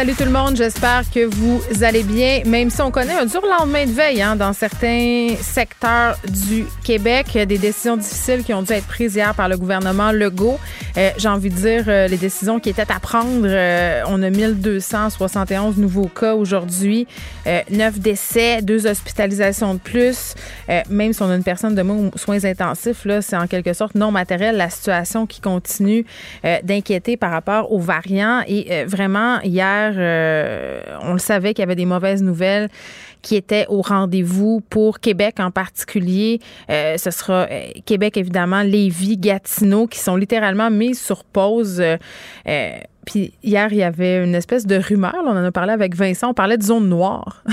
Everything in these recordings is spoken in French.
Salut tout le monde, j'espère que vous allez bien, même si on connaît un dur lendemain de veille hein, dans certains secteurs du Québec. Des décisions difficiles qui ont dû être prises hier par le gouvernement Legault. Euh, J'ai envie de dire euh, les décisions qui étaient à prendre. Euh, on a 1271 nouveaux cas aujourd'hui, euh, 9 décès, 2 hospitalisations de plus. Euh, même si on a une personne de moins soins intensifs, là, c'est en quelque sorte non matériel la situation qui continue d'inquiéter par rapport aux variants. Et vraiment, hier, euh, on le savait qu'il y avait des mauvaises nouvelles qui étaient au rendez-vous pour Québec en particulier. Euh, ce sera euh, Québec, évidemment, Lévis, Gatineau, qui sont littéralement mis sur pause. puis hier, il y avait une espèce de rumeur. on en a parlé avec Vincent. On parlait de zone noire.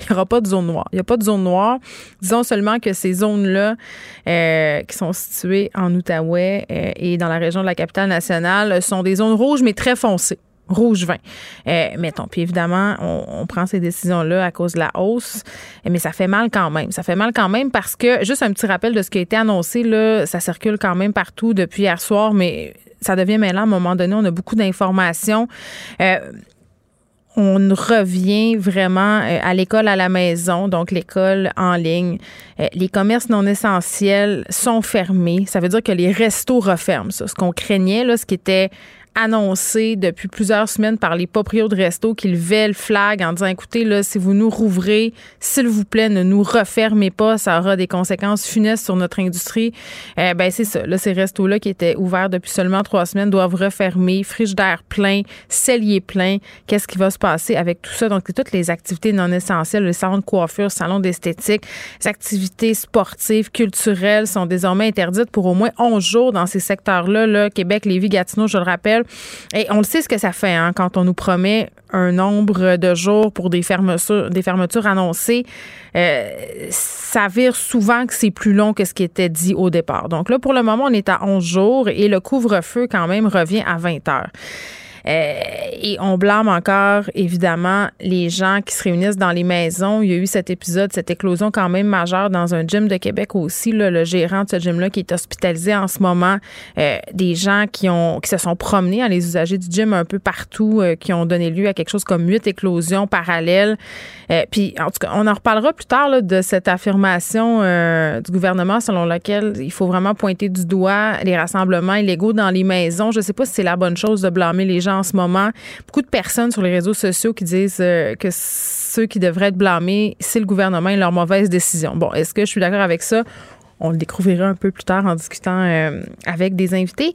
il n'y aura pas de zone noire. Il n'y a pas de zone noire. Disons seulement que ces zones-là, qui sont situées en Outaouais et dans la région de la capitale nationale, sont des zones rouges, mais très foncées rouge vin. Euh, mettons. Puis évidemment, on, prend ces décisions-là à cause de la hausse, mais ça fait mal quand même. Ça fait mal quand même parce que, juste un petit rappel de ce qui a été annoncé, là, ça circule quand même partout depuis hier soir, mais ça devient mêlant à un moment donné. On a beaucoup d'informations. Euh, on revient vraiment euh, à l'école à la maison, donc l'école en ligne. Les commerces non essentiels sont fermés. Ça veut dire que les restos referment. Ça. Ce qu'on craignait, là, ce qui était annoncé depuis plusieurs semaines par les proprios de resto qu'ils levaient le flag en disant écoutez, là, si vous nous rouvrez, s'il vous plaît, ne nous refermez pas, ça aura des conséquences funestes sur notre industrie. Eh ben, c'est ça. Là, ces restos-là qui étaient ouverts depuis seulement trois semaines doivent refermer, d'air plein, cellier plein. Qu'est-ce qui va se passer avec tout ça? Donc, toutes les activités non essentielles, les salons de coiffure, salons d'esthétique, les activités sportives, culturelles sont désormais interdites pour au moins 11 jours dans ces secteurs-là, là, Québec, Lévis, Gatineau, je le rappelle. Et on le sait ce que ça fait hein, quand on nous promet un nombre de jours pour des fermetures, annoncées. Euh, ça vire souvent que c'est plus long que ce qui était dit au départ. Donc là, pour le moment, on est à 11 jours et le couvre-feu quand même revient à 20 heures. Euh, et on blâme encore, évidemment, les gens qui se réunissent dans les maisons. Il y a eu cet épisode, cette éclosion quand même majeure dans un gym de Québec aussi. le gérant de ce gym-là qui est hospitalisé en ce moment. Euh, des gens qui ont qui se sont promenés, hein, les usagers du gym un peu partout, euh, qui ont donné lieu à quelque chose comme huit éclosions parallèles. puis, en tout cas, on en reparlera plus tard de cette affirmation du gouvernement selon laquelle il faut vraiment pointer du doigt les rassemblements illégaux dans les maisons. Je ne sais pas si c'est la bonne chose de blâmer les gens en ce moment. Beaucoup de personnes sur les réseaux sociaux qui disent euh, que ceux qui devraient être blâmés, c'est le gouvernement et leur mauvaise décision. Bon, est-ce que je suis d'accord avec ça? On le découvrira un peu plus tard en discutant euh, avec des invités.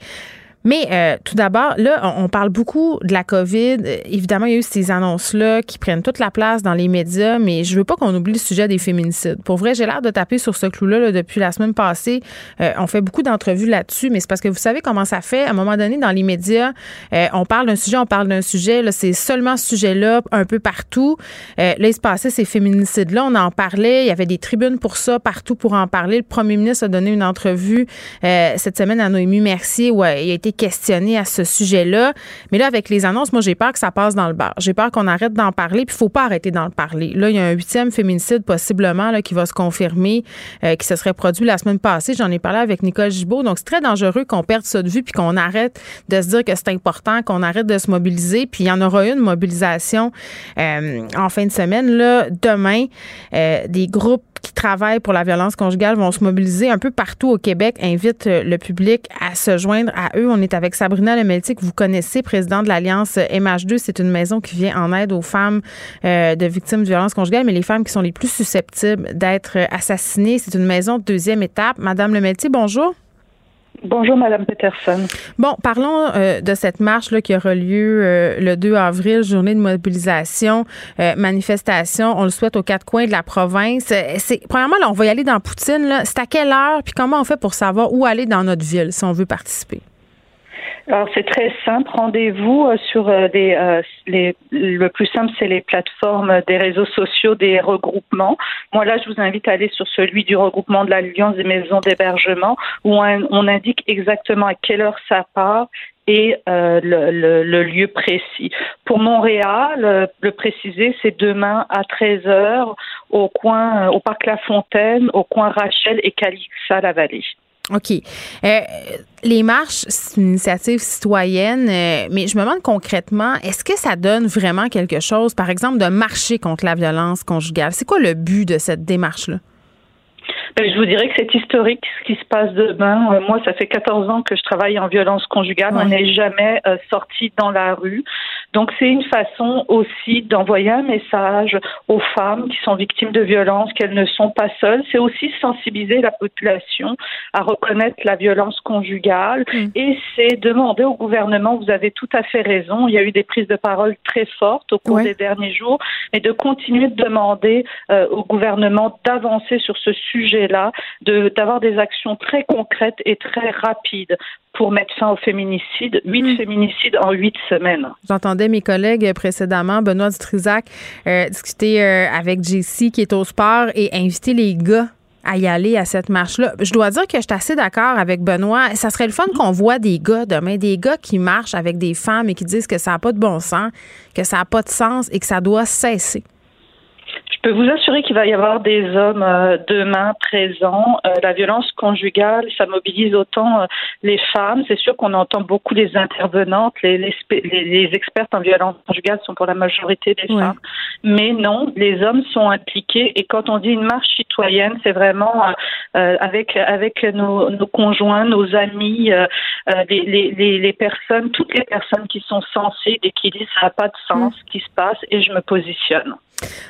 Mais euh, tout d'abord, là, on, parle beaucoup de la COVID. Euh, évidemment, il y a eu ces annonces-là qui prennent toute la place dans les médias, mais je veux pas qu'on oublie le sujet des féminicides. Pour vrai, j'ai l'air de taper sur ce clou-là depuis la semaine passée. Euh, on fait beaucoup d'entrevues là-dessus, mais c'est parce que vous savez comment ça fait. À un moment donné, dans les médias, on parle d'un sujet, on parle d'un sujet. Là, c'est seulement ce sujet-là, un peu partout. là, il se passait ces féminicides-là. On en parlait. Il y avait des tribunes pour ça, partout pour en parler. Le premier ministre a donné une entrevue cette semaine à Noémie Mercier où il a été questionner à ce sujet-là. Mais là, avec les annonces, moi, j'ai peur que ça passe dans le bar. J'ai peur qu'on arrête d'en parler, puis il faut pas arrêter d'en parler. Là, il y a un huitième féminicide possiblement là, qui va se confirmer, euh, qui se serait produit la semaine passée. J'en ai parlé avec Nicole Gibault. Donc, c'est très dangereux qu'on perde ça de vue, puis qu'on arrête de se dire que c'est important, qu'on arrête de se mobiliser. Puis il y en aura une mobilisation euh, en fin de semaine. Là, demain, euh, des groupes qui travaillent pour la violence conjugale vont se mobiliser un peu partout au Québec, invitent le public à se joindre à eux. Est avec Sabrina Lemelty, que vous connaissez, présidente de l'Alliance MH2. C'est une maison qui vient en aide aux femmes euh, de victimes de violences conjugales, mais les femmes qui sont les plus susceptibles d'être assassinées. C'est une maison de deuxième étape. Madame Lemelty, bonjour. Bonjour, Madame Peterson. Bon, parlons euh, de cette marche là, qui aura lieu euh, le 2 avril, journée de mobilisation, manifestation. On le souhaite aux quatre coins de la province. C'est premièrement, là, on va y aller dans Poutine. C'est à quelle heure? Puis comment on fait pour savoir où aller dans notre ville si on veut participer? Alors c'est très simple. Rendez-vous euh, sur euh, euh, les, le plus simple, c'est les plateformes des réseaux sociaux, des regroupements. Moi là, je vous invite à aller sur celui du regroupement de l'Alliance des maisons d'hébergement où on, indique exactement à quelle heure ça part et le, le, lieu précis. Pour Montréal, le préciser, c'est demain à 13 heures au coin, au parc La Fontaine, au coin Rachel et Calixa-la-Vallée. OK. Euh, les marches, c'est une initiative citoyenne, euh, mais je me demande concrètement, est-ce que ça donne vraiment quelque chose, par exemple, de marcher contre la violence conjugale? C'est quoi le but de cette démarche-là? Ben, je vous dirais que c'est historique ce qui se passe demain. Euh, moi, ça fait 14 ans que je travaille en violence conjugale. On n'est jamais euh, sorti dans la rue. Donc, c'est une façon aussi d'envoyer un message aux femmes qui sont victimes de violences qu'elles ne sont pas seules. C'est aussi sensibiliser la population à reconnaître la violence conjugale. Mm. Et c'est demander au gouvernement, vous avez tout à fait raison, il y a eu des prises de parole très fortes au cours des derniers jours, mais de continuer de demander euh, au gouvernement d'avancer sur ce sujet là d'avoir des actions très concrètes et très rapides pour mettre fin au féminicide. Huit hmm. féminicides en huit semaines. J'entendais mes collègues précédemment, Benoît Dutrisac, euh, discuter euh, avec JC qui est au sport et inviter les gars à y aller à cette marche-là. Je dois dire que je suis assez d'accord avec Benoît. Ça serait le fun qu'on voit des gars demain, des gars qui marchent avec des femmes et qui disent que ça n'a pas de bon sens, que ça n'a pas de sens et que ça doit cesser. Je peux vous assurer qu'il va y avoir des hommes euh, demain présents. Euh, la violence conjugale, ça mobilise autant euh, les femmes. C'est sûr qu'on entend beaucoup les intervenantes, les, les, les, expertes en violence conjugale sont pour la majorité des femmes. Mais non, les hommes sont impliqués. Et quand on dit une marche citoyenne, c'est vraiment avec avec nos, nos, conjoints, nos amis, les, les, les, personnes, toutes les personnes qui sont sensibles et qui disent ça n'a pas de sens ce qui se passe et je me positionne.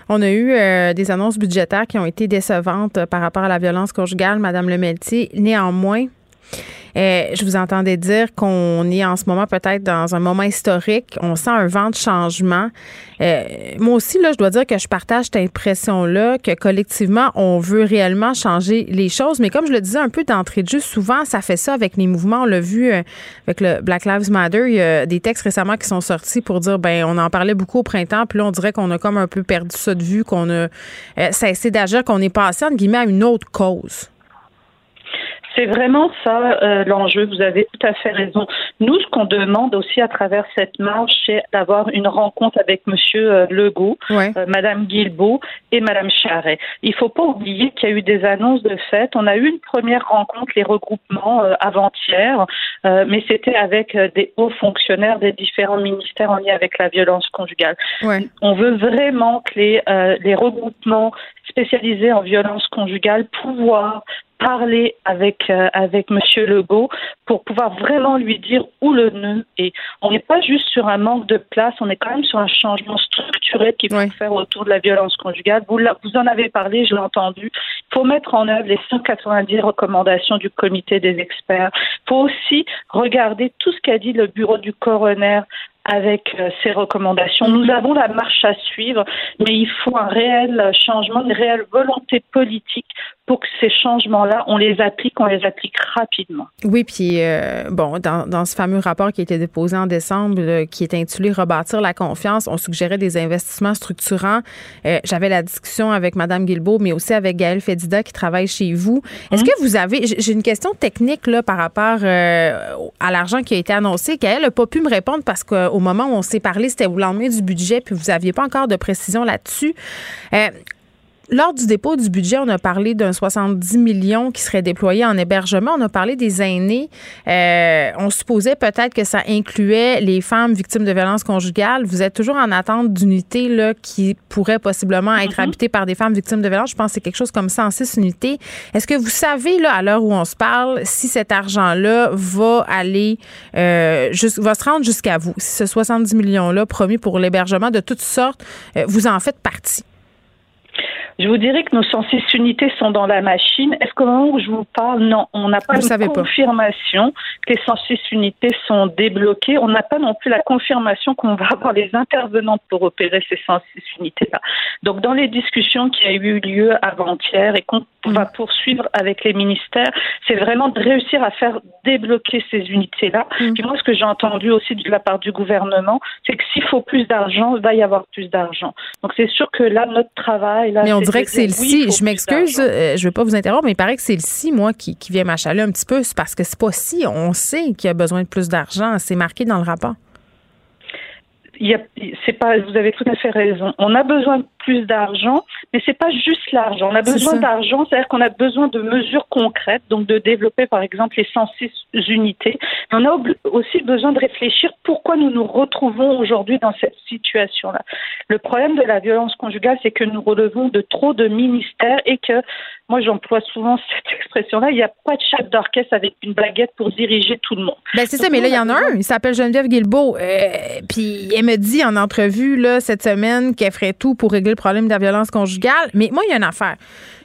On a eu euh, des annonces budgétaires qui ont été décevantes euh, par rapport à la violence conjugale, Madame Lemeltier. Néanmoins, euh, je vous entendais dire qu'on est en ce moment peut-être dans un moment historique. On sent un vent de changement. Euh, moi aussi, là, je dois dire que je partage cette impression-là que collectivement, on veut réellement changer les choses. Mais comme je le disais un peu d'entrée de jeu, souvent, ça fait ça avec les mouvements. On l'a vu euh, avec le Black Lives Matter. Il y a des textes récemment qui sont sortis pour dire, ben, on en parlait beaucoup au printemps. Puis là, on dirait qu'on a comme un peu perdu ça de vue, qu'on a cessé d'agir, qu'on est passé, entre guillemets, à une autre cause. C'est vraiment ça euh, l'enjeu. Vous avez tout à fait raison. Nous, ce qu'on demande aussi à travers cette marche, c'est d'avoir une rencontre avec Monsieur euh, Legault, euh, Madame Guilbeault et Madame Charret. Il faut pas oublier qu'il y a eu des annonces de fait. On a eu une première rencontre, les regroupements avant-hier, mais c'était avec des hauts fonctionnaires des différents ministères en lien avec la violence conjugale. On veut vraiment que les, les regroupements spécialisés en violence conjugale pouvoir parler avec euh, avec Monsieur Legault pour pouvoir vraiment lui dire où le nœud est. On n'est pas juste sur un manque de place, on est quand même sur un changement structurel qu'il faut faire autour de la violence conjugale. Vous, vous en avez parlé, je l'ai entendu. Il faut mettre en œuvre les 190 recommandations du comité des experts. Il faut aussi regarder tout ce qu'a dit le bureau du coroner avec euh, ces recommandations. Nous avons la marche à suivre, mais il faut un réel changement, une réelle volonté politique pour que ces changements-là, on les applique, on les applique rapidement. Oui, puis euh, bon, dans, dans, ce fameux rapport qui a été déposé en décembre, euh, qui est intitulé Rebâtir la confiance, on suggérait des investissements structurants. J'avais la discussion avec Mme Guilbeault, mais aussi avec Gaëlle Fedida qui travaille chez vous. Est-ce hum. que vous avez, j'ai une question technique là par rapport à l'argent qui a été annoncé. Gaëlle n'a pas pu me répondre parce que au moment où on s'est parlé, c'était au lendemain du budget, puis vous n'aviez pas encore de précision là-dessus. Euh, lors du dépôt du budget, on a parlé d'un 70 millions qui serait déployé en hébergement. On a parlé des aînés. Euh, on supposait peut-être que ça incluait les femmes victimes de violences conjugales. Vous êtes toujours en attente d'unités là, qui pourraient possiblement être mm-hmm. habitées par des femmes victimes de violences. Je pense que c'est quelque chose comme 106 unités. Est-ce que vous savez, là, à l'heure où on se parle, si cet argent-là va aller, euh, va se rendre jusqu'à vous? Si ce 70 millions-là promis pour l'hébergement de toutes sortes, euh, vous en faites partie? Je vous dirais que nos 106 unités sont dans la machine. Est-ce qu'au moment où je vous parle, non, on n'a pas de confirmation que les 106 unités sont débloquées. On n'a pas non plus la confirmation qu'on va avoir les intervenants pour opérer ces 106 unités-là. Donc, dans les discussions qui ont eu lieu avant-hier et qu'on va mm. poursuivre avec les ministères, c'est vraiment de réussir à faire débloquer ces unités-là. Mm. Puis moi, ce que j'ai entendu aussi de la part du gouvernement, c'est que s'il faut plus d'argent, il va y avoir plus d'argent. Donc, c'est sûr que là, notre travail, là, dirait que c'est le si. Je m'excuse, euh, je veux pas vous interrompre, mais il paraît que c'est le si, moi, qui, qui vient m'achaler un petit peu. C'est parce que c'est pas si. On sait qu'il y a besoin de plus d'argent. C'est marqué dans le rapport. Y a, c'est pas, vous avez tout à fait raison. On a besoin de plus d'argent, mais c'est pas juste l'argent. On a besoin d'argent, c'est-à-dire qu'on a besoin de mesures concrètes, donc de développer par exemple les 106 unités. Mais on a aussi besoin de réfléchir pourquoi nous nous retrouvons aujourd'hui dans cette situation-là. Le problème de la violence conjugale, c'est que nous relevons de trop de ministères et que moi j'emploie souvent cette expression-là, il n'y a pas de chef d'orchestre avec une baguette pour diriger tout le monde. Ben c'est ça, mais là il y en a un, il s'appelle Geneviève Guilbeault, euh, puis elle me dit en entrevue là cette semaine qu'elle ferait tout pour régler le problème de la violence conjugale. Mais moi, il y a une affaire.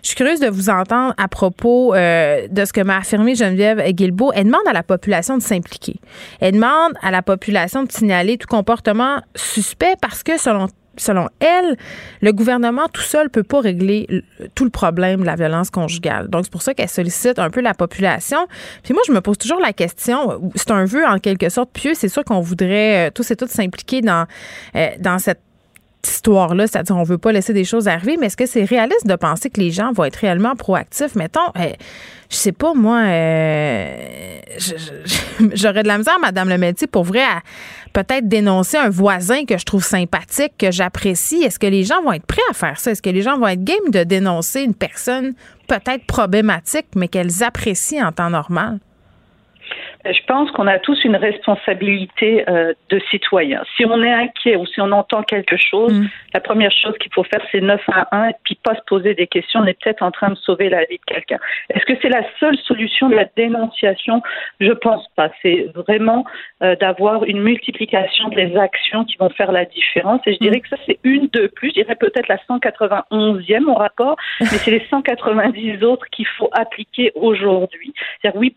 Je suis curieuse de vous entendre à propos euh, de ce que m'a affirmé Geneviève Guilbeault. Elle demande à la population de s'impliquer. Elle demande à la population de signaler tout comportement suspect parce que, selon selon elle, le gouvernement tout seul peut pas régler tout le problème de la violence conjugale. Donc c'est pour ça qu'elle sollicite un peu la population. Puis moi je me pose toujours la question, c'est un vœu en quelque sorte pieux, c'est sûr qu'on voudrait euh, tous et toutes s'impliquer dans euh, dans cette histoire-là, c'est-à-dire on veut pas laisser des choses arriver, mais est-ce que c'est réaliste de penser que les gens vont être réellement proactifs? Mettons, euh, je sais pas, moi, euh, j'aurais de la misère, Madame le métier, pour vrai, à peut-être dénoncer un voisin que je trouve sympathique, que j'apprécie. Est-ce que les gens vont être prêts à faire ça? Est-ce que les gens vont être game de dénoncer une personne peut-être problématique, mais qu'elles apprécient en temps normal? Je pense qu'on a tous une responsabilité euh, de citoyen. Si on est inquiet ou si on entend quelque chose, mm. la première chose qu'il faut faire, c'est 9 à 1 et puis pas se poser des questions. On est peut-être en train de sauver la vie de quelqu'un. Est-ce que c'est la seule solution de la dénonciation? Je pense pas. C'est vraiment euh, d'avoir une multiplication des actions qui vont faire la différence. Et je dirais mm. que ça, c'est une de plus. Je dirais peut-être la 191e au rapport, mais c'est les 190 autres qu'il faut appliquer aujourd'hui. C'est-à-dire, oui,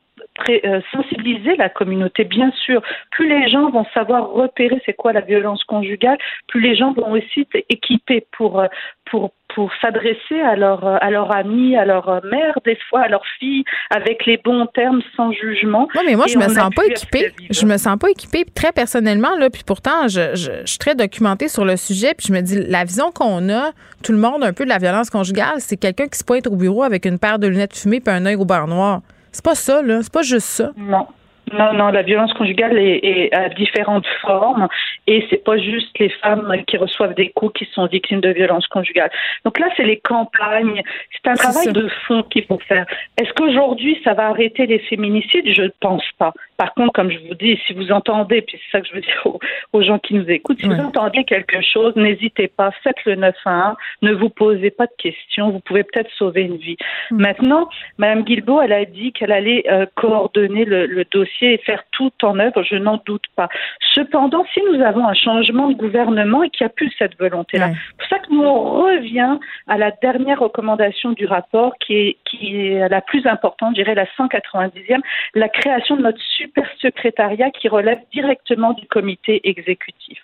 sensibiliser la communauté, bien sûr. Plus les gens vont savoir repérer c'est quoi la violence conjugale, plus les gens vont aussi être équipés pour euh, pour pour s'adresser à leur à leurs amis, à leur mère, des fois à leur fille, avec les bons termes, sans jugement. Oui, mais moi je me sens pas équipée. Je me sens pas équipée très personnellement là. Puis pourtant, je, je, suis très documentée sur le sujet. Puis je me dis la vision qu'on a, tout le monde un peu de la violence conjugale, c'est quelqu'un qui se pointe au bureau avec une paire de lunettes fumées puis un œil au beurre noir. C'est pas ça, là. C'est pas juste ça. Non. Non, non, la violence conjugale est, est à différentes formes et c'est pas juste les femmes qui reçoivent des coups qui sont victimes de violences conjugales. Donc là, c'est les campagnes, c'est un travail de fond qu'il faut faire. Est-ce qu'aujourd'hui, ça va arrêter les féminicides? Je ne pense pas. Par contre, comme je vous dis, si vous entendez, puis c'est ça que je veux dire aux, gens qui nous écoutent, si vous entendez quelque chose, n'hésitez pas, faites le 911, ne vous posez pas de questions, vous pouvez peut-être sauver une vie. Mm. Maintenant, Mme Guilbeault, elle a dit qu'elle allait euh, coordonner le, le dossier et faire tout en œuvre, je n'en doute pas. Cependant, si nous avons un changement de gouvernement et qu'il n'y a plus cette volonté-là, c'est pour ça que nous on revient à la dernière recommandation du rapport qui est, qui est la plus importante, je dirais la 190e, la création de notre super secrétariat qui relève directement du comité exécutif.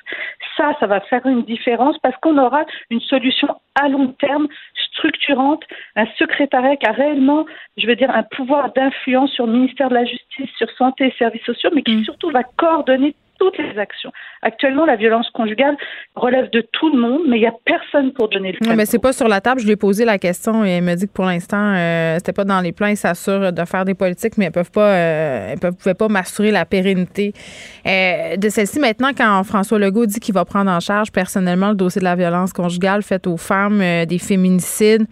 Ça, ça va faire une différence parce qu'on aura une solution à long terme structurante, un secrétariat qui a réellement, je veux dire, un pouvoir d'influence sur le ministère de la Justice, sur santé et services sociaux, mais qui mm. surtout va coordonner toutes les actions. Actuellement, la violence conjugale relève de tout le monde, mais il n'y a personne pour donner le temps. mais c'est pas sur la table. Je lui ai posé la question et elle me dit que pour l'instant, euh, c'était pas dans les plans. Ils s'assurent de faire des politiques, mais elles peuvent pas, euh, elles pouvaient pas m'assurer la pérennité euh, de celle-ci. Maintenant, quand François Legault dit qu'il va prendre en charge personnellement le dossier de la violence conjugale faite aux femmes, des féminicides,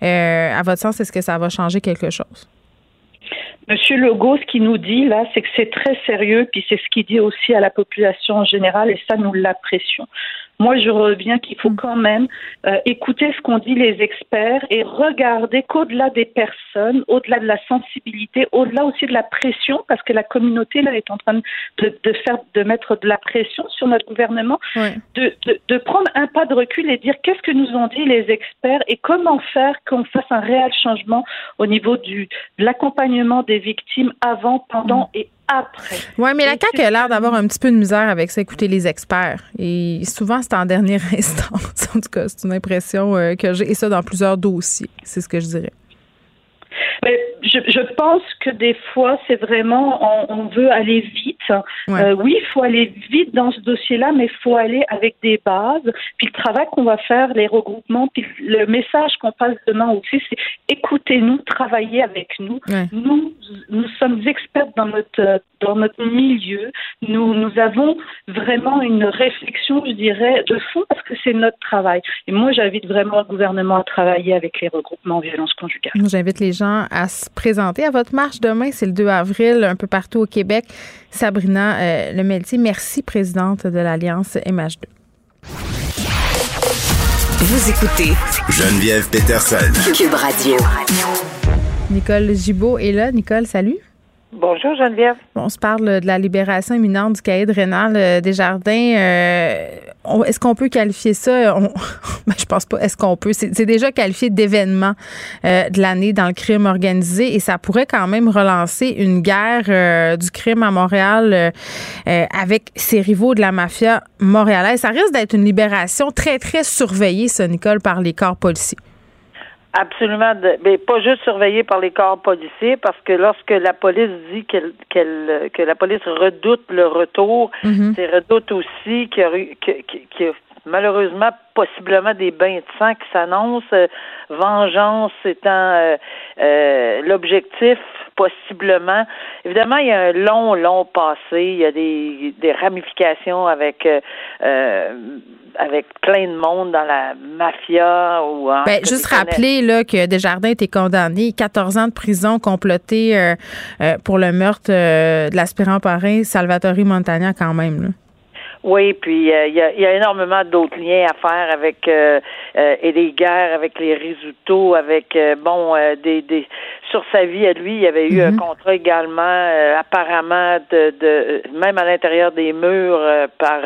à votre sens, est-ce que ça va changer quelque chose? Monsieur Legault, ce qu'il nous dit là, c'est que c'est très sérieux, puis c'est ce qu'il dit aussi à la population en général, et ça, nous l'apprécions. Moi, je reviens qu'il faut mm. quand même euh, écouter ce qu'ont dit les experts et regarder qu'au-delà des personnes, au-delà de la sensibilité, au-delà aussi de la pression, parce que la communauté là est en train de, de faire, de mettre de la pression sur notre gouvernement, de, de, de, prendre un pas de recul et dire qu'est-ce que nous ont dit les experts et comment faire qu'on fasse un réel changement au niveau du de l'accompagnement des victimes avant, pendant mm. et après. Oui, mais la CAQ a l'air d'avoir un petit peu de misère avec ça, écouter les experts. Et souvent, c'est en dernière instance. En tout cas, c'est une impression euh, que j'ai. Et ça, dans plusieurs dossiers. C'est ce que je dirais. Mais je, je, pense que des fois, c'est vraiment, on, on, veut aller vite. Euh, oui, il faut aller vite dans ce dossier-là, mais il faut aller avec des bases. Puis le travail qu'on va faire, les regroupements, puis le message qu'on passe demain aussi, c'est écoutez-nous, travaillez avec nous. Nous, nous sommes experts dans notre dans notre milieu. Nous, nous avons vraiment une réflexion, je dirais, de fond parce que c'est notre travail. Et moi, j'invite vraiment le gouvernement à travailler avec les regroupements violences conjugales. J'invite les gens à se présenter à votre marche demain. C'est le 2 avril, un peu partout au Québec. Sabrina euh, Lemeltier, merci, présidente de l'Alliance MH2. Vous écoutez Geneviève Peterson. Cube Radio. Nicole Gibault est là. Nicole, salut. Bonjour Geneviève. On se parle de la libération imminente du cahier de rénal euh, des jardins. Euh, est-ce qu'on peut qualifier ça? On, ben, je pense pas. Est-ce qu'on peut? C'est déjà qualifié d'événement euh, de l'année dans le crime organisé et ça pourrait quand même relancer une guerre du crime à Montréal avec ses rivaux de la mafia montréalaise. Ça risque d'être une libération très, très surveillée, ça, Nicole, par les corps policiers. Absolument, mais pas juste surveillé par les corps policiers, parce que lorsque la police dit qu'elle, qu'elle que la police redoute le retour, mm-hmm. c'est redoute aussi qu'il y a, malheureusement possiblement des bains de sang qui s'annoncent, euh, vengeance étant euh, euh, l'objectif possiblement. Évidemment, il y a un long, long passé, il y a des, des ramifications avec avec plein de monde dans la mafia ou ben, juste rappeler là que Desjardins été condamné 14 ans de prison comploté pour le meurtre de l'aspirant parrain Salvatore Montagna quand même là. Oui, puis euh, il y, a, y, a, énormément d'autres liens à faire avec euh, euh, et des guerres avec les résultats, avec bon des, des sur sa vie à lui, il y avait eu un mhm. contrat également apparemment de, de même à l'intérieur des murs par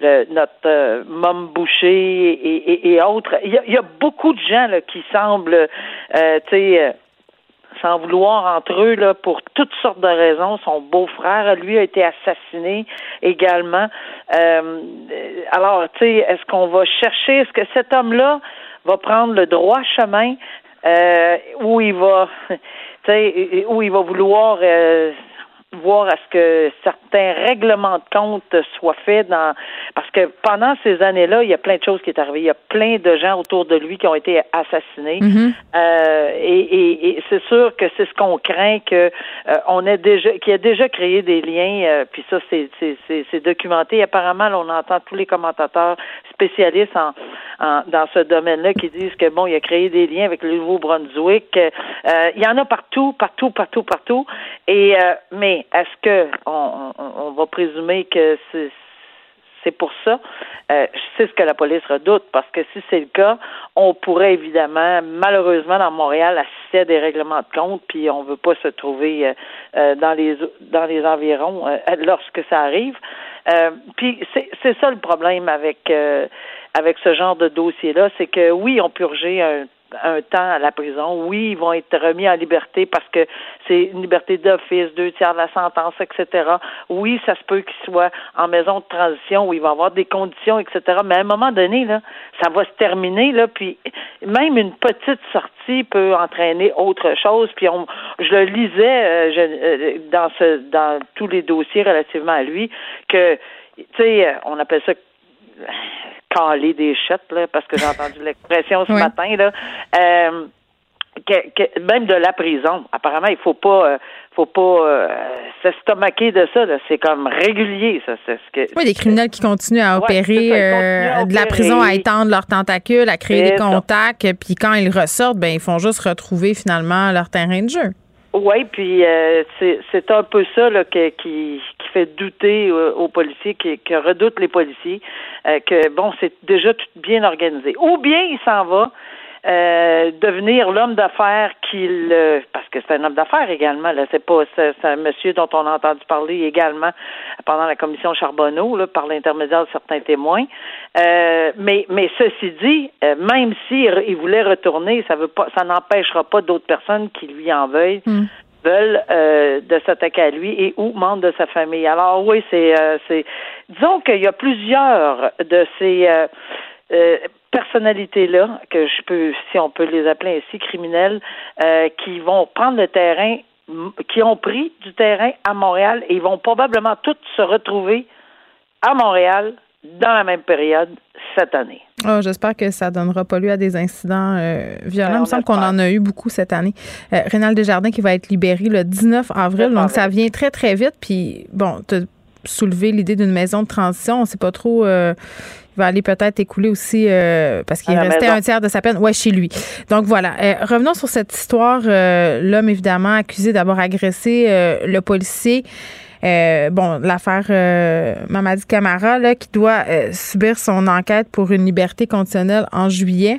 notre Mom Boucher et, et, et autres. Il y, a, y, a, beaucoup de gens là, qui semblent tu sais sans vouloir entre eux là pour toutes sortes de raisons. Son beau-frère, lui, a été assassiné également. Euh, alors, tu sais, est-ce qu'on va chercher, est-ce que cet homme-là va prendre le droit chemin euh, où il va, tu sais, où il va vouloir euh, voir à ce que certains règlements de compte soient faits dans parce que pendant ces années-là, il y a plein de choses qui est arrivé. Il y a plein de gens autour de lui qui ont été assassinés. Mm-hmm. euh, et, et, et c'est sûr que c'est ce qu'on craint que euh, on ait déjà qui a déjà créé des liens. Euh, puis ça, c'est c'est documenté. Apparemment, on entend tous les commentateurs spécialistes en, en dans ce domaine-là qui disent que bon, il a créé des liens avec le Nouveau-Brunswick. Euh, il y en a partout, partout, partout, partout. Et mais est-ce que on, va présumer que c'est pour ça? Euh, c'est ce que la police redoute, parce que si c'est le cas, on pourrait évidemment, malheureusement, dans Montréal, assister à des règlements de compte, puis on ne veut pas se trouver euh, euh, dans les dans les environs lorsque ça arrive. puis c'est ça le problème avec avec ce genre de dossier-là, c'est que oui, on purgeait un un temps à la prison. Oui, ils vont être remis en liberté parce que c'est une liberté d'office, deux tiers de la sentence, etc. Oui, ça se peut qu'ils soient en maison de transition où il va avoir des conditions, etc. Mais à un moment donné, là, ça va se terminer, là, puis même une petite sortie peut entraîner autre chose. Puis on, je le lisais euh, euh, dans ce dans tous les dossiers relativement à lui que tu sais, on appelle ça caler des chutes, là, parce que j'ai entendu l'expression ce matin, là. Euh, que, même de la prison. Apparemment, il faut pas, euh, faut pas euh, s'estomaquer de ça. C'est comme régulier, ça. C'est ce que. Oui, des criminels qui continuent à opérer euh, de la prison, à étendre leurs tentacules, à créer des contacts, puis quand ils ressortent, ben ils font juste retrouver finalement leur terrain de jeu. Oui, puis euh, c'est un peu ça là, qui, qui fait douter aux policiers, qui, qui redoute les policiers, euh, que bon, c'est déjà tout bien organisé. Ou bien il s'en va euh, devenir l'homme d'affaires qu'il parce que c'est un homme d'affaires également là. C'est pas c'est, un monsieur dont on a entendu parler également pendant la commission Charbonneau là, par l'intermédiaire de certains témoins. Euh, mais mais ceci dit euh, même si il voulait retourner ça veut pas ça n'empêchera pas d'autres personnes qui lui en veuillent hmm. veulent de s'attaquer à lui et ou membres de sa famille. Alors oui c'est c'est disons qu'il y a plusieurs de ces personnalités-là, que je peux, si on peut les appeler ainsi, criminels, euh, qui vont prendre le terrain, qui ont pris du terrain à Montréal et ils vont probablement tous se retrouver à Montréal dans la même période cette année. Oh, J'espère que ça donnera pas lieu à des incidents euh, violents. Ben, Il me semble qu'on en a eu beaucoup cette année. Euh, Rénal Desjardins qui va être libéré le 19 avril, donc ça vient très, très vite. Puis, bon, tu as soulevé l'idée d'une maison de transition. On ne sait pas trop va aller peut-être écouler aussi euh, parce qu'il restait un tiers de sa peine. Ouais, chez lui. Donc voilà. Euh, revenons sur cette histoire. Euh, l'homme évidemment accusé d'avoir agressé le policier. bon, l'affaire Mamadi Camara là, qui doit subir son enquête pour une liberté conditionnelle en juillet.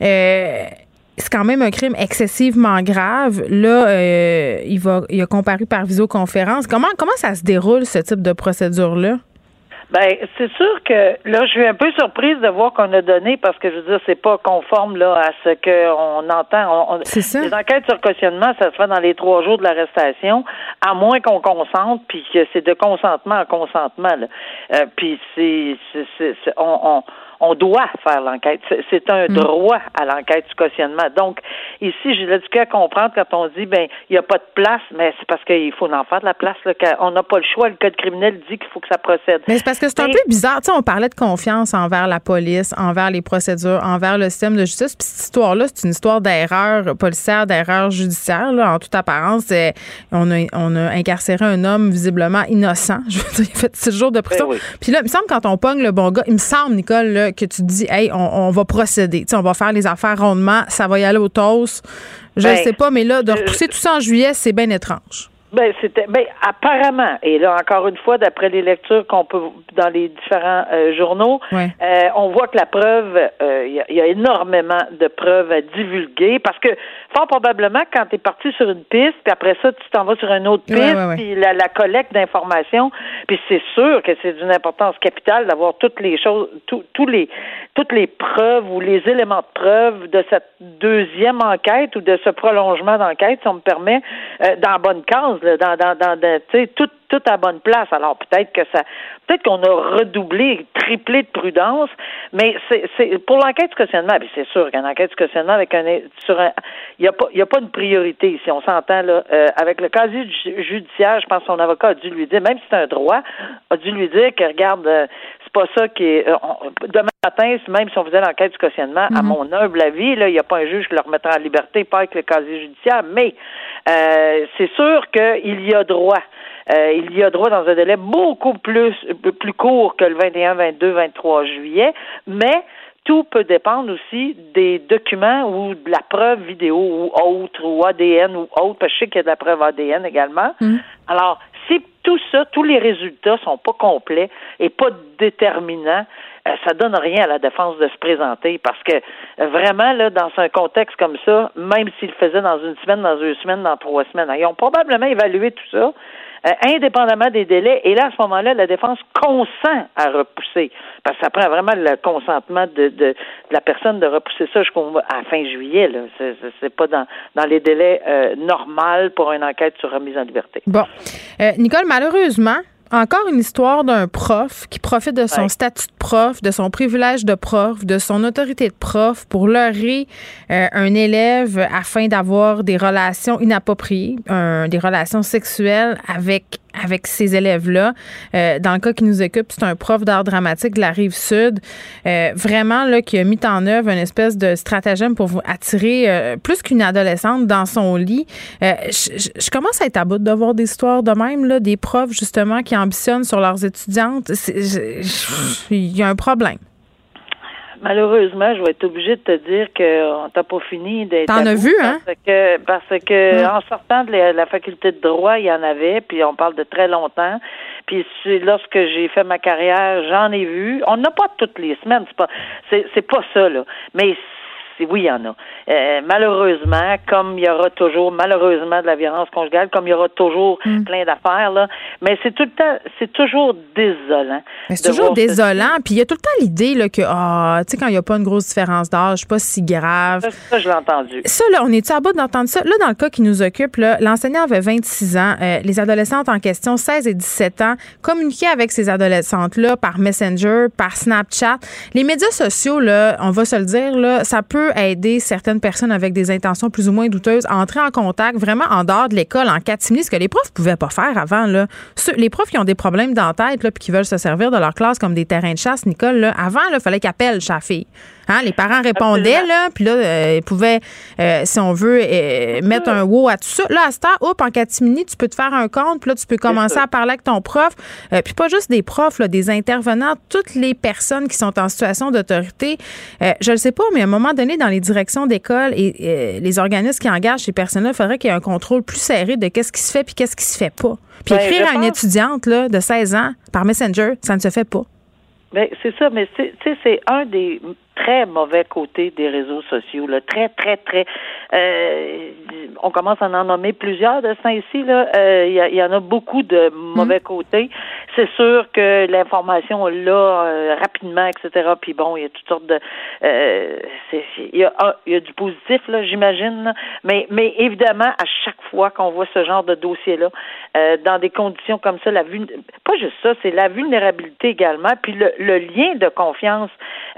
c'est quand même un crime excessivement grave. Là, il va, il a comparu par visioconférence. Comment, comment ça se déroule ce type de procédure là? Ben, c'est sûr que là, je suis un peu surprise de voir qu'on a donné parce que je veux dire, c'est pas conforme là à ce qu'on entend. c'est ça. Les enquêtes sur cautionnement, ça se fait dans les trois jours de l'arrestation, à moins qu'on consente, puis que c'est de consentement à consentement. Là. Euh, puis c'est, c'est, on, on on doit faire l'enquête. C'est un mm. droit à l'enquête du cautionnement. Donc, ici, j'ai l'éduqué à comprendre quand on dit, ben, il n'y a pas de place, mais c'est parce qu'il faut en faire de la place. Là, on n'a pas le choix. Le code criminel dit qu'il faut que ça procède. Mais c'est parce que c'est un peu bizarre. Tu sais, on parlait de confiance envers la police, envers les procédures, envers le système de justice. Puis cette histoire-là, c'est une histoire d'erreur policière, d'erreur judiciaire. Là, en toute apparence, on a, on a incarcéré un homme visiblement innocent. Je veux dire, il a fait six jours de prison. Ben Puis là, il me semble quand on pogne le bon gars, il me semble, Nicole, là, que tu te dis, hey, on, va procéder. on va faire les affaires rondement, ça va y aller au toast. Je ne ben, sais pas, mais là, de repousser tout ça en juillet, c'est bien étrange. Ben c'était ben apparemment et là encore une fois d'après les lectures qu'on peut dans les différents euh, journaux, euh, on voit que la preuve euh, il y, a énormément de preuves à divulguer parce que fort probablement quand tu es parti sur une piste puis après ça tu t'en vas sur une autre piste puis la, la, collecte d'informations. Puis c'est sûr que c'est d'une importance capitale d'avoir toutes les choses tous les toutes les preuves ou les éléments de preuve de cette deuxième enquête ou de ce prolongement d'enquête si on me permet dans la bonne case dans, dans, dans, tu sais, tout, tout à bonne place. Alors peut-être que ça, peut-être qu'on a redoublé, triplé de prudence, mais c'est, pour l'enquête du cautionnement, c'est sûr qu'une enquête du cautionnement avec un, sur un, il y a pas, il y a pas de priorité ici. On s'entend là, euh, avec le casier judiciaire, je pense que son avocat a dû lui dire, même si c'est un droit, a dû lui dire que regarde, euh, pas ça qui est, euh, demain matin, même si on faisait l'enquête du cautionnement, à mm-hmm. mon humble avis, là, il n'y a pas un juge qui le remettra en liberté, pas avec le casier judiciaire, mais euh, c'est sûr qu'il y a droit. Euh, il y a droit dans un délai beaucoup plus plus court que le 21, 22, 23 juillet, mais tout peut dépendre aussi des documents ou de la preuve vidéo ou autre, ou ADN ou autre, parce que je sais qu'il y a de la preuve ADN également. Mm. Alors, si tout ça, tous les résultats sont pas complets et pas déterminants, euh, ça donne rien à la défense de se présenter parce que euh, vraiment, là, dans un contexte comme ça, même s'ils le faisaient dans une semaine, dans deux semaines, dans trois semaines, ils ont probablement évalué tout ça. Euh, indépendamment des délais. Et là, à ce moment-là, la défense consent à repousser. Parce que ça prend vraiment le consentement de, de, la personne de repousser ça jusqu'à fin juillet. Là. C'est, pas dans, dans les délais euh, normaux pour une enquête sur remise en liberté. Bon. Nicole, malheureusement, encore une histoire d'un prof qui profite de son statut de prof, de son privilège de prof, de son autorité de prof pour leurrer euh, un élève afin d'avoir des relations inappropriées, des relations sexuelles avec avec ces élèves-là. Euh, dans le cas qui nous occupe, c'est un prof d'art dramatique de la rive sud, euh, vraiment là qui a mis en œuvre une espèce de stratagème pour vous attirer euh, plus qu'une adolescente dans son lit. Je, commence à être à bout de voir des histoires de même là, des profs justement qui ambitionnent sur leurs étudiantes. Il y a un problème. Malheureusement, je vais être obligée de te dire qu'on t'a pas fini d'être. T'en as vu, hein? Parce que, parce que en sortant de la, faculté de droit, il y en avait, puis on parle de très longtemps. Puis lorsque j'ai fait ma carrière, j'en ai vu. On n'a pas toutes les semaines, c'est pas, c'est, c'est pas ça là. Mais oui, il y en a. Euh, malheureusement, comme il y aura toujours, malheureusement, de la violence conjugale, comme il y aura toujours mm. plein d'affaires, là, mais c'est tout le temps, c'est toujours désolant. c'est toujours désolant, puis il y a tout le temps l'idée là, que, ah, tu sais, quand il n'y a pas une grosse différence d'âge, pas si grave. Ça, je l'ai entendu. Ça, là, on est-tu à bout d'entendre ça? Là, dans le cas qui nous occupe, l'enseignant avait 26 ans, euh, les adolescentes en question, 16 et 17 ans, communiquaient avec ces adolescentes-là par Messenger, par Snapchat. Les médias sociaux, là, on va se le dire, là, ça peut aider certaines personnes avec des intentions plus ou moins douteuses à entrer en contact vraiment en dehors de l'école, en catimini, ce que les profs pouvaient pas faire avant. Là. les profs qui ont des problèmes dans la tête puis qui veulent se servir de leur classe comme des terrains de chasse, Nicole, là, avant, il fallait qu'ils appellent. Hein, les parents répondaient, là, puis là, euh, ils pouvaient, euh, si on veut, euh, mettre un wow à tout ça. Là, à ce temps, hop, en catimini, tu peux te faire un compte, puis là, tu peux commencer à parler avec ton prof. puis pas juste des profs, là, des intervenants, toutes les personnes qui sont en situation d'autorité. je ne sais pas, mais à un moment donné, dans les directions d'école et les organismes qui engagent ces personnes-là, il faudrait qu'il y ait un contrôle plus serré de qu'est-ce qui se fait puis qu'est-ce qui se fait pas. Puis ben, écrire à une étudiante là, de 16 ans par Messenger, ça ne se fait pas. Ben, c'est ça, mais c'est un des très mauvais côté des réseaux sociaux, là, très, très, très. Euh, on commence à en nommer plusieurs de ça ici. Là, euh, il y, en a beaucoup de mauvais mm. côtés. C'est sûr que l'information là euh, rapidement, etc. Puis bon, il y a toutes sortes de. il y a, il y a du positif là, j'imagine. Mais, mais évidemment, à chaque fois qu'on voit ce genre de dossier là, dans des conditions comme ça, la pas juste ça, c'est la vulnérabilité également, puis le, le lien de confiance.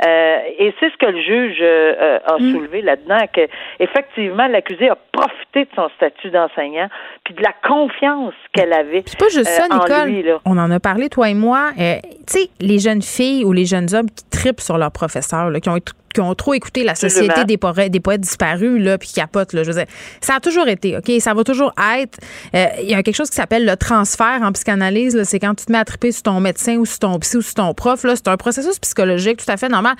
Et et c'est ce que le juge euh, euh, a mm. soulevé là-dedans, que effectivement l'accusé a profité de son statut d'enseignant, puis de la confiance qu'elle avait. C'est pas juste ça, euh, Nicole. On en a parlé toi et moi. tu sais, les jeunes filles ou les jeunes hommes qui tripent sur leurs professeurs, qui ont qui ont trop écouté la société des poètes, des poètes disparus, là, puis qui capotent, là. Je veux dire, ça a toujours été, OK? Ça va toujours être. Il y a quelque chose qui s'appelle le transfert en psychanalyse, c'est quand tu te mets à triper sur ton médecin ou sur ton psy ou sur ton prof, là. C'est un processus psychologique tout à fait normal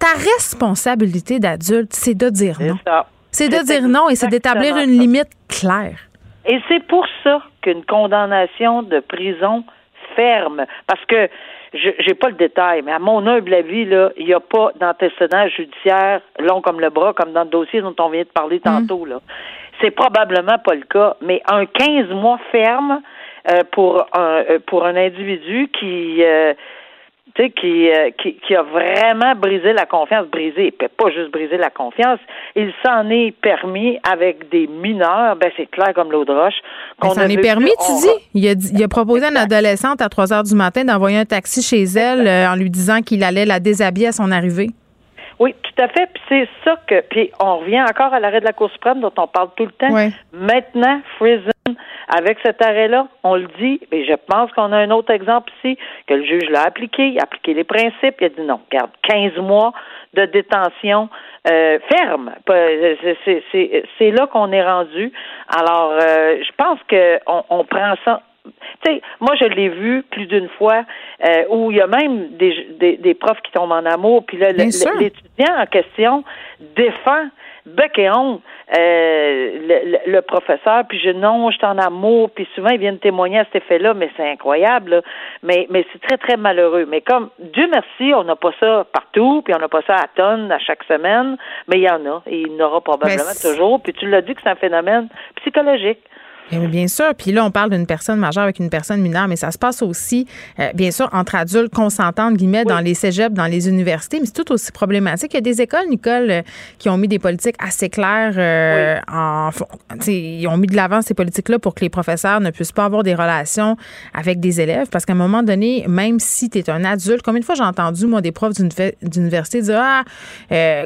ta responsabilité d'adulte, c'est de dire non. C'est de dire non et c'est d'établir une limite claire. Et c'est pour ça qu'une condamnation de prison ferme, parce que je n'ai pas le détail, mais à mon humble avis, là, il n'y a pas d'antécédent judiciaire long comme le bras, comme dans le dossier dont on vient de parler mm. tantôt. Là. C'est probablement pas le cas, mais un 15 mois ferme euh, pour un euh, pour un individu qui euh, sais, euh, qui, qui, a vraiment brisé la confiance, brisé, pas juste brisé la confiance, il s'en est permis avec des mineurs, ben c'est clair comme l'eau de roche. Qu'on s'en est permis, tu dis? Il a, il a proposé à une adolescente à 3 heures du matin d'envoyer un taxi chez elle euh, en lui disant qu'il allait la déshabiller à son arrivée. Oui, tout à fait. Puis c'est ça que. Puis on revient encore à l'arrêt de la Cour suprême dont on parle tout le temps. Maintenant, Friesen, avec cet arrêt-là, on le dit, et je pense qu'on a un autre exemple ici, que le juge l'a appliqué, il a appliqué les principes, il a dit non, regarde, 15 mois de détention euh, ferme. C'est là qu'on est rendu. Alors, euh, je pense qu'on on prend ça tu sais, moi je l'ai vu plus d'une fois euh, où il y a même des, des, des, profs qui tombent en amour, puis là l'étudiant en question défend bec et honte euh, le, le, professeur, puis je non, je suis en amour, puis souvent ils viennent témoigner à cet effet-là, mais c'est incroyable, mais mais c'est très très malheureux. Mais comme Dieu merci, on n'a pas ça partout, puis on n'a pas ça à tonnes à chaque semaine, mais il y en a, et il y en aura probablement toujours. Puis tu l'as dit que c'est un phénomène psychologique. Eh bien, sûr. Puis là, on parle d'une personne majeure avec une personne mineure, mais ça se passe aussi, euh, bien sûr, entre adultes consentants, guillemets, dans les cégeps, dans les universités, mais c'est tout aussi problématique. Il y a des écoles, Nicole, euh, qui ont mis des politiques assez claires euh, en, ils ont mis de l'avant ces politiques-là pour que les professeurs ne puissent pas avoir des relations avec des élèves, parce qu'à un moment donné, même si tu es un adulte, combien de fois j'ai entendu, moi, des profs d'université dire, ah,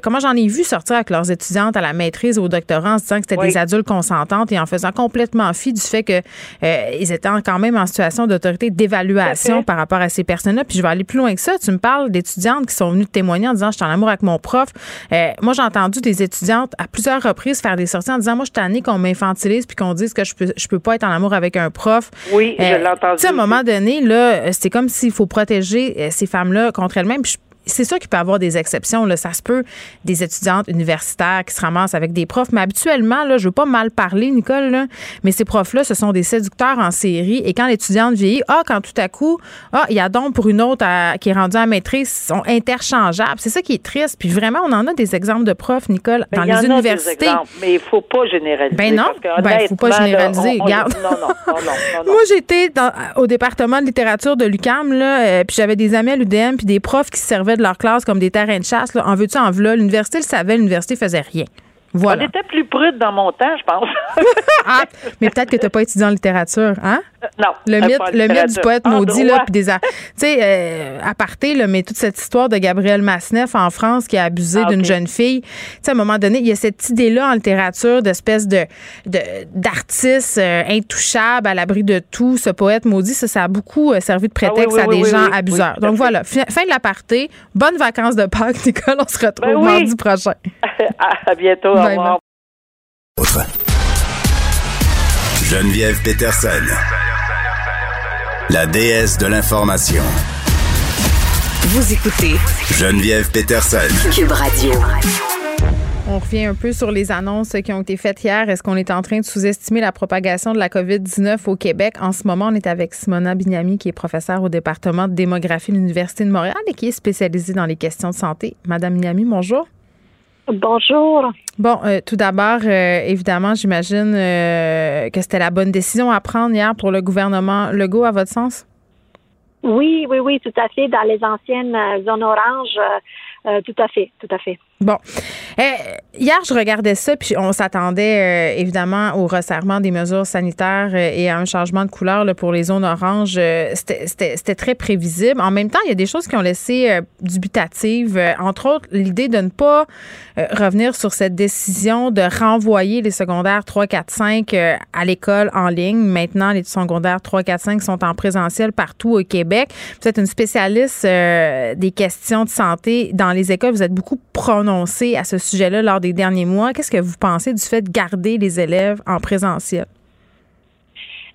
comment j'en ai vu sortir avec leurs étudiantes à la maîtrise ou au doctorat en se disant que c'était des adultes consentantes et en faisant complètement du fait qu'ils euh, étaient quand même en situation d'autorité d'évaluation par rapport à ces personnes-là. Puis je vais aller plus loin que ça. Tu me parles d'étudiantes qui sont venues témoigner en disant je suis en amour avec mon prof. Euh, moi, j'ai entendu des étudiantes à plusieurs reprises faire des sorties en disant moi, je suis tannée qu'on m'infantilise puis qu'on dise que je peux, je peux pas être en amour avec un prof. Oui, je euh, l'ai entendu. à un moment donné, là, c'est comme s'il faut protéger ces femmes-là contre elles-mêmes c'est sûr qu'il peut y avoir des exceptions. Là. Ça se peut, des étudiantes universitaires qui se ramassent avec des profs. Mais habituellement, là, je veux pas mal parler, Nicole, là, mais ces profs-là, ce sont des séducteurs en série. Et quand l'étudiante vieillit, ah, quand tout à coup, ah, il y a donc pour une autre qui est rendue à maîtrise, sont interchangeables. C'est ça qui est triste. Puis vraiment, on en a des exemples de profs, Nicole, dans les universités. mais il faut pas généraliser. Ben non, ben, faut pas généraliser. Regarde. non, non, non, non, Moi, j'étais au département de littérature de l'UCAM, là, euh, puis j'avais des amis à l'UDM, puis des profs qui servaient de leur classe comme des terrains de chasse. Là. En veux-tu, en v'là? L'université le savait, l'université faisait rien. Voilà. On était plus prude dans mon temps, je pense. ah, mais peut-être que tu n'as pas étudié en littérature, hein? Non. Le mythe, le mythe du poète maudit, là, puis des. Tu sais, euh, à parté, là, mais toute cette histoire de Gabriel Masneff en France qui a abusé ah, d'une jeune fille. Tu sais, à un moment donné, il y a cette idée-là en littérature d'espèce de, d'artiste euh, intouchable, à l'abri de tout. Ce poète maudit, ça, ça a beaucoup euh, servi de ah prétexte à des gens abuseurs. Donc voilà, fin, de l'aparté. Bonnes vacances de Pâques, Nicole. On se retrouve ben mardi prochain. à bientôt. Geneviève Peterson, la déesse de l'information. Vous écoutez Geneviève Peterson, Cube Radio. On revient un peu sur les annonces qui ont été faites hier. Est-ce qu'on est en train de sous-estimer la propagation de la COVID-19 au Québec? En ce moment, on est avec Simona Bignami, qui est professeure au département de démographie de l'Université de Montréal et qui est spécialisée dans les questions de santé. Madame Bignami, bonjour. Bonjour. Bon, euh, tout d'abord, euh, évidemment, j'imagine euh, que c'était la bonne décision à prendre hier pour le gouvernement Legault, à votre sens? Oui, oui, oui, tout à fait. Dans les anciennes zones oranges, tout à fait, tout à fait. Bon. Eh, hier, je regardais ça, puis on s'attendait euh, évidemment au resserrement des mesures sanitaires euh, et à un changement de couleur pour les zones oranges. Euh, c'était très prévisible. En même temps, il y a des choses qui ont laissé dubitatives. entre autres, l'idée de ne pas revenir sur cette décision de renvoyer les secondaires 3, 4, 5 à l'école en ligne. Maintenant, les secondaires 3, 4, 5 sont en présentiel partout au Québec. Vous êtes une spécialiste des questions de santé dans les écoles. Vous êtes beaucoup prononcée à ce sujet-là lors des derniers mois. Qu'est-ce que vous pensez du fait de garder les élèves en présentiel?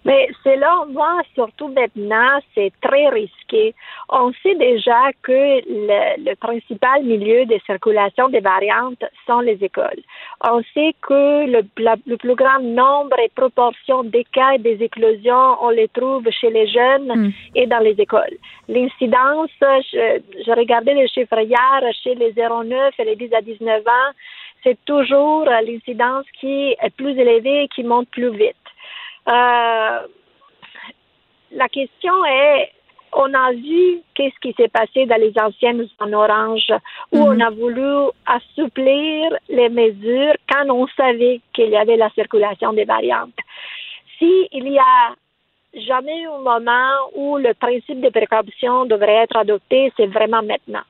Mais selon moi, surtout maintenant, c'est très risqué. On sait déjà que le, principal milieu de circulation des variantes sont les écoles. On sait que le, le plus grand nombre et proportion des cas et des éclosions, on les trouve chez les jeunes hmm. et dans les écoles. L'incidence, je, je, regardais les chiffres hier, chez les 0,9 et les 10 à 19 ans, c'est toujours l'incidence qui est plus élevée et qui monte plus vite. Euh, la question est, on a vu qu'est-ce qui s'est passé dans les anciennes zones orange où on mhm. a voulu assouplir les mesures quand on savait qu'il y avait la circulation des variantes. S'il il y a jamais un moment où le principe de précaution devrait être adopté, c'est vraiment maintenant.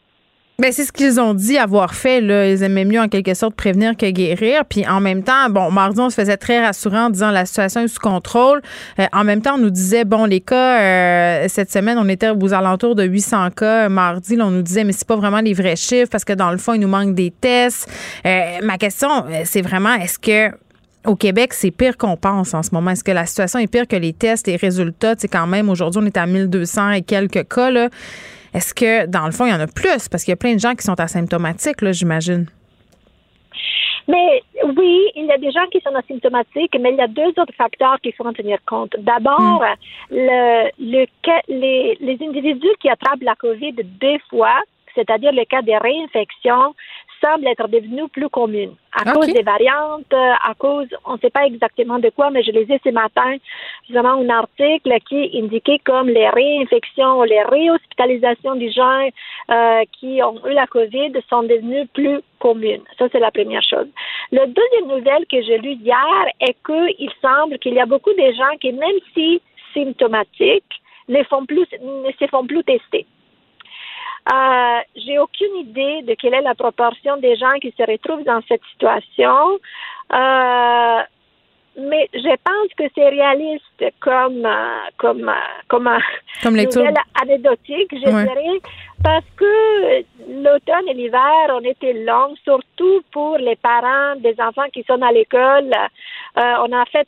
Ben, c'est ce qu'ils ont dit avoir fait. Là. Ils aimaient mieux en quelque sorte prévenir que guérir. Puis en même temps, bon, mardi, on se faisait très rassurant en disant la situation est sous contrôle. Euh, en même temps, on nous disait, bon, les cas, euh, cette semaine, on était aux alentours de 800 cas. Mardi, là, on nous disait, mais c'est pas vraiment les vrais chiffres parce que dans le fond, il nous manque des tests. Euh, ma question, c'est vraiment, est-ce que au Québec, c'est pire qu'on pense en ce moment? Est-ce que la situation est pire que les tests, les résultats? C'est quand même, aujourd'hui, on est à 1200 et quelques cas. Là. Est-ce que, dans le fond, il y en a plus? Parce qu'il y a plein de gens qui sont asymptomatiques, là, j'imagine. Mais oui, il y a des gens qui sont asymptomatiques, mais il y a deux autres facteurs qu'il faut en tenir compte. D'abord, hmm. le, le, les, les individus qui attrapent la COVID deux fois, c'est-à-dire le cas des réinfections, semble être devenue plus commune à cause des variantes, à cause, on ne sait pas exactement de quoi, mais je lisais ce matin justement un article qui indiquait comme les réinfections, les réhospitalisations des gens euh, qui ont eu la COVID sont devenues plus communes. Ça, c'est la première chose. La deuxième nouvelle que j'ai lue hier est qu'il semble qu'il y a beaucoup de gens qui, même si symptomatiques, ne, font plus, ne se font plus tester. Euh, j'ai aucune idée de quelle est la proportion des gens qui se retrouvent dans cette situation. Euh, mais je pense que c'est réaliste comme euh, comme comme, comme nouvelle anecdotique, je dirais, parce que l'automne et l'hiver ont été longs, surtout pour les parents des enfants qui sont à l'école. on a fait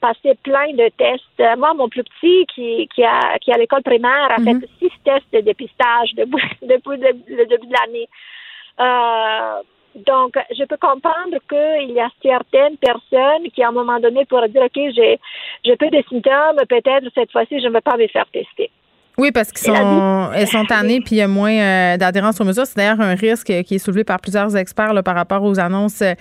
passer plein de tests. Moi, mon plus petit qui, qui a qui à l'école primaire a fait mhm. six tests de dépistage depuis, depuis le, début de l'année. Donc, je peux comprendre qu'il y a certaines personnes qui, à un moment donné, pourraient dire, OK, j'ai, j'ai peu de symptômes, peut-être cette fois-ci, je ne vais pas me faire tester. Oui, parce qu'elles sont, elles sont tannées puis il y a moins euh, d'adhérence aux mesures. C'est d'ailleurs un risque qui est soulevé par plusieurs experts là, par rapport aux annonces euh,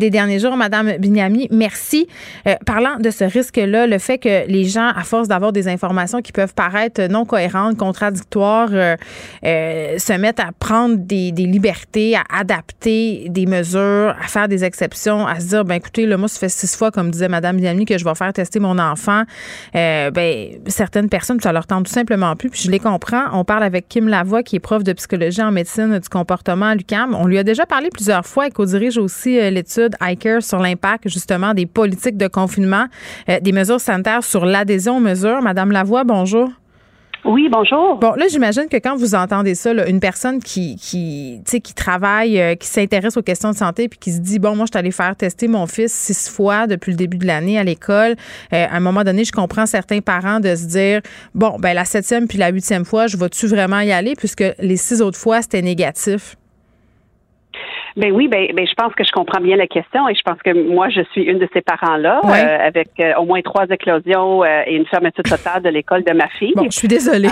des derniers jours. Madame Bignami, merci. Euh, parlant de ce risque-là, le fait que les gens, à force d'avoir des informations qui peuvent paraître non cohérentes, contradictoires, se mettent à prendre des, des, libertés, à adapter des mesures, à faire des exceptions, à se dire, ben écoutez, là, moi, ça fait six fois, comme disait Madame Bignami, que je vais faire tester mon enfant. ben certaines personnes, ça leur tente tout simplement plus, je les comprends. On parle avec Kim Lavoie, qui est prof de psychologie en médecine du comportement à l'UCAM. On lui a déjà parlé plusieurs fois et co-dirige aussi euh, l'étude ICARE sur l'impact justement des politiques de confinement, euh, des mesures sanitaires sur l'adhésion aux mesures. Madame Lavoie, bonjour. Oui, bonjour. Bon, là, j'imagine que quand vous entendez ça, une personne qui, qui, qui travaille, euh, qui s'intéresse aux questions de santé, puis qui se dit, bon, moi, je suis allée faire tester mon fils six fois depuis le début de l'année à l'école. Euh, à un moment donné, je comprends certains parents de se dire, bon, ben la septième puis la huitième fois, je vais-tu vraiment y aller, puisque les six autres fois, c'était négatif? Ben oui, ben, ben, je pense que je comprends bien la question et je pense que moi je suis une de ces parents-là euh, avec euh, au moins trois éclosions euh, et une fermeture totale de l'école de ma fille. Bon, je suis désolée.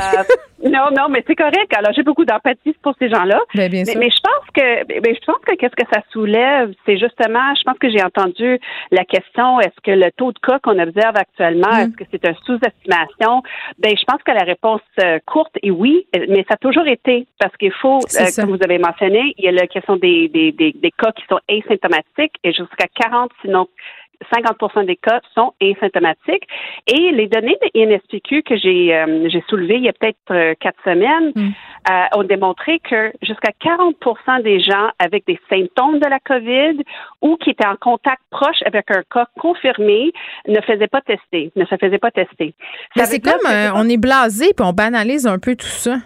non, non, mais c'est correct. Alors j'ai beaucoup d'empathie pour ces gens-là. Ben, bien mais, mais, je pense que ben, je pense que qu'est-ce que ça soulève, c'est justement, je pense que j'ai entendu la question est-ce que le taux de cas qu'on observe actuellement, mm. est-ce que c'est une sous-estimation? Ben je pense que la réponse courte est oui, mais ça a toujours été parce qu'il faut, comme vous avez mentionné, il y a la question des, des des, cas qui sont asymptomatiques et jusqu'à 40, sinon 50 des cas sont asymptomatiques. Et les données de INSPQ que j'ai euh, j'ai soulevées il y a peut-être euh, quatre semaines mm. euh, ont démontré que jusqu'à 40% des gens avec des symptômes de la COVID ou qui étaient en contact proche avec un cas confirmé ne faisaient pas tester, ne se faisaient pas tester. c'est comme on est blasé puis on banalise un peu tout ça.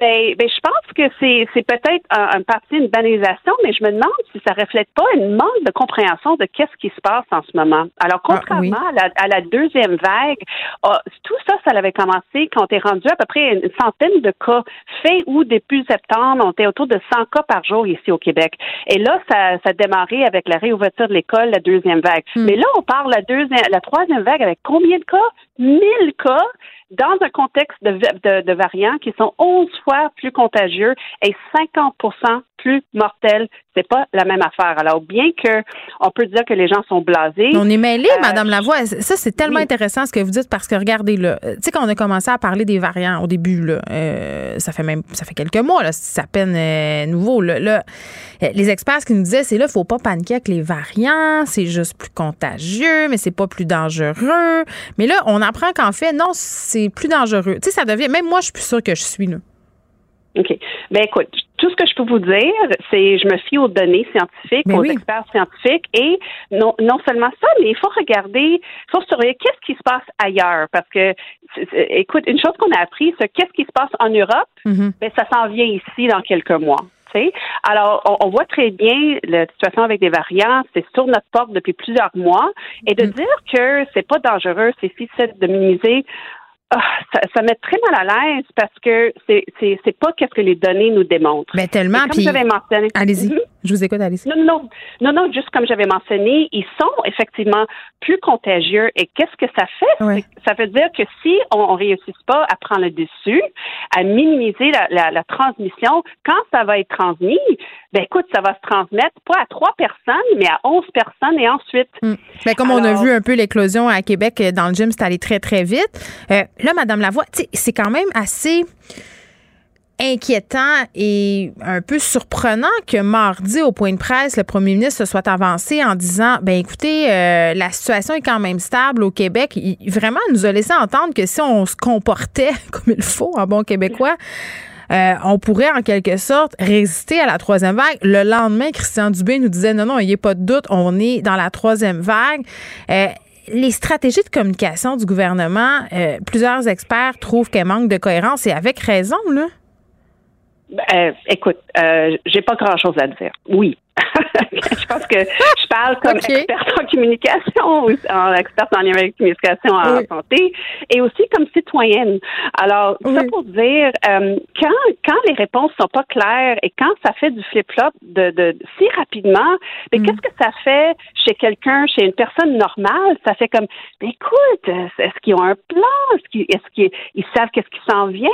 Ben, ben, je pense que c'est, c'est peut-être un, partie une banalisation, mais je me demande si ça reflète pas une manque de compréhension de qu'est-ce qui se passe en ce moment. Alors, ah, contrairement à, la, à, la, deuxième vague, ah, tout ça, ça avait commencé quand on est rendu à peu près une centaine de cas faits ou depuis septembre, on était autour de 100 cas par jour ici au Québec. Et là, ça, ça a démarré avec la réouverture de l'école, la deuxième vague. Hmm. Mais là, on parle la deuxième, la troisième vague avec combien de cas? 1000 cas? Dans un contexte de, variants qui sont 11 fois plus contagieux et 50 plus mortels c'est pas la même affaire. Alors, bien que on peut dire que les gens sont blasés. On est mêlés, euh, Madame Lavoie. Ça, c'est tellement intéressant ce que vous dites parce que regardez là, tu sais quand on a commencé à parler des variants au début là, euh, ça fait même ça fait quelques mois là, c'est à peine euh, nouveau là, Les experts qui nous disaient c'est là, faut pas paniquer avec les variants, c'est juste plus contagieux, mais c'est pas plus dangereux. Mais là, on apprend qu'en fait non, c'est plus dangereux. Tu sais, ça devient. Même moi, je suis plus sûre que je suis là. OK. Ben écoute, tout ce que je peux vous dire, c'est je me fie aux données scientifiques, ben aux experts scientifiques et non, non seulement ça, mais il faut regarder, il faut surveiller qu'est-ce qui se passe ailleurs parce que écoute, une chose qu'on a appris, c'est qu'est-ce qui se passe en Europe, ben, ça s'en vient ici dans quelques mois. Alors, on, voit très bien la situation avec des variants, c'est sur notre porte depuis plusieurs mois, et de mm-hmm. dire que c'est pas dangereux, c'est difficile de minimiser ah, ça, ça met très mal à l'aise parce que c'est c'est pas qu'est-ce que les données nous démontrent. Mais tellement. Puis allez-y, mhm. je vous écoute, allez-y. Non, non, non, non, juste comme j'avais mentionné, ils sont effectivement plus contagieux. Et qu'est-ce que ça fait? Ça veut dire que si on, ne réussit pas à prendre le dessus, à minimiser la, la, la transmission, quand ça va être transmis, ben écoute, ça va se transmettre pas à trois personnes, mais à onze personnes et ensuite. Hmm. Ben, comme on a vu un peu l'éclosion à Québec euh, dans le gym, c'est allé très, très vite. Euh, là, Madame Lavoie, c'est quand même assez inquiétant et un peu surprenant que mardi, au point de presse, le premier ministre se soit avancé en disant ben écoutez, euh, la situation est quand même stable au Québec. Vraiment nous a laissé entendre que si on se comportait comme il faut en bon québécois, euh, on pourrait en quelque sorte résister à la troisième vague. Le lendemain, Christian Dubé nous disait non, non, il n'y a pas de doute, on est dans la troisième vague. Euh, les stratégies de communication du gouvernement, euh, plusieurs experts trouvent qu'elles manquent de cohérence et avec raison, là. Ben, écoute, j'ai pas grand-chose à dire. Oui, je pense que je parle comme experte en communication, en experte en communication en santé, et aussi comme citoyenne. Alors, ça pour dire, euh, quand, quand les réponses sont pas claires et quand ça fait du flip-flop de, de, si rapidement, mais mm. qu'est-ce que ça fait chez quelqu'un, chez une personne normale? Ça fait comme, écoute, est-ce qu'ils ont un plan? Est-ce qu'ils est savent qu'est-ce qui s'en vient?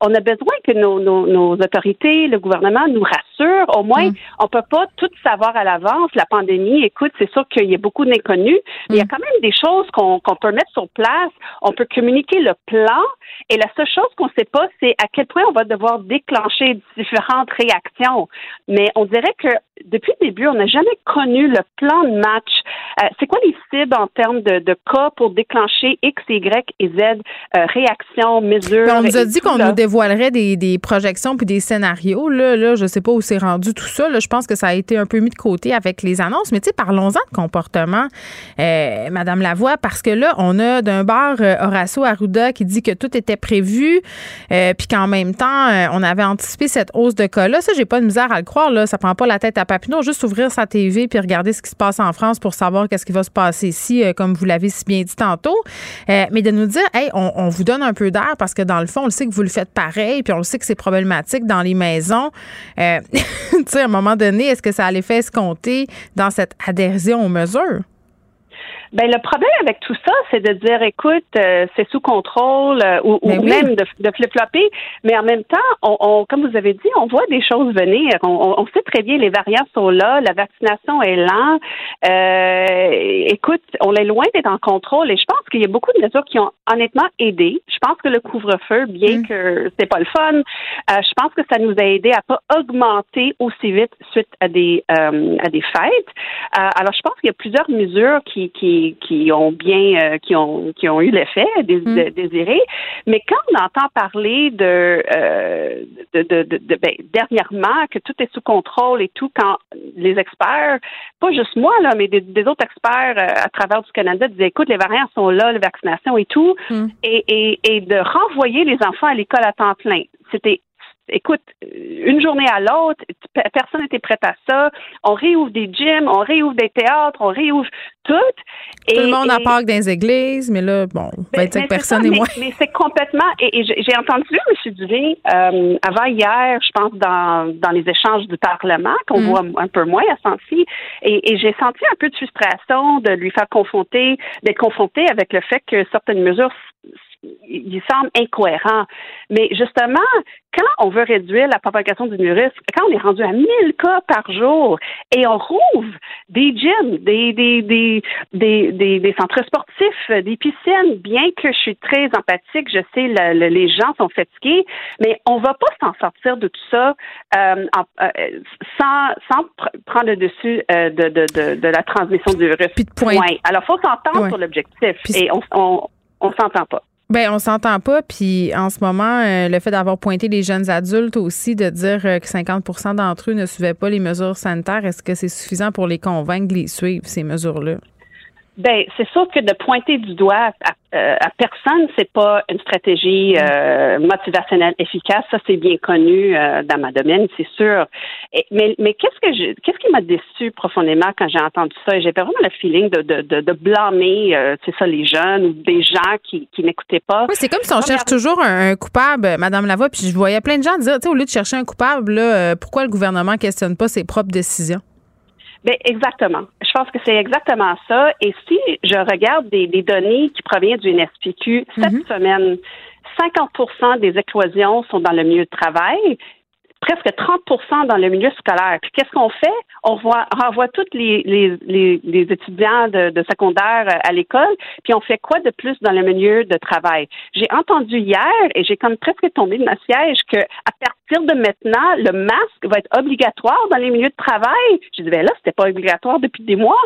On, a besoin que nos, nos, nos, autorités, le gouvernement nous rassurent. Au moins, mm. on peut pas tout savoir à l'avance. La pandémie, écoute, c'est sûr qu'il y a beaucoup d'inconnus, mais il y a mm. quand même des choses qu'on peut mettre sur place. On peut communiquer le plan. Et la seule chose qu'on ne sait pas, c'est à quel point on va devoir déclencher différentes réactions. Mais on dirait que depuis le début, on n'a jamais connu le plan de match. Euh, c'est quoi les cibles en termes de, cas pour déclencher X, Y et Z euh, réactions, mesures? on nous a dit qu'on nous dévoilerait des, des, projections puis des scénarios. Là, là je ne sais pas où c'est rendu tout ça. Là, je pense que ça a été un peu mis de côté avec les annonces. Mais tu sais, parlons-en de comportement, euh, Madame Lavoie, parce que là, on a d'un bar Horacio Arruda qui dit que tout était prévu, puis qu'en même temps, on avait anticipé cette hausse de cas-là. Ça, j'ai pas de misère à le croire. Là, ça prend pas la tête à Papineau, juste ouvrir sa TV puis regarder ce qui se passe en France pour savoir qu'est-ce qui va se passer ici, euh, comme vous l'avez si bien dit tantôt. Euh, mais de nous dire, hey, on, vous donne un peu d'air parce que dans le fond, on le sait que vous le faites pareil, puis on le sait que c'est problématique dans les maisons. Euh, tu sais, à un moment donné, est-ce que ça allait faire escompter dans cette adhésion aux mesures? Ben le problème avec tout ça, c'est de dire, écoute, euh, c'est sous contrôle euh, ou, ben même de, de flip-flopper, mais en même temps, on, on, comme vous avez dit, on voit des choses venir. On, on, sait très bien les variants sont là, la vaccination est là. Euh, écoute, on est loin d'être en contrôle et je pense qu'il y a beaucoup de mesures qui ont honnêtement aidé. Je pense que le couvre-feu, bien mm. que c'est pas le fun, euh, je pense que ça nous a aidé à pas augmenter aussi vite suite à des à des fêtes. alors je pense qu'il y a plusieurs mesures qui, qui qui, ont bien, euh, qui ont qui ont eu l'effet mm. désiré. Mais quand on entend parler de, euh, de, de, de, ben, dernièrement que tout est sous contrôle et tout, quand les experts, pas juste moi là, mais des, autres experts euh, à travers du Canada disaient, écoute, les variants sont là, la vaccination et tout, mm. et, et, et de renvoyer les enfants à l'école à temps plein. C'était écoute, une journée à l'autre, personne n'était prêt à ça. On réouvre des gyms, on réouvre des théâtres, on réouvre tout. tout le monde en parle dans les églises, mais là, bon, 25 personnes et moins. Mais, c'est complètement. Et, j'ai entendu M. Duvin euh, avant hier, je pense, dans, dans les échanges du Parlement, qu'on mm. voit un peu moins à Sancy, et, et j'ai senti un peu de frustration de lui faire confronter, d'être confronté avec le fait que certaines mesures il semble incohérent. Mais justement, quand on veut réduire la propagation du virus, quand on est rendu à 1000 cas par jour et on rouvre des gyms, des, des, des, des, des, centres sportifs, des piscines, bien que je suis très empathique, je sais le, les gens sont fatigués, mais on va pas s'en sortir de tout ça euh, euh, sans, sans prendre le dessus euh, de, de, de, de, la transmission du virus. Puis de point. Alors, faut s'entendre sur l'objectif et on, on, on s'entend pas. Ben on s'entend pas. Puis en ce moment, euh, le fait d'avoir pointé les jeunes adultes aussi, de dire euh, que 50% d'entre eux ne suivaient pas les mesures sanitaires, est-ce que c'est suffisant pour les convaincre de les suivre, ces mesures-là? Ben, c'est sûr que de pointer du doigt à, euh, à personne, c'est pas une stratégie euh, motivationnelle efficace. Ça, c'est bien connu euh, dans ma domaine, c'est sûr. mais mais qu'est-ce que je, qu'est-ce qui m'a déçu profondément quand j'ai entendu ça? J'ai vraiment le feeling de de, de, de blâmer, c'est ça, les jeunes ou des gens qui, qui n'écoutaient pas. Oui, c'est comme si on cherche toujours un, coupable, Madame Lavoie. Puis je voyais plein de gens dire, tu sais, au lieu de chercher un coupable, là, pourquoi le gouvernement questionne pas ses propres décisions? Ben, exactement. Je pense que c'est exactement ça. Et si je regarde des, données qui proviennent du NSPQ, cette mhm. semaine, 50% des éclosions sont dans le milieu de travail presque 30% dans le milieu scolaire. Puis qu'est-ce qu'on fait? On voit, renvoie tous les, les, les, étudiants de, de, secondaire à l'école, puis on fait quoi de plus dans le milieu de travail? J'ai entendu hier, et j'ai comme presque tombé de ma siège, que à partir de maintenant, le masque va être obligatoire dans les milieux de travail. J'ai dit, ben là, c'était pas obligatoire depuis des mois.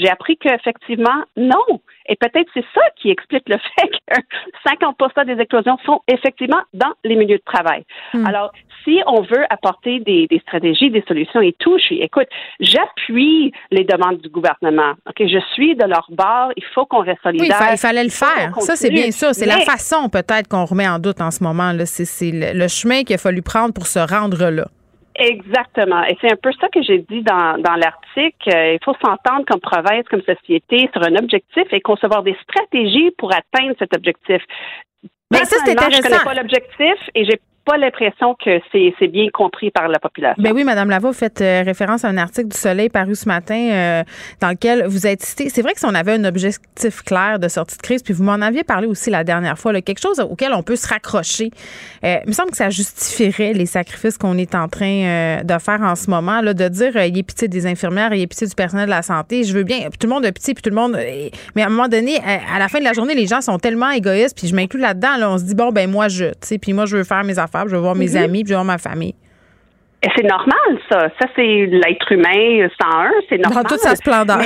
J'ai appris qu'effectivement, non. Et peut-être c'est ça qui explique le fait que 50 des éclosions sont effectivement dans les milieux de travail. Hmm. Alors, si on veut apporter des, stratégies, des solutions et tout, je suis, écoute, j'appuie les demandes du gouvernement. Ok, je suis de leur bord. Il faut qu'on reste solidaire. Oui, il, fallait le faire. Ça, c'est bien ça. C'est la façon peut-être qu'on remet en doute en ce moment. C'est le chemin qu'il a fallu prendre pour se rendre là. Exactement. Et c'est un peu ça que j'ai dit dans, dans l'article. Euh, il faut s'entendre comme province, comme société sur un objectif et concevoir des stratégies pour atteindre cet objectif. Mais ça, c'est intéressant. Je connais pas l'objectif et j'ai l'impression que c'est bien compris par la population. Ben oui, Madame Lavo, vous faites euh, référence à un article du Soleil paru ce matin euh, dans lequel vous êtes cité. C'est vrai que si on avait un objectif clair de sortie de crise, puis vous m'en aviez parlé aussi la dernière fois, là, quelque chose auquel on peut se raccrocher. Euh, il me semble que ça justifierait les sacrifices qu'on est en train de faire en ce moment, là, de dire il est pitié des infirmières, il est pitié du personnel de la santé. Je veux bien, tout le monde a pitié, puis tout le monde. mais à un moment donné, à, la fin de la journée, les gens sont tellement égoïstes, puis je m'inclus là-dedans. Là, on se dit bon ben moi je, tu sais, puis moi je veux faire mes affaires je veux voir mes mhm. amis, puis je veux voir ma famille. C'est normal, ça. Ça, c'est l'être humain 101, c'est normal. Dans toute sa splendeur.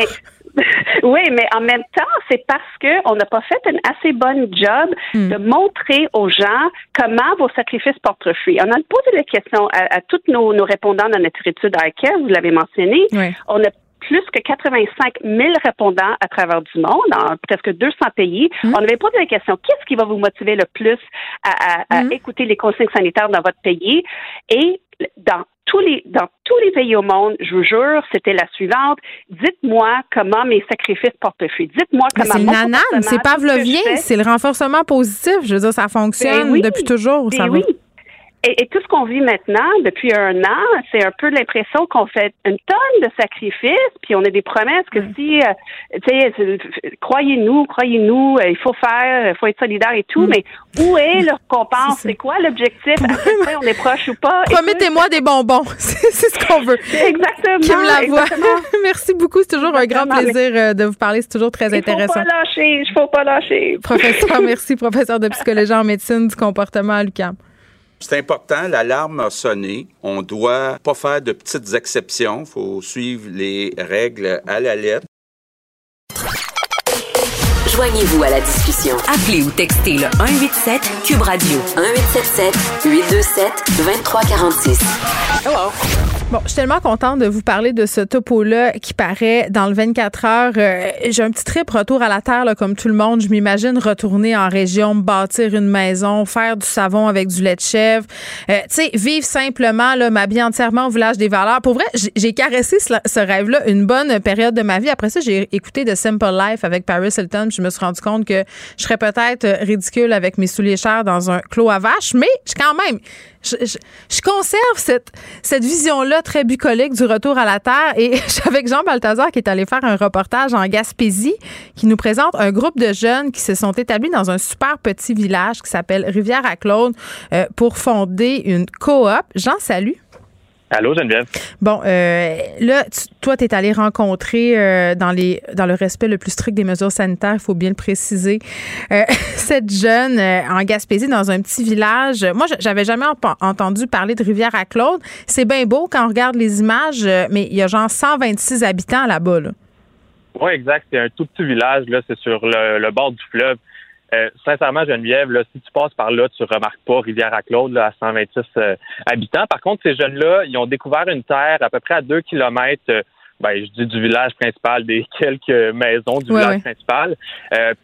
oui, mais en même temps, c'est parce qu'on n'a pas fait une assez bonne job hmm. de montrer aux gens comment vos sacrifices portent fruit. On a posé la question à, tous nos, répondants dans notre étude à vous l'avez mentionné. On a plus que 85 000 répondants à travers du monde, dans presque 200 pays. Hmm. On avait posé la question, qu'est-ce qui va vous motiver le plus à, hmm. écouter les consignes sanitaires dans votre pays? Et dans tous les dans tous les pays au monde, je vous jure, c'était la suivante. Dites-moi comment mes sacrifices portent fruit. Dites-moi comment. C'est le nanan, c'est pavlovien, c'est le renforcement positif. Je veux dire, ça fonctionne ben depuis toujours. ça ben oui. Et, tout ce qu'on vit maintenant, depuis un an, c'est un peu l'impression qu'on fait une tonne de sacrifices, puis on a des promesses que mm. si, euh, tu sais, croyez-nous, croyez-nous, euh, il faut faire, il faut être solidaire et tout, mm. mais où est le récompense? C'est quoi l'objectif? Point on est proche ou pas? Promettez-moi des bonbons. c'est ce qu'on veut. Exactement. Kim Lavoie. Merci beaucoup. C'est toujours un grand plaisir euh, de vous parler. C'est toujours très intéressant. Il faut pas lâcher. Il faut pas lâcher. Professeur, merci. Professeur de psychologie en médecine du comportement à l'UQAM. C'est important, l'alarme a sonné. On doit pas faire de petites exceptions. Il faut suivre les règles à la lettre. Joignez-vous à la discussion. Appelez ou textez le 187 Cube Radio 1877 827 2346. Hello. Bon, je suis tellement contente de vous parler de ce topo-là qui paraît dans le 24 heures. Euh, j'ai un petit trip retour à la terre, là, comme tout le monde. Je m'imagine retourner en région, bâtir une maison, faire du savon avec du lait de chèvre. Euh, tu sais, vivre simplement, là, m'habiller entièrement au village des valeurs. Pour vrai, j'ai caressé ce, rêve-là une bonne période de ma vie. Après ça, j'ai écouté The Simple Life avec Paris Hilton. je me suis rendu compte que je serais peut-être ridicule avec mes souliers chers dans un clos à vache, mais je, quand même, je, conserve cette, cette vision-là très bucolique du retour à la Terre. Et je suis avec Jean Balthazar qui est allé faire un reportage en Gaspésie qui nous présente un groupe de jeunes qui se sont établis dans un super petit village qui s'appelle Rivière-à-Claude euh, pour fonder une coop. Jean, salut. Allô, Geneviève? Bon, euh, là, toi, tu es allé rencontrer euh, dans, les, dans le respect le plus strict des mesures sanitaires, il faut bien le préciser, euh, cette jeune en Gaspésie, dans un petit village. Moi, j'avais jamais entendu parler de Rivière-à-Claude. C'est bien beau quand on regarde les images, mais il y a genre 126 habitants là-bas. Là. Oui, exact. C'est un tout petit village, là. C'est sur le bord du fleuve. Euh, sincèrement, Geneviève, là, si tu passes par là, tu remarques pas Rivière-à-Claude à 126 euh, habitants. Par contre, ces jeunes-là, ils ont découvert une terre à peu près à deux kilomètres. Euh, ben, je dis du village principal, des quelques maisons du village principal.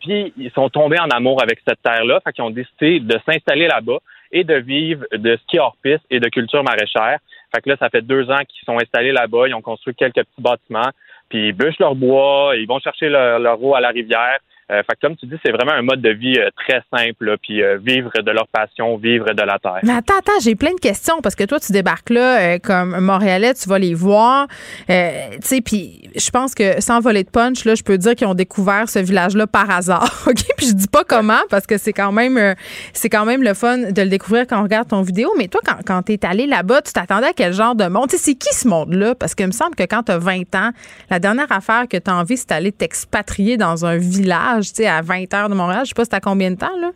puis ils sont tombés en amour avec cette terre-là, fait qu'ils ont décidé de s'installer là-bas et de vivre de ski hors piste et de culture maraîchère. Fait que là, ça fait deux ans qu'ils sont installés là-bas, ils ont construit quelques petits bâtiments, puis ils bûchent leur bois, ils vont chercher leur, leur eau à la rivière. Euh, fait que comme tu dis, c'est vraiment un mode de vie euh, très simple, puis euh, vivre de leur passion, vivre de la terre. Mais attends, attends, j'ai plein de questions parce que toi, tu débarques là comme Montréalais, tu vas les voir, tu sais, puis je pense que sans voler de punch, là, je peux dire qu'ils ont découvert ce village-là par hasard, ok? Puis je dis pas comment parce que c'est quand même, quand même le fun de le découvrir quand on regarde ton vidéo. Mais toi, quand, quand t'es allé là-bas, tu t'attendais à quel genre de monde? Tu sais, c'est qui ce monde-là? Parce que il me semble que quand tu as 20 ans, la dernière affaire que tu as envie, c'est d'aller t'expatrier dans un village à 20 heures de Montréal. Je sais pas c'était à combien de temps, là?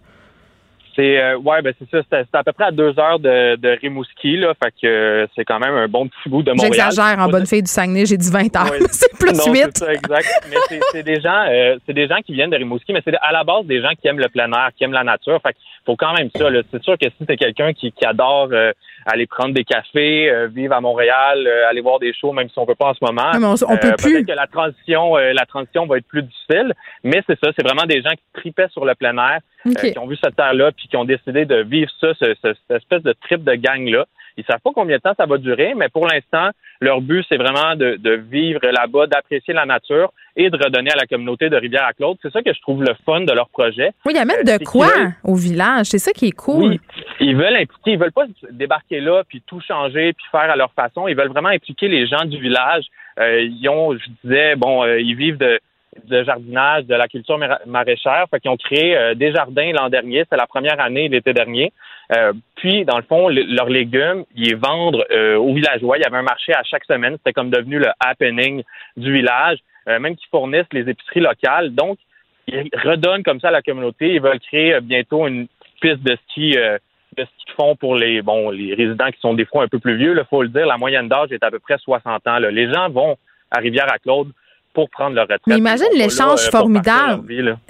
C'est euh, ouais, ben c'est ça. C'est à peu près à deux heures de, de Rimouski, là. Fait que euh, c'est quand même un bon petit bout de Montréal. J'exagère en bonne fille du Saguenay, j'ai dit 20 heures. c'est plus non, C'est ça, exact. mais c'est des gens, euh, c'est des gens qui viennent de Rimouski, mais c'est à la base des gens qui aiment le plein air, qui aiment la nature. Fait qu'il faut quand même ça. C'est sûr que si t'es quelqu'un qui, qui adore aller prendre des cafés, vivre à Montréal, aller voir des shows, même si on peut pas en ce moment. Mais on, peut plus. Peut-être que la transition, la transition va être plus difficile. Mais c'est ça, c'est vraiment des gens qui tripaient sur le plein air, qui ont vu cette terre-là, puis qui ont décidé de vivre ça, cette espèce de trip de gang-là. Ils savent pas combien de temps ça va durer, mais pour l'instant, leur but, c'est vraiment de, de vivre là-bas, d'apprécier la nature et de redonner à la communauté de Rivière-à-Claude. C'est ça que je trouve le fun de leur projet. Oui, il y a même de quoi au village. C'est ça qui est cool. Oui, ils veulent impliquer, ils veulent pas débarquer là puis tout changer puis faire à leur façon. Ils veulent vraiment impliquer les gens du village. Euh, ils ont, je disais, bon, euh, ils vivent de, de jardinage, de la culture maraîchère. Fait qu'ils ont créé euh, des jardins l'an dernier. C'est la première année l'été dernier. puis, dans le fond, leurs légumes, ils vendent aux villageois. Il y avait un marché à chaque semaine. C'était comme devenu le happening du village. même qu'ils fournissent les épiceries locales. Donc, ils redonnent comme ça à la communauté. Ils veulent créer bientôt une piste de ski de ce qu'ils font pour les bon les résidents qui sont des fois un peu plus vieux. Il faut le dire, la moyenne d'âge est à peu près 60 ans. Là. Les gens vont à Rivière-à-Claude pour prendre leur retraite. Mais imagine l'échange euh, formidable.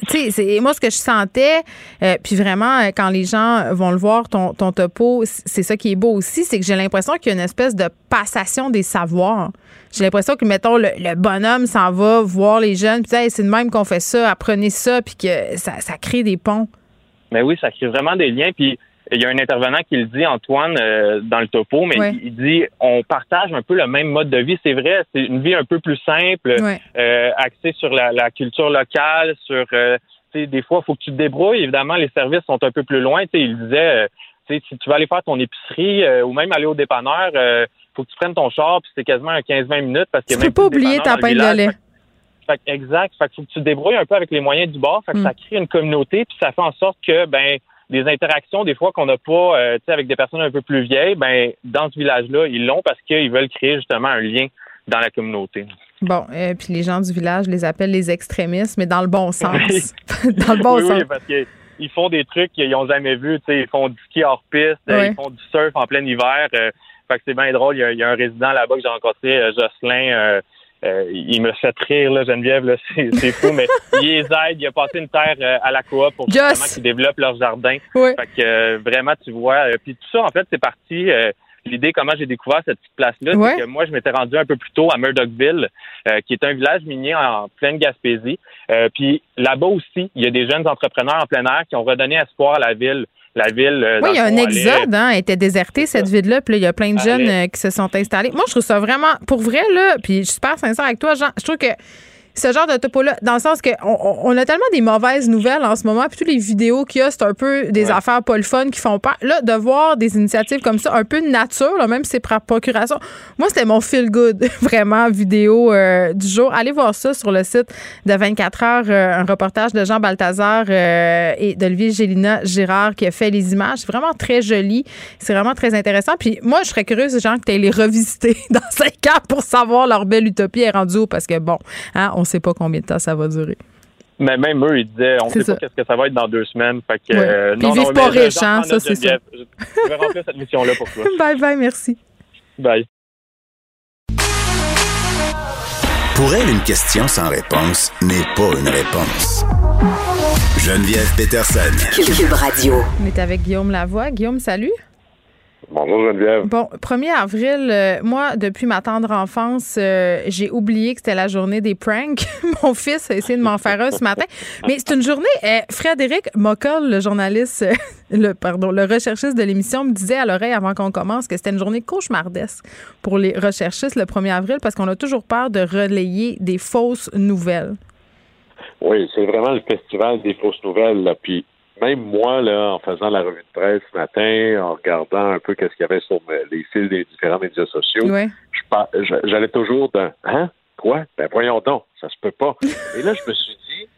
Tu sais, moi ce que je sentais, euh, puis vraiment euh, quand les gens vont le voir ton, ton topo, c'est ça qui est beau aussi, c'est que j'ai l'impression qu'il y a une espèce de passation des savoirs. J'ai l'impression que mettons le, bonhomme s'en va voir les jeunes, puis c'est de même qu'on fait ça, apprenez ça, puis que ça, ça crée des ponts. Mais oui, ça crée vraiment des liens, puis il y a un intervenant qui le dit, Antoine, euh, dans le topo, mais il dit on partage un peu le même mode de vie. C'est vrai, c'est une vie un peu plus simple, euh, axée sur la, culture locale, sur euh, des fois, il faut que tu te débrouilles. Évidemment, les services sont un peu plus loin. il disait si tu vas aller faire ton épicerie ou même aller au dépanneur, il faut que tu prennes ton char, puis c'est quasiment 15-20 minutes parce que Tu peux pas oublier ta peine de lait. Fait, exact. Fait faut que tu te débrouilles un peu avec les moyens du bord. Fait que mm. ça crée une communauté, puis ça fait en sorte que ben des interactions des fois qu'on n'a pas euh, avec des personnes un peu plus vieilles, ben dans ce village-là, ils l'ont parce qu'ils veulent créer justement un lien dans la communauté. Bon, euh, puis les gens du village les appellent les extrémistes, mais dans le bon sens. dans le bon sens. Oui, parce qu'ils font des trucs qu'ils n'ont jamais vus. Ils font du ski hors piste, ils font du surf en plein hiver. Euh, fait que c'est bien drôle. Il y, a, un résident là-bas que j'ai rencontré, Jocelyn. Euh, il me fait rire, là, Geneviève, c'est, fou, mais il les aide. Il a passé une terre euh, à la coop pour justement qu'ils développent leur jardin. Fait que euh, vraiment, tu vois. puis tout ça, en fait, c'est parti. L'idée, comment j'ai découvert cette petite place-là, c'est que moi, je m'étais rendu un peu plus tôt à Murdochville, qui est un village minier en pleine Gaspésie. puis là-bas aussi, il y a des jeunes entrepreneurs en plein air qui ont redonné espoir à la ville la ville. Euh, oui, il y a un exode, hein, elle était désertée, cette ville-là, puis il y a plein de jeunes euh, qui se sont installés. Moi, je trouve ça vraiment, pour vrai, là, puis je suis super sincère avec toi, Jean, je trouve que ce genre de topo-là, dans le sens qu'on on a tellement des mauvaises nouvelles en ce moment, puis toutes les vidéos qu'il y a, c'est un peu des affaires pas le fun qui font peur. Là, de voir des initiatives comme ça, un peu de nature, là, même si c'est par procuration. Moi, c'était mon feel good, vraiment, vidéo euh, du jour. Allez voir ça sur le site de 24 heures, euh, un reportage de Jean Balthazar euh, et d'Olivier Gélina Girard qui a fait les images. C'est vraiment très joli. C'est vraiment très intéressant. Puis moi, je serais curieuse, gens que tu les revisiter dans 5 ans pour savoir leur belle utopie est rendue où, parce que bon, hein, on ne sait pas combien de temps ça va durer. Mais même eux, ils disaient, on ne sait pas qu'est-ce que ça va être dans deux semaines. Fait que, euh, non, ils vivent pas riches, hein, ça, c'est ça. Je vais remplir cette mission-là pour toi. bye bye, merci. Bye. Pour elle, une question sans réponse n'est pas une réponse. Geneviève Peterson. Cube Radio. On est avec Guillaume Lavoie. Guillaume, salut. Bonjour Geneviève. Bon, 1er avril, euh, moi, depuis ma tendre enfance, euh, j'ai oublié que c'était la journée des pranks. Mon fils a essayé de m'en faire un ce matin. Mais c'est une journée. Euh, Frédéric Mockel, le journaliste, le pardon, le recherchiste de l'émission, me disait à l'oreille avant qu'on commence que c'était une journée cauchemardesque pour les recherchistes le 1er avril parce qu'on a toujours peur de relayer des fausses nouvelles. Oui, c'est vraiment le festival des fausses nouvelles. Là. Puis même moi, là, en faisant la revue de presse ce matin, en regardant un peu qu'est-ce qu'il y avait sur les fils des différents médias sociaux, j'allais toujours d'un Hein? Quoi? Ben voyons donc, ça se peut pas. Et là, je me suis dit,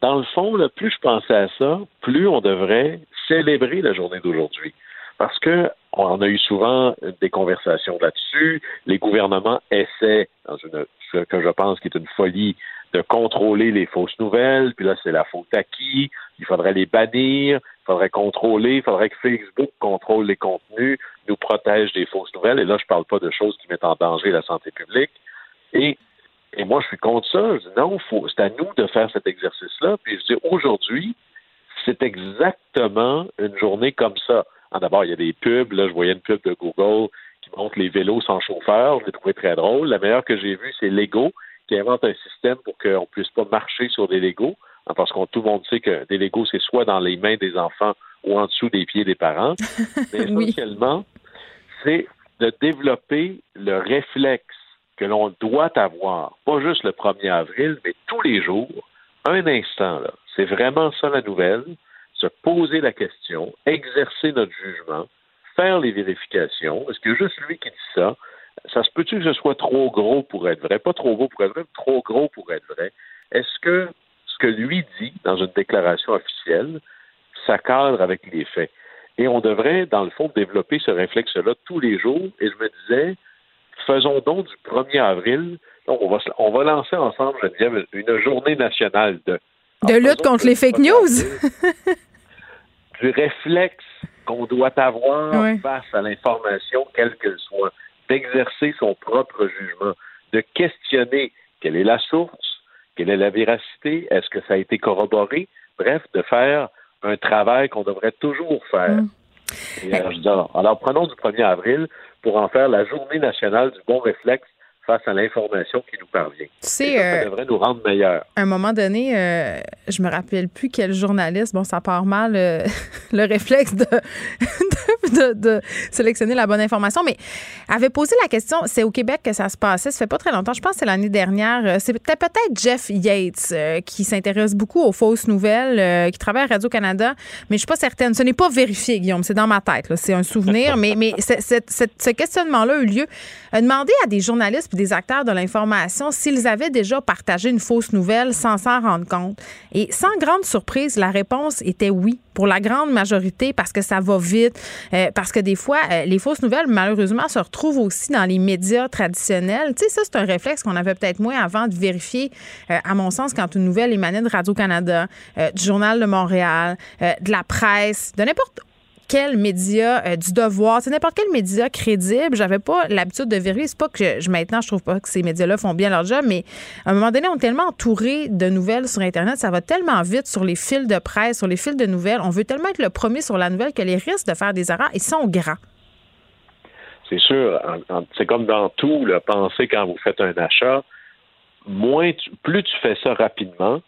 dans le fond, là, plus je pensais à ça, plus on devrait célébrer la journée d'aujourd'hui. Parce que on a eu souvent des conversations là-dessus. Les gouvernements essaient, dans une, ce que je pense qui est une folie, de contrôler les fausses nouvelles, puis là, c'est la faute à qui? Il faudrait les bannir, il faudrait contrôler, il faudrait que Facebook contrôle les contenus, nous protège des fausses nouvelles, et là, je parle pas de choses qui mettent en danger la santé publique. Et, et moi, je suis contre ça. Je dis non, c'est à nous de faire cet exercice-là. Puis je dis aujourd'hui, c'est exactement une journée comme ça. Ah, d'abord, il y a des pubs. Là, je voyais une pub de Google qui montre les vélos sans chauffeur. Je l'ai trouvé très drôle. La meilleure que j'ai vue, c'est Lego qui invente un système pour qu'on ne puisse pas marcher sur des Legos, hein, parce que tout le monde sait que des Legos, c'est soit dans les mains des enfants ou en dessous des pieds des parents. Mais essentiellement, c'est de développer le réflexe que l'on doit avoir, pas juste le 1er avril, mais tous les jours, un instant, là. C'est vraiment ça la nouvelle. Se poser la question, exercer notre jugement, faire les vérifications. Est-ce que juste lui qui dit ça? Ça se peut-tu que ce soit trop gros pour être vrai? Pas trop gros pour être vrai, mais trop gros pour être vrai. Est-ce que ce que lui dit dans une déclaration officielle, ça cadre avec les faits? Et on devrait, dans le fond, développer ce réflexe-là tous les jours. Et je me disais, faisons donc du 1er avril, on va, on va lancer ensemble, je disais, une journée nationale de... De lutte contre les fake news. du réflexe qu'on doit avoir face à l'information, quelle qu'elle soit, d'exercer son propre jugement, de questionner quelle est la source, quelle est la véracité, est-ce que ça a été corroboré, bref, de faire un travail qu'on devrait toujours faire. Mm. alors, alors, prenons du 1er avril pour en faire la journée nationale du bon réflexe face à l'information qui nous parvient. C'est ça, euh, devrait nous rendre meilleurs. À un moment donné, euh, je me rappelle plus quel journaliste, bon, ça part mal euh, le réflexe de, de, sélectionner la bonne information, mais avait posé la question, c'est au Québec que ça se passait, ça fait pas très longtemps, je pense que c'est l'année dernière, c'était peut-être Jeff Yates qui s'intéresse beaucoup aux fausses nouvelles, qui travaille à Radio-Canada, mais je suis pas certaine, ce n'est pas vérifié, Guillaume, c'est dans ma tête, c'est un souvenir, mais, mais ce questionnement-là a eu lieu. Demander à des journalistes des acteurs de l'information s'ils avaient déjà partagé une fausse nouvelle sans s'en rendre compte. Et sans grande surprise, la réponse était oui pour la grande majorité parce que ça va vite, euh, parce que des fois, euh, les fausses nouvelles, malheureusement, se retrouvent aussi dans les médias traditionnels. Tu sais, ça, c'est un réflexe qu'on avait peut-être moins avant de vérifier, euh, à mon sens, quand une nouvelle émanait de Radio-Canada, du Journal de Montréal, de la presse, de n'importe quel média euh, du devoir, c'est n'importe quel média crédible. J'avais pas l'habitude de vérifier. C'est pas que je, maintenant je trouve pas que ces médias-là font bien leur job, mais à un moment donné, on est tellement entouré de nouvelles sur Internet, ça va tellement vite sur les fils de presse, sur les fils de nouvelles. On veut tellement être le premier sur la nouvelle que les risques de faire des erreurs ils sont grands. C'est sûr. C'est comme dans tout, le penser quand vous faites un achat, moins plus tu fais ça rapidement,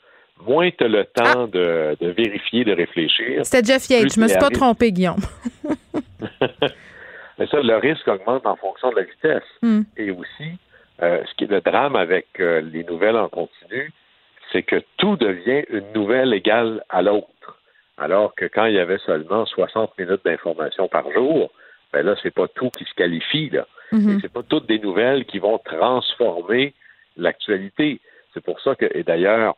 moins tu as le temps ah. de, vérifier, de réfléchir. C'était Jeff Yates. Je me suis pas trompé, Guillaume. Mais ça, le risque augmente en fonction de la vitesse. Hmm. Et aussi, euh, ce qui est le drame avec euh, les nouvelles en continu, c'est que tout devient une nouvelle égale à l'autre. Alors que quand il y avait seulement 60 minutes d'information par jour, ben là, c'est pas tout qui se qualifie, là. Mm-hmm. c'est pas toutes des nouvelles qui vont transformer l'actualité. C'est pour ça que, et d'ailleurs,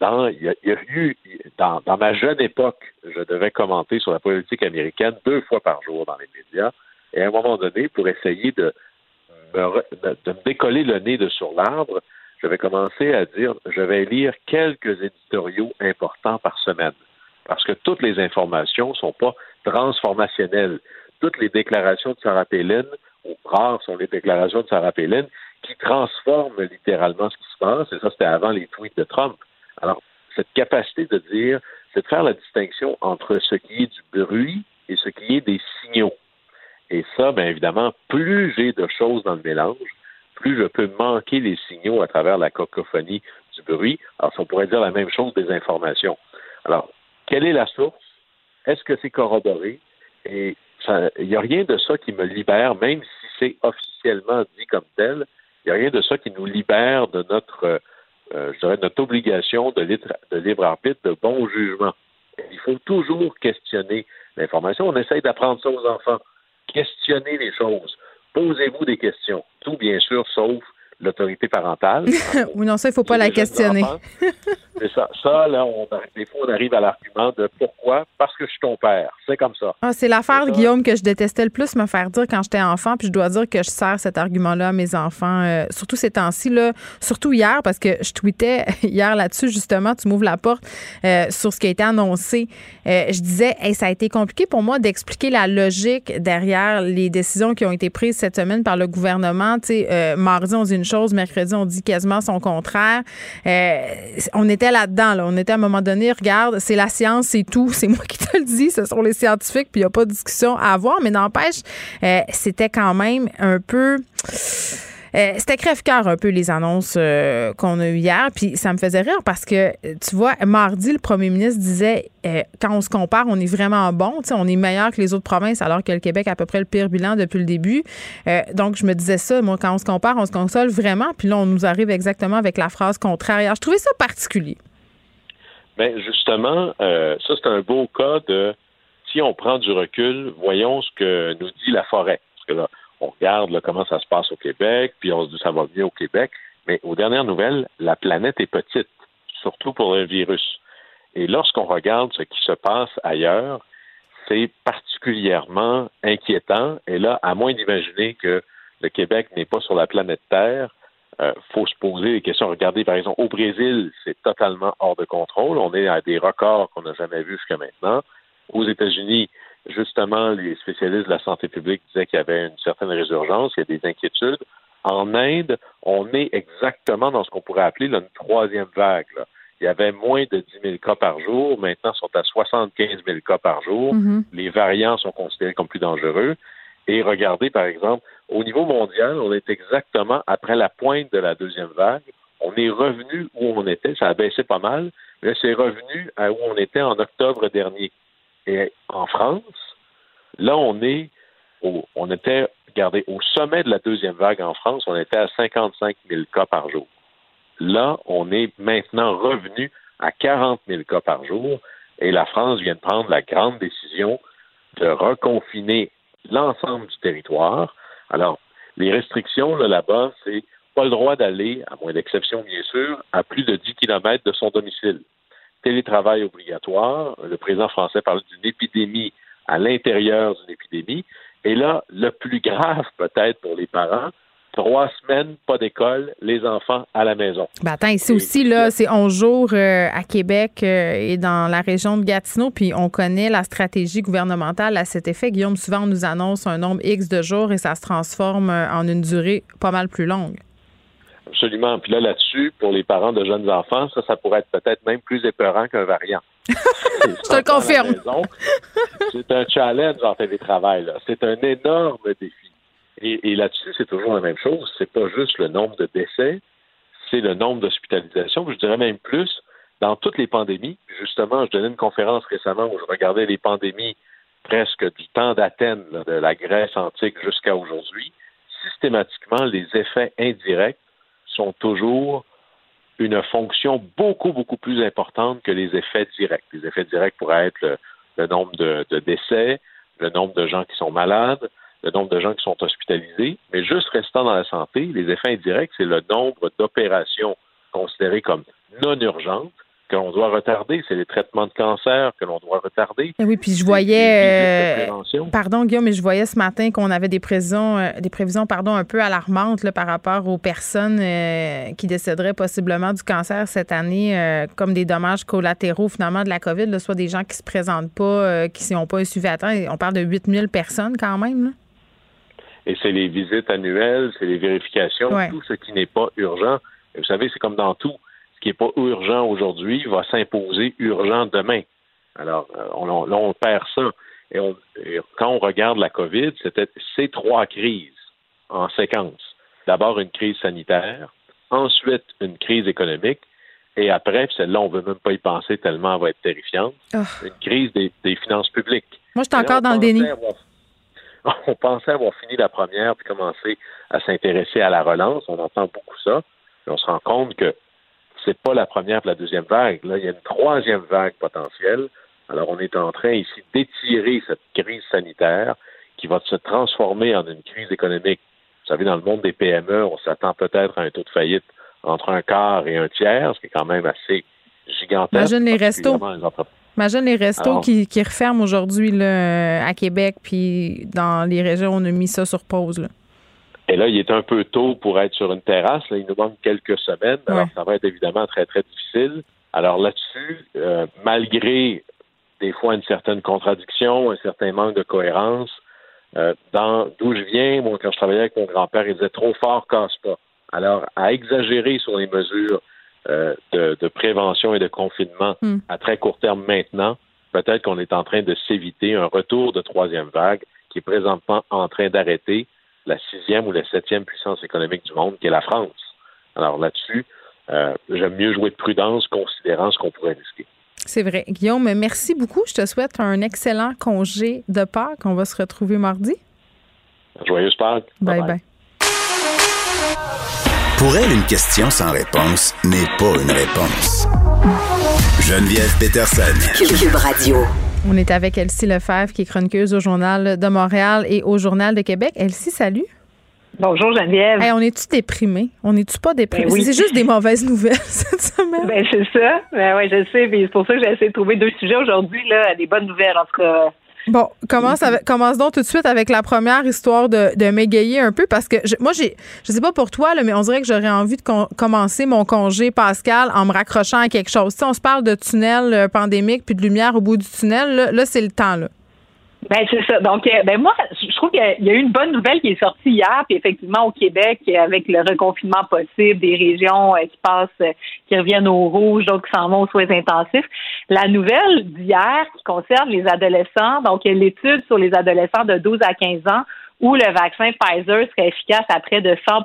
dans, il y, a, eu, dans, dans, ma jeune époque, je devais commenter sur la politique américaine deux fois par jour dans les médias. Et à un moment donné, pour essayer de me, de me décoller le nez de sur l'arbre, je vais commencer à dire, je vais lire quelques éditoriaux importants par semaine. Parce que toutes les informations ne sont pas transformationnelles. Toutes les déclarations de Sarah Palin, ou rares sont les déclarations de Sarah Palin, qui transforment littéralement ce qui se passe. Et ça, c'était avant les tweets de Trump. Alors, cette capacité de dire, c'est de faire la distinction entre ce qui est du bruit et ce qui est des signaux. Et ça, bien évidemment, plus j'ai de choses dans le mélange, plus je peux manquer les signaux à travers la cacophonie du bruit. Alors, on pourrait dire la même chose des informations. Alors, quelle est la source? Est-ce que c'est corroboré? Et il n'y a rien de ça qui me libère, même si c'est officiellement dit comme tel, il n'y a rien de ça qui nous libère de notre euh, je dirais, notre obligation de de libre arbitre, de bon jugement. Il faut toujours questionner l'information. On essaye d'apprendre ça aux enfants. Questionnez les choses. Posez-vous des questions. Tout, bien sûr, sauf l'autorité parentale. oui, non, ça, il ne faut pas la questionner. C'est ça. Ça, là, on, des fois, on arrive à l'argument de pourquoi? Parce que je suis ton père. C'est comme ça. Ah, c'est l'affaire, Guillaume, que je détestais le plus me faire dire quand j'étais enfant. Puis je dois dire que je sers cet argument-là à mes enfants, euh, surtout ces temps-ci, là, surtout hier, parce que je tweetais hier là-dessus, justement, tu m'ouvres la porte euh, sur ce qui a été annoncé. Euh, je disais, hey, ça a été compliqué pour moi d'expliquer la logique derrière les décisions qui ont été prises cette semaine par le gouvernement. Tu sais, mardi, on dit une chose, mercredi, on dit quasiment son contraire. on était là-dedans. Là. On était à un moment donné, regarde, c'est la science, c'est tout. C'est moi qui te le dis. Ce sont les scientifiques, puis il n'y a pas de discussion à avoir. Mais n'empêche, euh, c'était quand même un peu Euh, c'était crève-cœur un peu les annonces euh, qu'on a eues hier, puis ça me faisait rire parce que, tu vois, mardi, le premier ministre disait euh, quand on se compare, on est vraiment bon, on est meilleur que les autres provinces, alors que le Québec a à peu près le pire bilan depuis le début. donc, je me disais ça, moi, quand on se compare, on se console vraiment, puis là, on nous arrive exactement avec la phrase contraire. je trouvais ça particulier. Bien, justement, ça, c'est un beau cas de si on prend du recul, voyons ce que nous dit la forêt. On regarde comment ça se passe au Québec, puis on se dit ça va bien au Québec. Mais aux dernières nouvelles, la planète est petite, surtout pour un virus. Et lorsqu'on regarde ce qui se passe ailleurs, c'est particulièrement inquiétant. Et là, à moins d'imaginer que le Québec n'est pas sur la planète Terre, il euh, faut se poser des questions. Regardez, par exemple, au Brésil, c'est totalement hors de contrôle. On est à des records qu'on n'a jamais vus jusqu'à maintenant. Aux États-Unis, justement, les spécialistes de la santé publique disaient qu'il y avait une certaine résurgence, il y a des inquiétudes. En Inde, on est exactement dans ce qu'on pourrait appeler une troisième vague. Il y avait moins de 10 000 cas par jour. Maintenant, ils sont à 75 000 cas par jour. Mm-hmm. Les variants sont considérés comme plus dangereux. Et regardez, par exemple, au niveau mondial, on est exactement après la pointe de la deuxième vague. On est revenu où on était. Ça a baissé pas mal, mais c'est revenu à où on était en octobre dernier. Et en France, là, on est au, on était, regardez, au sommet de la deuxième vague en France, on était à 55 000 cas par jour. Là, on est maintenant revenu à 40 000 cas par jour et la France vient de prendre la grande décision de reconfiner l'ensemble du territoire. Alors, les restrictions là-bas, c'est pas le droit d'aller, à moins d'exception bien sûr, à plus de 10 km de son domicile télétravail obligatoire. Le président français parle d'une épidémie à l'intérieur d'une épidémie. Et là, le plus grave peut-être pour les parents, trois semaines, pas d'école, les enfants à la maison. Ben attends, ici aussi, là, c'est 11 jours euh, à Québec euh, et dans la région de Gatineau, puis on connaît la stratégie gouvernementale à cet effet. Guillaume, souvent, on nous annonce un nombre X de jours et ça se transforme euh, en une durée pas mal plus longue. Absolument. Puis là, là-dessus, pour les parents de jeunes enfants, ça, ça pourrait être peut-être même plus épeurant qu'un variant. Je te le confirme. C'est un challenge en télétravail. C'est un énorme défi. Et, là-dessus, c'est toujours la même chose. C'est pas juste le nombre de décès, c'est le nombre d'hospitalisations. Je dirais même plus, dans toutes les pandémies, justement, je donnais une conférence récemment où je regardais les pandémies presque du temps d'Athènes, de la Grèce antique jusqu'à aujourd'hui. Systématiquement, les effets indirects sont toujours une fonction beaucoup, beaucoup plus importante que les effets directs. Les effets directs pourraient être le, nombre de, décès, le nombre de gens qui sont malades, le nombre de gens qui sont hospitalisés, mais juste restant dans la santé, les effets indirects, c'est le nombre d'opérations considérées comme non urgentes que l'on doit retarder, c'est les traitements de cancer que l'on doit retarder. Eh oui, puis je voyais, euh, pardon Guillaume, mais je voyais ce matin qu'on avait des prévisions, euh, des prévisions, pardon, un peu alarmantes par rapport aux personnes euh, qui décéderaient possiblement du cancer cette année, comme des dommages collatéraux finalement de la COVID, soit des gens qui se présentent pas, qui n'ont pas un suivi à temps. On parle de 8000 personnes quand même. Et c'est les visites annuelles, c'est les vérifications, tout ce qui n'est pas urgent. vous savez, c'est comme dans tout qui n'est pas urgent aujourd'hui va s'imposer urgent demain. Alors, euh, on, là, on perd ça. Et, quand on regarde la COVID, c'était ces trois crises en séquence. D'abord une crise sanitaire, ensuite une crise économique, et après, celle-là, on ne veut même pas y penser tellement elle va être terrifiante, ah. une crise des, finances publiques. Moi, je suis encore dans le déni. on pensait avoir fini la première puis commencer à s'intéresser à la relance. On entend beaucoup ça. On se rend compte que c'est pas la première et la deuxième vague. Là, il y a une troisième vague potentielle. Alors, on est en train ici d'étirer cette crise sanitaire qui va se transformer en une crise économique. Vous savez, dans le monde des PME, on s'attend peut-être à un taux de faillite entre un quart et un tiers, ce qui est quand même assez gigantesque. Imagine les restos. Imagine les restos qui, qui, referment aujourd'hui à Québec, puis dans les régions, on a mis ça sur pause. Là. Et là, il est un peu tôt pour être sur une terrasse. il nous manque quelques semaines. Alors, ça va être évidemment très, très difficile. Alors là-dessus, euh, malgré des fois une certaine contradiction, un certain manque de cohérence, euh, dans d'où je viens, moi, quand je travaillais avec mon grand-père, il disait trop fort casse pas. Alors, à exagérer sur les mesures euh, de, prévention et de confinement hmm. à très court terme maintenant, peut-être qu'on est en train de s'éviter un retour de troisième vague qui est présentement en train d'arrêter la sixième ou la septième puissance économique du monde, qui est la France. Alors là-dessus, euh, j'aime mieux jouer de prudence, considérant ce qu'on pourrait risquer. C'est vrai. Guillaume, merci beaucoup. Je te souhaite un excellent congé de Pâques. On va se retrouver mardi. Joyeuse Pâques. Bye bye. Pour elle, une question sans réponse n'est pas une réponse. Geneviève Peterson. Cube Radio. On est avec Elsie Lefebvre, qui est chroniqueuse au Journal de Montréal et au Journal de Québec. Elsie, salut. Bonjour Geneviève. on est-tu déprimé? On n'est-tu pas déprimé? Ben c'est juste des mauvaises nouvelles cette semaine. Ben, c'est ça. Ben, oui, je sais. C'est pour ça que j'ai essayé de trouver deux sujets aujourd'hui, là, des bonnes nouvelles. En tout cas, Bon, commence, avec, commence donc tout de suite avec la première histoire de, de m'égayer un peu parce que moi, j'ai, je sais pas pour toi, là, mais on dirait que j'aurais envie de commencer mon congé Pascal en me raccrochant à quelque chose. Si on se parle de tunnel euh, pandémique puis de lumière au bout du tunnel, là c'est le temps. Là. Ben c'est ça. Donc, euh, ben moi, je trouve qu'il y a eu une bonne nouvelle qui est sortie hier, puis effectivement au Québec, avec le reconfinement possible, des régions euh, qui passent, euh, qui reviennent au rouge, d'autres qui s'en vont aux soins intensifs. La nouvelle d'hier qui concerne les adolescents, donc l'étude sur les adolescents de 12 à 15 ans où le vaccin Pfizer serait efficace à près de 100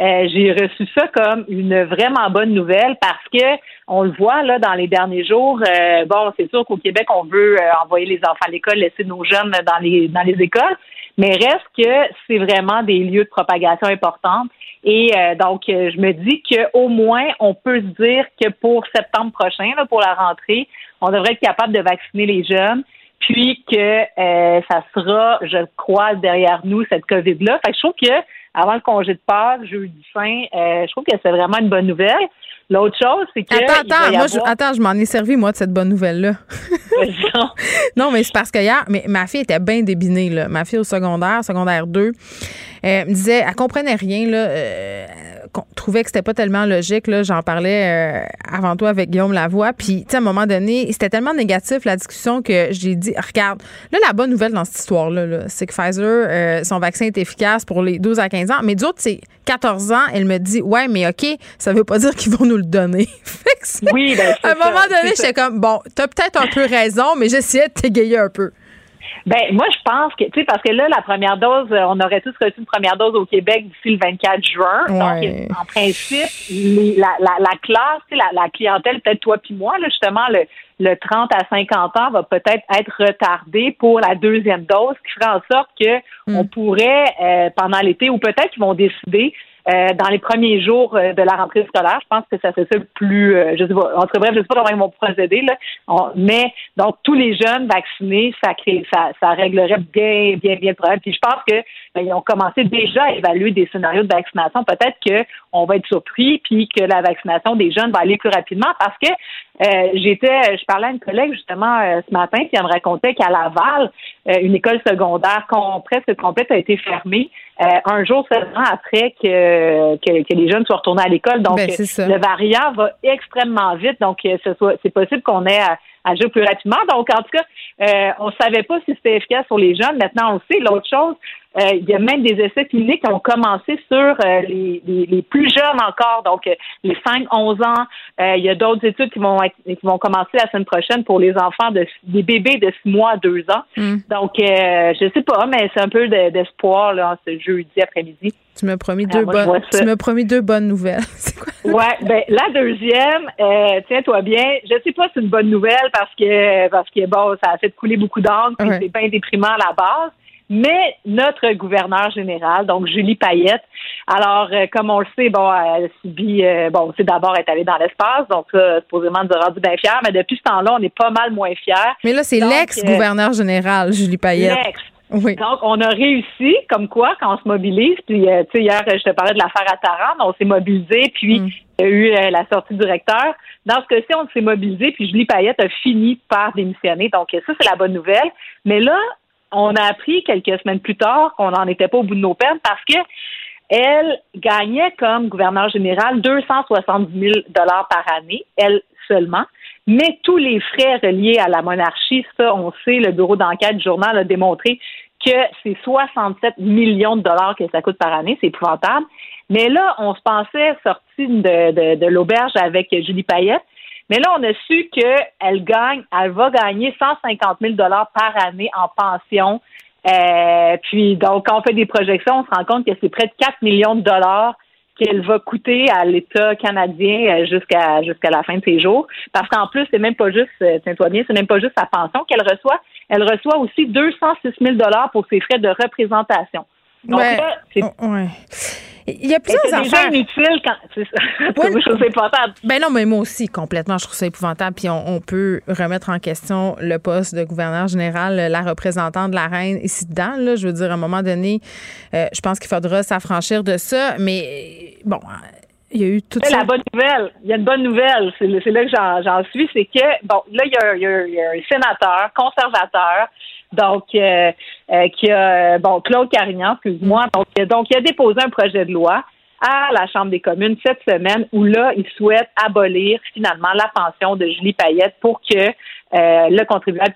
euh, j'ai reçu ça comme une vraiment bonne nouvelle parce que on le voit là dans les derniers jours. Euh, bon, c'est sûr qu'au Québec, on veut euh, envoyer les enfants à l'école, laisser nos jeunes dans les dans les écoles, mais reste que c'est vraiment des lieux de propagation importants. Et donc, je me dis qu'au moins, on peut se dire que pour septembre prochain, là, pour la rentrée, on devrait être capable de vacciner les jeunes puis que ça sera, je crois, derrière nous, cette COVID-là. Fait que je trouve que avant le congé de Pâques, jeudi fin, euh, je trouve que c'est vraiment une bonne nouvelle. L'autre chose, c'est que. Attends, attends, moi, je, attends, je m'en ai servi, moi, de cette bonne nouvelle-là. non, mais c'est parce que hier, mais ma fille était bien débinée, là. Ma fille au secondaire, secondaire 2, elle me disait, elle comprenait rien, là. Euh, trouvait que c'était pas tellement logique, là. J'en parlais euh, avant toi avec Guillaume Lavoie. Puis, tu sais, à un moment donné, c'était tellement négatif, la discussion, que j'ai dit, regarde, là, la bonne nouvelle dans cette histoire-là, -là, c'est que Pfizer, euh, son vaccin est efficace pour les 12 à 15 ans. Mais d'autres, c'est 14 ans. Elle me dit, ouais, mais OK, ça veut pas dire qu'ils vont nous le donner. oui, ben, À un moment donné, j'étais comme, bon, t'as peut-être un peu raison, mais j'essayais de t'égayer un peu. Ben moi je pense que tu sais parce que là la première dose euh, on aurait tous reçu une première dose au Québec d'ici le 24 juin. Donc en principe la, la, la, classe, la, la clientèle peut-être toi puis moi là justement le le 30 à 50 ans va peut-être être retardé pour la deuxième dose, ce qui ferait en sorte que mm. on pourrait euh, pendant l'été ou peut-être qu'ils vont décider euh, dans les premiers jours euh, de la rentrée scolaire. Je pense que ça fait ça le plus, euh, je sais pas, en bref, je sais pas comment ils vont procéder, là. mais donc tous les jeunes vaccinés, ça crée, ça, ça réglerait bien, bien, bien le problème. Puis je pense que ben, ont commencé déjà à évaluer des scénarios de vaccination. Peut-être qu'on va être surpris, puis que la vaccination des jeunes va aller plus rapidement parce que j'étais, je parlais à une collègue justement ce matin, qui elle me racontait qu'à Laval, une école secondaire presque complète a été fermée. Euh, un jour seulement après que, que, les jeunes soient retournés à l'école. Donc, ben, le variant va extrêmement vite. Donc, euh, c'est possible qu'on ait à, agir plus rapidement. Donc, en tout cas, euh, on savait pas si c'était efficace sur les jeunes. Maintenant, on le sait. L'autre chose, euh, il y a même des essais cliniques qui ont commencé sur euh, les, les, plus jeunes encore, donc euh, les 5-11 ans. il y a d'autres études qui vont être, qui vont commencer la semaine prochaine pour les enfants de des bébés de 6 mois à 2 ans. Hmm. Donc, je sais pas, mais c'est un peu d'espoir là, ce jeudi après-midi. Tu m'as promis deux bonnes. Tu m'as promis deux bonnes nouvelles. C'est quoi? Ouais, ben la deuxième, tiens-toi bien. Je sais pas si c'est une bonne nouvelle parce que parce que bon, ça a fait couler beaucoup d'encre, c'est bien déprimant à la base mais notre gouverneur général, donc Julie Payette. Alors, euh, comme on le sait, bon, elle subit, euh, bon, c'est d'abord être allée dans l'espace, donc ça, supposément, nous a rendu bien fiers, mais depuis ce temps-là, on est pas mal moins fiers. Mais là, c'est l'ex-gouverneur général, Julie Payette. L'ex. Oui. Donc, on a réussi, comme quoi, quand on se mobilise, puis, euh, tu sais, hier, je te parlais de l'affaire à Tarande, on s'est mobilisé, puis mm. il y a eu la sortie du recteur. Dans ce cas-ci, on s'est mobilisé, puis Julie Payette a fini par démissionner. Donc, ça, c'est la bonne nouvelle. Mais là, on a appris quelques semaines plus tard qu'on n'en était pas au bout de nos peines parce que elle gagnait comme gouverneur général 270 000 dollars par année, elle seulement. Mais tous les frais reliés à la monarchie, ça, on sait, le bureau d'enquête du journal a démontré que c'est 67 millions de dollars que ça coûte par année, c'est épouvantable. Mais là, on se pensait sorti de, l'auberge avec Julie Payette. Mais là, on a su qu'elle gagne, elle va gagner 150 000 dollars par année en pension. Euh, puis donc, quand on fait des projections, on se rend compte que c'est près de 4 millions de dollars qu'elle va coûter à l'État canadien euh, jusqu'à jusqu'à la fin de ses jours. Parce qu'en plus, c'est même pas juste, euh, tiens-toi bien, c'est même pas juste sa pension qu'elle reçoit. Elle reçoit aussi 206 000 dollars pour ses frais de représentation. Donc là, c'est... Oh, il y a plusieurs c'est déjà inutile quand. C'est ça. je trouve ça épouvantable. Ben non, mais moi aussi, complètement, je trouve ça épouvantable. Puis on, peut remettre en question le poste de gouverneur général, la représentante de la reine ici dedans. Là, je veux dire, à un moment donné, euh, je pense qu'il faudra s'affranchir de ça. Mais bon. Il y a eu tout ça. La bonne nouvelle, il y a une bonne nouvelle, c'est là que j'en suis, c'est que, bon, là, il y, a, il y a un sénateur conservateur donc euh, euh, qui a bon Claude Carignan, excuse-moi. Donc, donc il a déposé un projet de loi à la Chambre des communes cette semaine où là, il souhaite abolir finalement la pension de Julie Payette pour que euh, le contribuable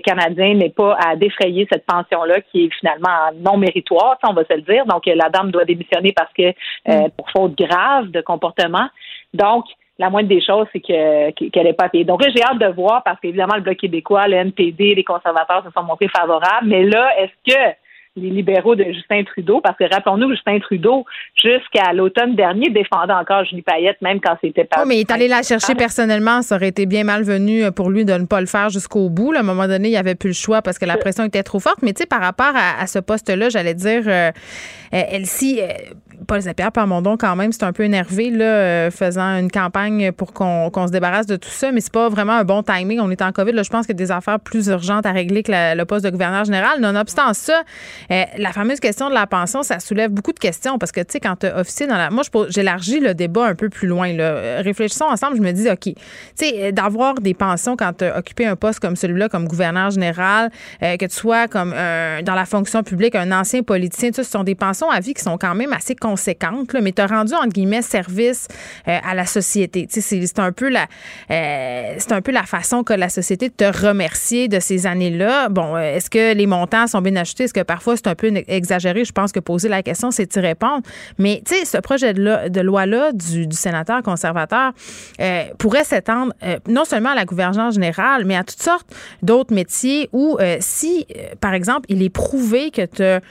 canadien n'ait pas à défrayer cette pension-là qui est finalement non méritoire, on va se le dire. Donc, la dame doit démissionner parce que mm. pour faute grave de comportement. Donc, la moindre des choses, c'est qu'elle n'est pas payée. Donc là, j'ai hâte de voir parce qu'évidemment, le Bloc québécois, le NPD, les conservateurs se sont montrés favorables. Mais là, est-ce que les libéraux de Justin Trudeau, parce que rappelons-nous, Justin Trudeau, jusqu'à l'automne dernier, défendait encore Julie Payette, même quand c'était pas. Oh, mais il est allé la chercher personnellement. Ça aurait été bien malvenu pour lui de ne pas le faire jusqu'au bout. à un moment donné, il n'y avait plus le choix parce que la pression était trop forte. Mais tu sais, par rapport à, ce poste-là, j'allais dire, euh, Elsie, euh, Paul Zapière Plamondon, quand même, c'est un peu énervé, là, euh, faisant une campagne pour qu'on se débarrasse de tout ça, mais c'est pas vraiment un bon timing. On est en COVID, là, je pense qu'il y a des affaires plus urgentes à régler que le poste de gouverneur général. Nonobstant ça, euh, la fameuse question de la pension, ça soulève beaucoup de questions parce que, tu sais, quand tu officier dans la. Moi, j'élargis le débat un peu plus loin, là. Réfléchissons ensemble, je me dis, OK, tu sais, d'avoir des pensions quand tu as occupé un poste comme celui-là, comme gouverneur général, euh, que tu sois comme dans la fonction publique, un ancien politicien, ce sont des pensions à vie qui sont quand même assez conséquente, mais tu as rendu, entre guillemets, service euh, à la société. C'est un, peu la, euh, un peu la façon que la société te remercier de ces années-là. Bon, euh, est-ce que les montants sont bien achetés? Est-ce que parfois c'est un peu exagéré? Je pense que poser la question, c'est y répondre. Mais, tu sais, ce projet de, loi-là du, sénateur conservateur pourrait s'étendre non seulement à la gouvernance générale, mais à toutes sortes d'autres métiers où, si, par exemple, il est prouvé que tu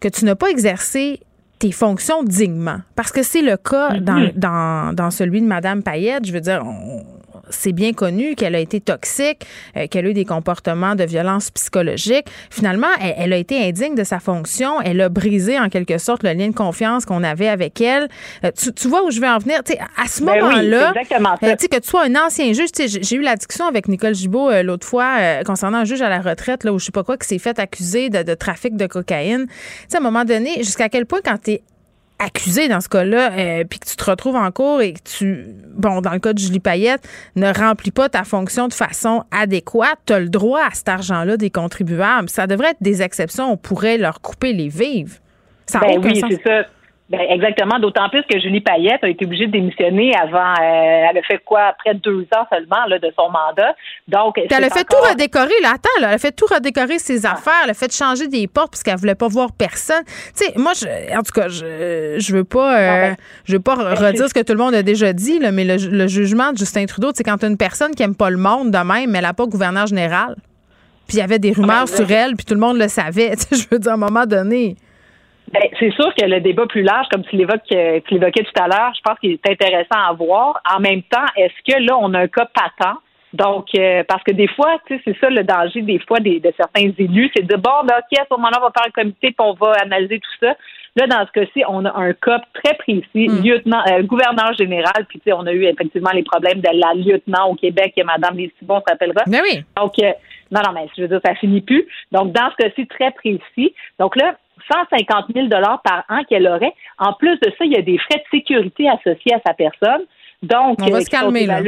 que tu n'as pas exercé tes fonctions dignement. Parce que c'est le cas dans, mm-hmm. dans, dans, celui de Mme Payette. Je veux dire, on, c'est bien connu qu'elle a été toxique, euh, qu'elle a eu des comportements de violence psychologique. Finalement, elle, a été indigne de sa fonction. Elle a brisé en quelque sorte le lien de confiance qu'on avait avec elle. Euh, tu, vois où je veux en venir? à ce ben moment-là, euh, que tu sois un ancien juge, j'ai eu la discussion avec Nicole Gibault l'autre fois concernant un juge à la retraite, là, où je sais pas quoi, qui s'est fait accuser de, de trafic de cocaïne. à un moment donné, jusqu'à quel point quand tu es accusé dans ce cas-là, euh, puis que tu te retrouves en cours et que tu, bon, dans le cas de Julie Payette, ne remplis pas ta fonction de façon adéquate, tu as le droit à cet argent-là des contribuables. Ça devrait être des exceptions. On pourrait leur couper les vives. Ça ben oui, c'est ça. Ben exactement, d'autant plus que Julie Payette a été obligée de démissionner avant. Euh, elle a fait quoi après deux ans seulement là, de son mandat. Donc, elle a fait tout redécorer. Là, attends, elle a fait tout redécorer ses ah. affaires. Elle a fait changer des portes parce qu'elle voulait pas voir personne. Tu sais, moi, je, en tout cas, je, je veux pas, euh, ben, je veux pas ben, redire ce que tout le monde a déjà dit, là, mais le, jugement de Justin Trudeau, c'est quand une personne qui aime pas le monde de même, mais elle n'a pas gouverneur général. Puis il y avait des rumeurs sur elle, puis tout le monde le savait. je veux dire, à un moment donné. Ben, c'est sûr que le débat plus large, comme tu l'évoquais, tu l'évoquais tout à l'heure, je pense qu'il est intéressant à voir. En même temps, est-ce que là, on a un cas patent? Donc, euh, parce que des fois, tu sais, c'est ça le danger des fois des, de certains élus, c'est de bon, ben, OK, à ce moment-là, on va faire un comité puis on va analyser tout ça. Là, dans ce cas-ci, on a un cas très précis, hmm. lieutenant, euh, gouverneur général, puis tu sais, on a eu effectivement les problèmes de la lieutenant au Québec, et Mme Lissibon se rappellera. Mais ben oui. Donc, euh, non, non, mais je veux dire, ça finit plus. Donc, dans ce cas-ci très précis, donc là, 150 000 par an qu'elle aurait. En plus de ça, il y a des frais de sécurité associés à sa personne. Donc, on va se calmer, là.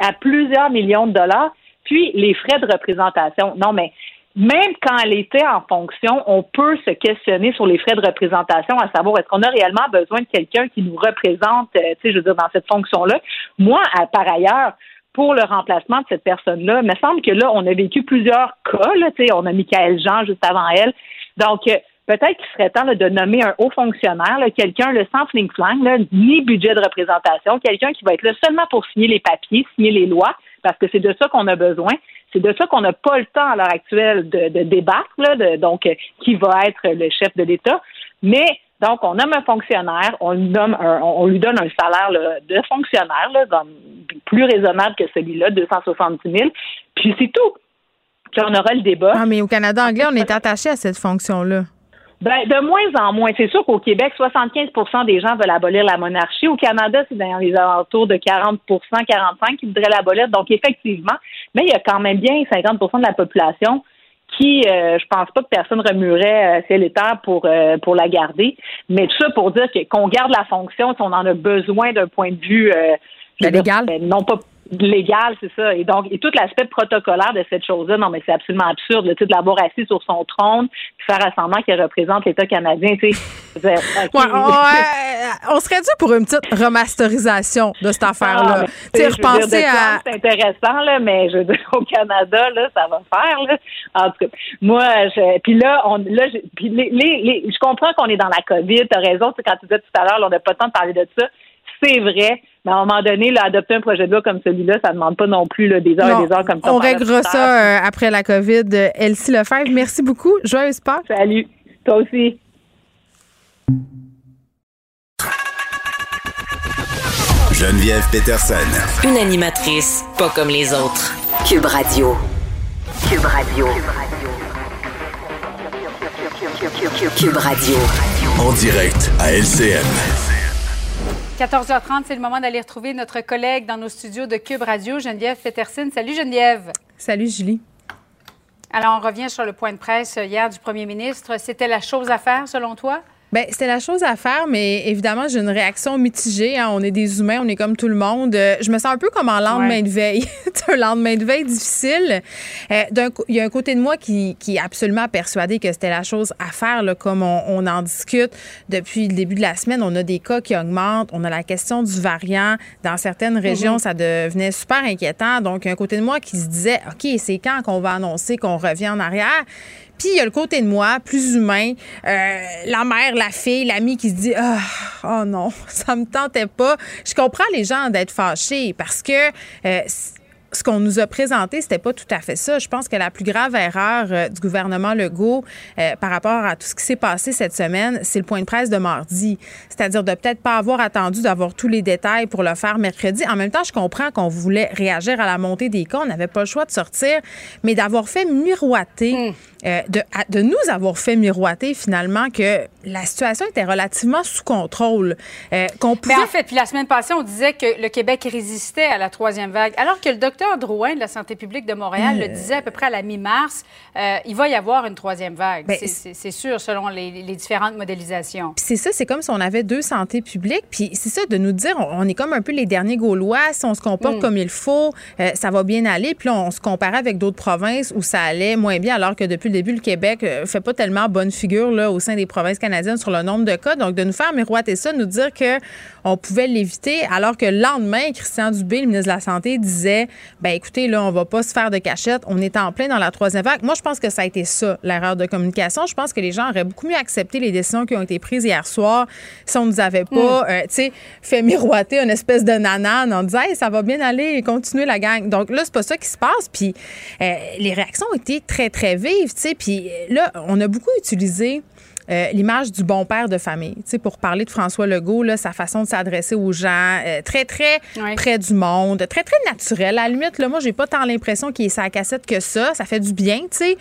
À, plusieurs millions de dollars. Puis, les frais de représentation. Non, mais même quand elle était en fonction, on peut se questionner sur les frais de représentation, à savoir est-ce qu'on a réellement besoin de quelqu'un qui nous représente, euh, tu sais, je veux dire, dans cette fonction-là. Moi, par ailleurs, pour le remplacement de cette personne-là, il me semble que là, on a vécu plusieurs cas, là, tu sais, on a Michael Jean juste avant elle. Donc, euh, peut-être qu'il serait temps de nommer un haut fonctionnaire, quelqu'un sans fling-flang, ni budget de représentation, quelqu'un qui va être là seulement pour signer les papiers, signer les lois, parce que c'est de ça qu'on a besoin. C'est de ça qu'on n'a pas le temps à l'heure actuelle de, de débattre, là, de, donc qui va être le chef de l'État. Mais donc, on nomme un fonctionnaire, on lui, donne un, on lui donne un salaire de fonctionnaire, là, plus raisonnable que celui-là, 270 000, puis c'est tout. Puis on aura le débat. Ah, mais au Canada anglais, on est attaché à cette fonction-là. Ben, de moins en moins. C'est sûr qu'au Québec, 75% des gens veulent abolir la monarchie. Au Canada, c'est dans les alentours de 40 45 qui voudraient l'abolir. Donc, effectivement, mais il y a quand même bien 50% de la population qui, euh, je pense pas que personne remuerait euh, ciel pour euh, pour la garder. Mais tout ça pour dire qu'on garde la fonction si on en a besoin d'un point de vue euh, légal. Ben, non pas légal, c'est ça. Et donc, et tout l'aspect protocolaire de cette chose-là, non, mais c'est absolument absurde. Le titre de l'avoir assis sur son trône, puis faire semblant qu'il représente l'État canadien, tu sais. on, serait dû pour une petite remasterisation de cette affaire-là. tu sais, repenser à. C'est intéressant, là, mais je veux dire, au Canada, là, ça va faire, là. En tout cas, moi, je, puis là, on, là, je, puis les, les, je comprends qu'on est dans la COVID, t'as raison, tu quand tu disais tout à l'heure, on n'a pas le temps de parler de ça c'est vrai. Mais à un moment donné, là, adopter un projet de loi comme celui-là, ça ne demande pas non plus des heures et des heures comme ça. On réglera ça euh, après la COVID. Elsie Lefebvre, merci beaucoup. Joyeuse Pâques. Salut. Toi aussi. Geneviève Peterson. Une animatrice pas comme les autres. Cube Radio. Cube Radio. Cube Radio. En direct à LCN. 14h30, c'est le moment d'aller retrouver notre collègue dans nos studios de Cube Radio, Geneviève Peterson. Salut Geneviève. Salut Julie. Alors, on revient sur le point de presse hier du premier ministre. C'était la chose à faire, selon toi? Bien, c'était la chose à faire, mais évidemment, j'ai une réaction mitigée. Hein. On est des humains, on est comme tout le monde. Euh, je me sens un peu comme en lendemain de veille. un lendemain de veille difficile. Euh, il y a un côté de moi qui, est absolument persuadé que c'était la chose à faire, là, comme on, en discute depuis le début de la semaine. On a des cas qui augmentent. On a la question du variant. Dans certaines régions, mm-hmm. ça devenait super inquiétant. Donc, il y a un côté de moi qui se disait, OK, c'est quand qu'on va annoncer qu'on revient en arrière? Puis il y a le côté de moi, plus humain, euh, la mère, la fille, l'ami qui se dit ah, oh non, ça me tentait pas. Je comprends les gens d'être fâchés parce que euh, ce qu'on nous a présenté, c'était pas tout à fait ça. Je pense que la plus grave erreur euh, du gouvernement Legault euh, par rapport à tout ce qui s'est passé cette semaine, c'est le point de presse de mardi. C'est-à-dire de peut-être pas avoir attendu d'avoir tous les détails pour le faire mercredi. En même temps, je comprends qu'on voulait réagir à la montée des cas. On n'avait pas le choix de sortir, mais d'avoir fait miroiter, hmm. euh, de, de nous avoir fait miroiter finalement que la situation était relativement sous contrôle. qu'on pouvait... Mais en fait, puis la semaine passée, on disait que le Québec résistait à la troisième vague, alors que le docteur Drouin de la santé publique de Montréal le euh. disait à peu près à la mi-mars, euh, il va y avoir une troisième vague. Ben, c'est sûr, selon les, différentes modélisations. C'est ça, c'est comme si on avait deux santé publiques. Puis c'est ça, de nous dire, on, est comme un peu les derniers Gaulois. Si on se comporte mm. comme il faut, euh, ça va bien aller. Puis là, on se comparait avec d'autres provinces où ça allait moins bien, alors que depuis le début, le Québec ne fait pas tellement bonne figure là, au sein des provinces canadiennes sur le nombre de cas. Donc, de nous faire miroiter ça, nous dire que on pouvait l'éviter, alors que le lendemain, Christian Dubé, le ministre de la Santé, disait ben écoutez, là, on va pas se faire de cachette. On est en plein dans la troisième vague. Moi, je pense que ça a été ça, l'erreur de communication. Je pense que les gens auraient beaucoup mieux accepté les décisions qui ont été prises hier soir si on nous avait pas, hmm. euh, tu sais, fait miroiter une espèce de nanane en disant, hey, ça va bien aller et continuer la gang. Donc là, c'est pas ça qui se passe. Puis euh, les réactions ont été très, très vives, tu sais. Puis là, on a beaucoup utilisé euh, l'image du bon père de famille. Tu sais, pour parler de François Legault, là, sa façon de s'adresser aux gens, euh, très, très près du monde, très, très naturel. À la limite, là, moi, j'ai pas tant l'impression qu'il est sa cassette que ça. Ça fait du bien, tu sais.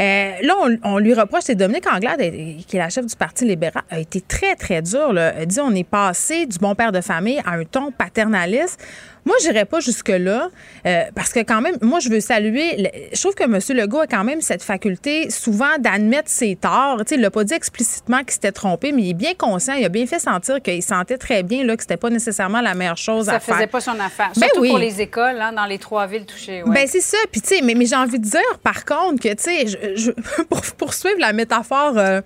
Euh, là, on, lui reproche, c'est Dominique Anglade, qui est la chef du Parti libéral, a été très, très dur. Là. Elle dit on est passé du bon père de famille à un ton paternaliste. Moi, je n'irais pas jusque-là euh, parce que quand même, moi, je veux saluer. Je trouve que M. Legault a quand même cette faculté souvent d'admettre ses torts. sais, il l'a pas dit explicitement qu'il s'était trompé, mais il est bien conscient. Il a bien fait sentir qu'il sentait très bien là, que c'était pas nécessairement la meilleure chose à faire. Ça faisait pas son affaire. Ben Surtout pour les écoles, hein, dans les trois villes touchées. Ouais. Ben c'est ça. Puis tu sais, mais, mais j'ai envie de dire, par contre, que tu sais, je, pour poursuivre la métaphore. Euh,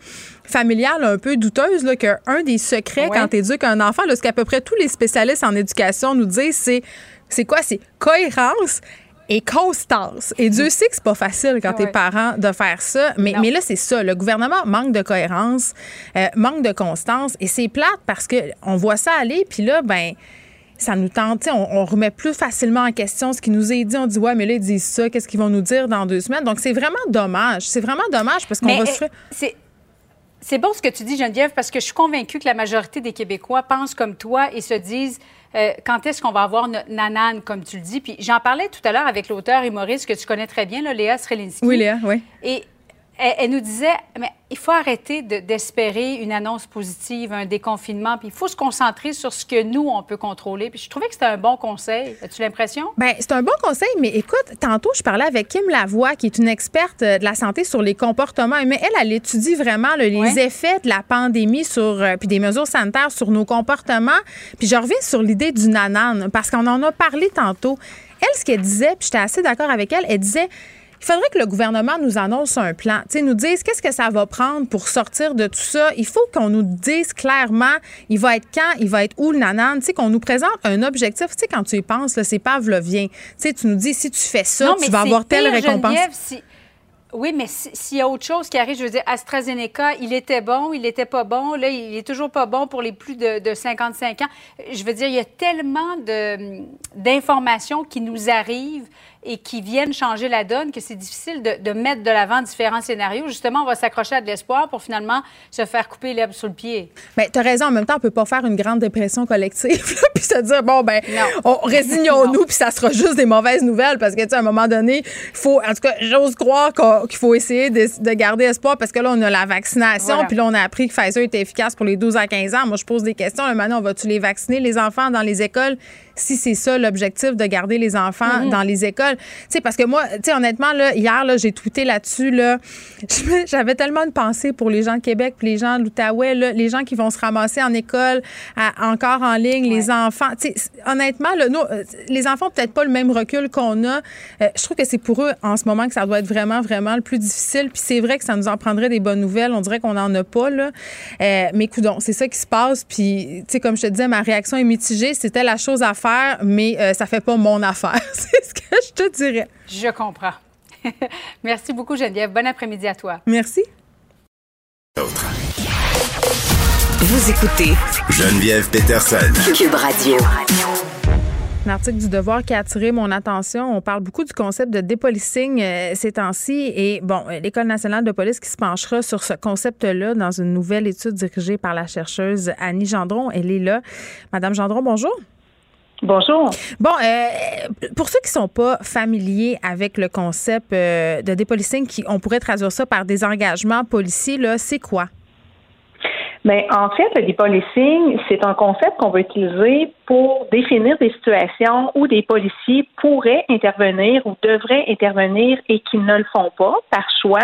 familiale un peu douteuse, là, qu'un des secrets quand tu éduques un enfant, là, ce qu'à peu près tous les spécialistes en éducation nous disent, c'est c'est quoi? C'est cohérence et constance. Et Dieu sait que c'est pas facile quand tu es parent de faire ça. Mais, mais là, c'est ça. Le gouvernement manque de cohérence, euh, manque de constance. Et c'est plate parce qu'on voit ça aller. Puis là, ben ça nous tente, on, on, remet plus facilement en question ce qui nous est dit. On dit, ouais, mais là, ils disent ça, qu'est-ce qu'ils vont nous dire dans deux semaines? Donc, c'est vraiment dommage. C'est vraiment dommage parce qu'on va se faire. C'est bon ce que tu dis, Geneviève, parce que je suis convaincue que la majorité des Québécois pensent comme toi et se disent euh, quand est-ce qu'on va avoir notre nanane, comme tu le dis? Puis j'en parlais tout à l'heure avec l'auteur humoriste que tu connais très bien, là, Léa Srelinski. Oui, Léa, oui. Et elle, nous disait, mais il faut arrêter d'espérer une annonce positive, un déconfinement, puis il faut se concentrer sur ce que nous, on peut contrôler. Puis je trouvais que c'était un bon conseil. As-tu l'impression? Bien, c'est un bon conseil, mais écoute, tantôt, je parlais avec Kim Lavoie, qui est une experte euh, de la santé sur les comportements Mais Elle, elle étudie vraiment les effets de la pandémie sur, euh, puis des mesures sanitaires sur nos comportements. Puis je reviens sur l'idée du nanane, parce qu'on en a parlé tantôt. Elle, ce qu'elle disait, puis j'étais assez d'accord avec elle, elle disait il faudrait que le gouvernement nous annonce un plan, tu sais, nous dise qu'est-ce que ça va prendre pour sortir de tout ça. Il faut qu'on nous dise clairement, il va être quand, il va être où le nanan, qu'on nous présente un objectif. Tu sais, quand tu y penses, c'est pavlovien. Tu sais, tu nous dis, si tu fais ça, tu vas avoir telle récompense. Oui, mais s'il y a autre chose qui arrive, je veux dire, AstraZeneca, il était bon, il n'était pas bon. Là, il est toujours pas bon pour les plus de, de 55 ans. Je veux dire, il y a tellement d'informations qui nous arrivent et qui viennent changer la donne, que c'est difficile de, mettre de l'avant différents scénarios. Justement, on va s'accrocher à de l'espoir pour finalement se faire couper l'herbe sous le pied. Bien, tu as raison. En même temps, on peut pas faire une grande dépression collective puis se dire, bon, ben, résignons-nous puis ça sera juste des mauvaises nouvelles parce que, tu sais, à un moment donné, il faut, en tout cas, j'ose croire qu'il faut essayer de, garder espoir parce que là, on a la vaccination puis là, on a appris que Pfizer était efficace pour les 12 à 15 ans. Moi, je pose des questions. maintenant, on va-tu les vacciner, les enfants, dans les écoles? Si c'est ça l'objectif de garder les enfants mhm. dans les écoles. Tu sais, parce que moi, tu sais, honnêtement, là, hier, là, j'ai tweeté là-dessus, là, j'avais tellement de pensée pour les gens de Québec puis les gens de l'Outaouais, les gens qui vont se ramasser en école, encore en ligne, les enfants. Tu sais, honnêtement, là, nous, euh, les enfants peut-être pas le même recul qu'on a. Euh, je trouve que c'est pour eux, en ce moment, que ça doit être vraiment, vraiment le plus difficile. Puis c'est vrai que ça nous en prendrait des bonnes nouvelles. On dirait qu'on n'en a pas, là. Euh, mais écoute, c'est ça qui se passe. Puis, tu sais, comme je te disais, ma réaction est mitigée. C'était la chose à faire mais euh, ça fait pas mon affaire. C'est ce que je te dirais. Je comprends. Merci beaucoup, Geneviève. Bon après-midi à toi. Merci. Vous écoutez Geneviève Peterson. Cube Radio. Un article du Devoir qui a attiré mon attention. On parle beaucoup du concept de dépolicing euh, ces temps-ci. Et bon, euh, l'École nationale de police qui se penchera sur ce concept-là dans une nouvelle étude dirigée par la chercheuse Annie Gendron. Elle est là. Madame Gendron, bonjour. Bonjour. Bon, euh, pour ceux qui sont pas familiers avec le concept euh, de dépolicing, qui, on pourrait traduire ça par des engagements policiers, là, c'est quoi? Ben, en fait, le dépolicing, c'est un concept qu'on va utiliser pour définir des situations où des policiers pourraient intervenir ou devraient intervenir et qui ne le font pas par choix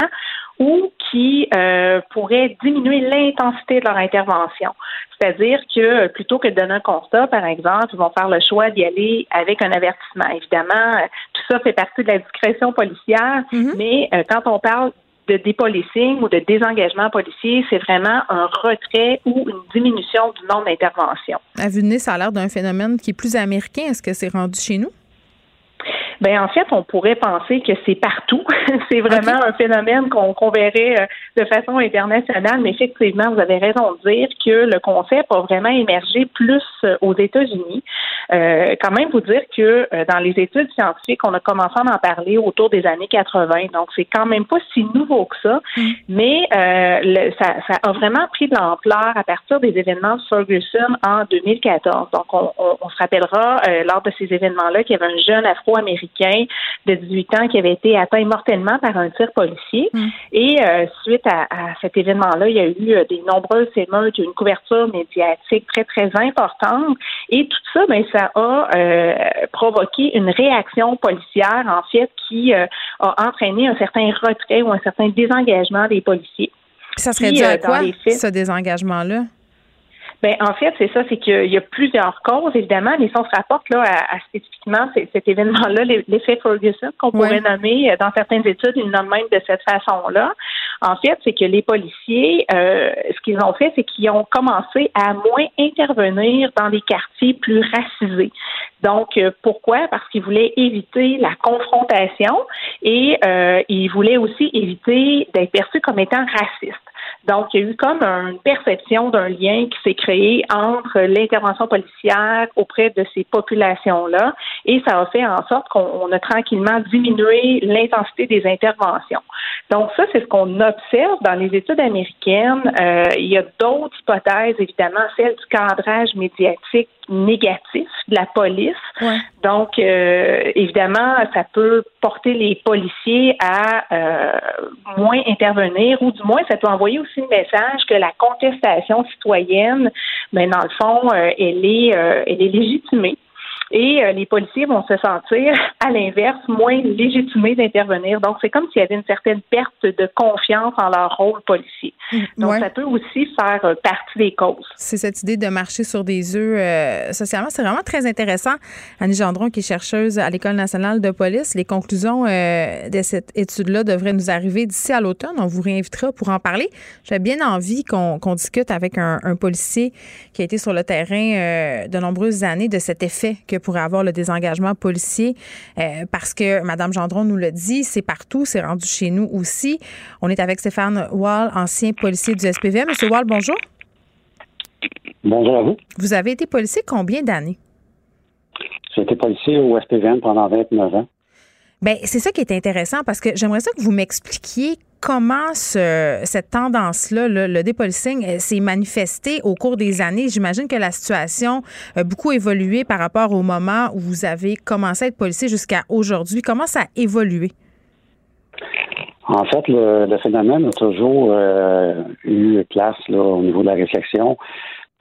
ou qui euh, pourraient diminuer l'intensité de leur intervention. C'est-à-dire que plutôt que de donner un constat, par exemple, ils vont faire le choix d'y aller avec un avertissement. Évidemment, euh, tout ça fait partie de la discrétion policière, mm-hmm. mais euh, quand on parle de dépolicing ou de désengagement policier, c'est vraiment un retrait ou une diminution du nombre d'interventions. À nez, ça a l'air d'un phénomène qui est plus américain. Est-ce que c'est rendu chez nous? Ben en fait, on pourrait penser que c'est partout. c'est vraiment un phénomène qu'on verrait euh, de façon internationale, mais effectivement, vous avez raison de dire que le concept a vraiment émergé plus euh, aux États-Unis. Euh, quand même, vous dire que euh, dans les études scientifiques, on a commencé à en parler autour des années 80, donc c'est quand même pas si nouveau que ça, mm. mais le, ça, ça, a vraiment pris de l'ampleur à partir des événements de Ferguson en 2014. Donc, on, on, on se rappellera lors de ces événements-là qu'il y avait un jeune Afro-Américain de 18 ans qui avait été atteint mortellement par un tir policier. Hmm. Et euh, suite à, cet événement-là, il y a eu euh, des nombreuses émeutes, une couverture médiatique très, très importante. Et tout ça, ben, ça a euh, provoqué une réaction policière, en fait, qui a entraîné un certain retrait ou un certain désengagement des policiers. Ça serait dû à quoi, ce désengagement-là? Ben, en fait, c'est ça, c'est qu'il y a plusieurs causes, évidemment, mais si on se rapporte là, à, spécifiquement cet événement-là, l'effet Ferguson, qu'on pourrait nommer euh, dans certaines études, ils le nomment même de cette façon-là. En fait, c'est que les policiers, euh, ce qu'ils ont fait, c'est qu'ils ont commencé à moins intervenir dans les quartiers plus racisés. Donc, euh, pourquoi? Parce qu'ils voulaient éviter la confrontation et ils voulaient aussi éviter d'être perçus comme étant racistes. Donc, il y a eu comme une perception d'un lien qui s'est créé entre l'intervention policière auprès de ces populations-là et ça a fait en sorte qu'on a tranquillement diminué l'intensité des interventions. Donc, ça, c'est ce qu'on observe dans les études américaines. Euh, il y a d'autres hypothèses, évidemment, celle du cadrage médiatique négatif de la police. Donc, euh, évidemment, ça peut porter les policiers à euh, moins intervenir ou du moins, ça peut envoyer aussi le message que la contestation citoyenne, mais ben, dans le fond, euh, elle est, elle est légitimée et euh, les policiers vont se sentir, à l'inverse, moins légitimés d'intervenir. Donc, c'est comme s'il y avait une certaine perte de confiance en leur rôle policier. Mm, Donc, ça peut aussi faire euh, partie des causes. C'est cette idée de marcher sur des œufs euh, socialement. C'est vraiment très intéressant. Annie Gendron, qui est chercheuse à l'École nationale de police, les conclusions de cette étude-là devraient nous arriver d'ici à l'automne. On vous réinvitera pour en parler. J'ai bien envie qu'on discute avec un, un, policier qui a été sur le terrain de nombreuses années de cet effet que pourrait avoir le désengagement policier euh, parce que Mme Gendron nous le dit, c'est partout, c'est rendu chez nous aussi. On est avec Stéphane Wall, ancien policier du SPVM. Monsieur Wall, bonjour. Bonjour à vous. Vous avez été policier combien d'années? J'ai été policier au SPVM pendant 29 ans. Bien, c'est ça qui est intéressant parce que j'aimerais ça que vous m'expliquiez comment cette tendance-là, le, dépolicing, euh, s'est manifesté au cours des années? J'imagine que la situation a beaucoup évolué par rapport au moment où vous avez commencé à être policier jusqu'à aujourd'hui. Comment ça a évolué? En fait, le, phénomène a toujours euh, eu place au niveau de la réflexion.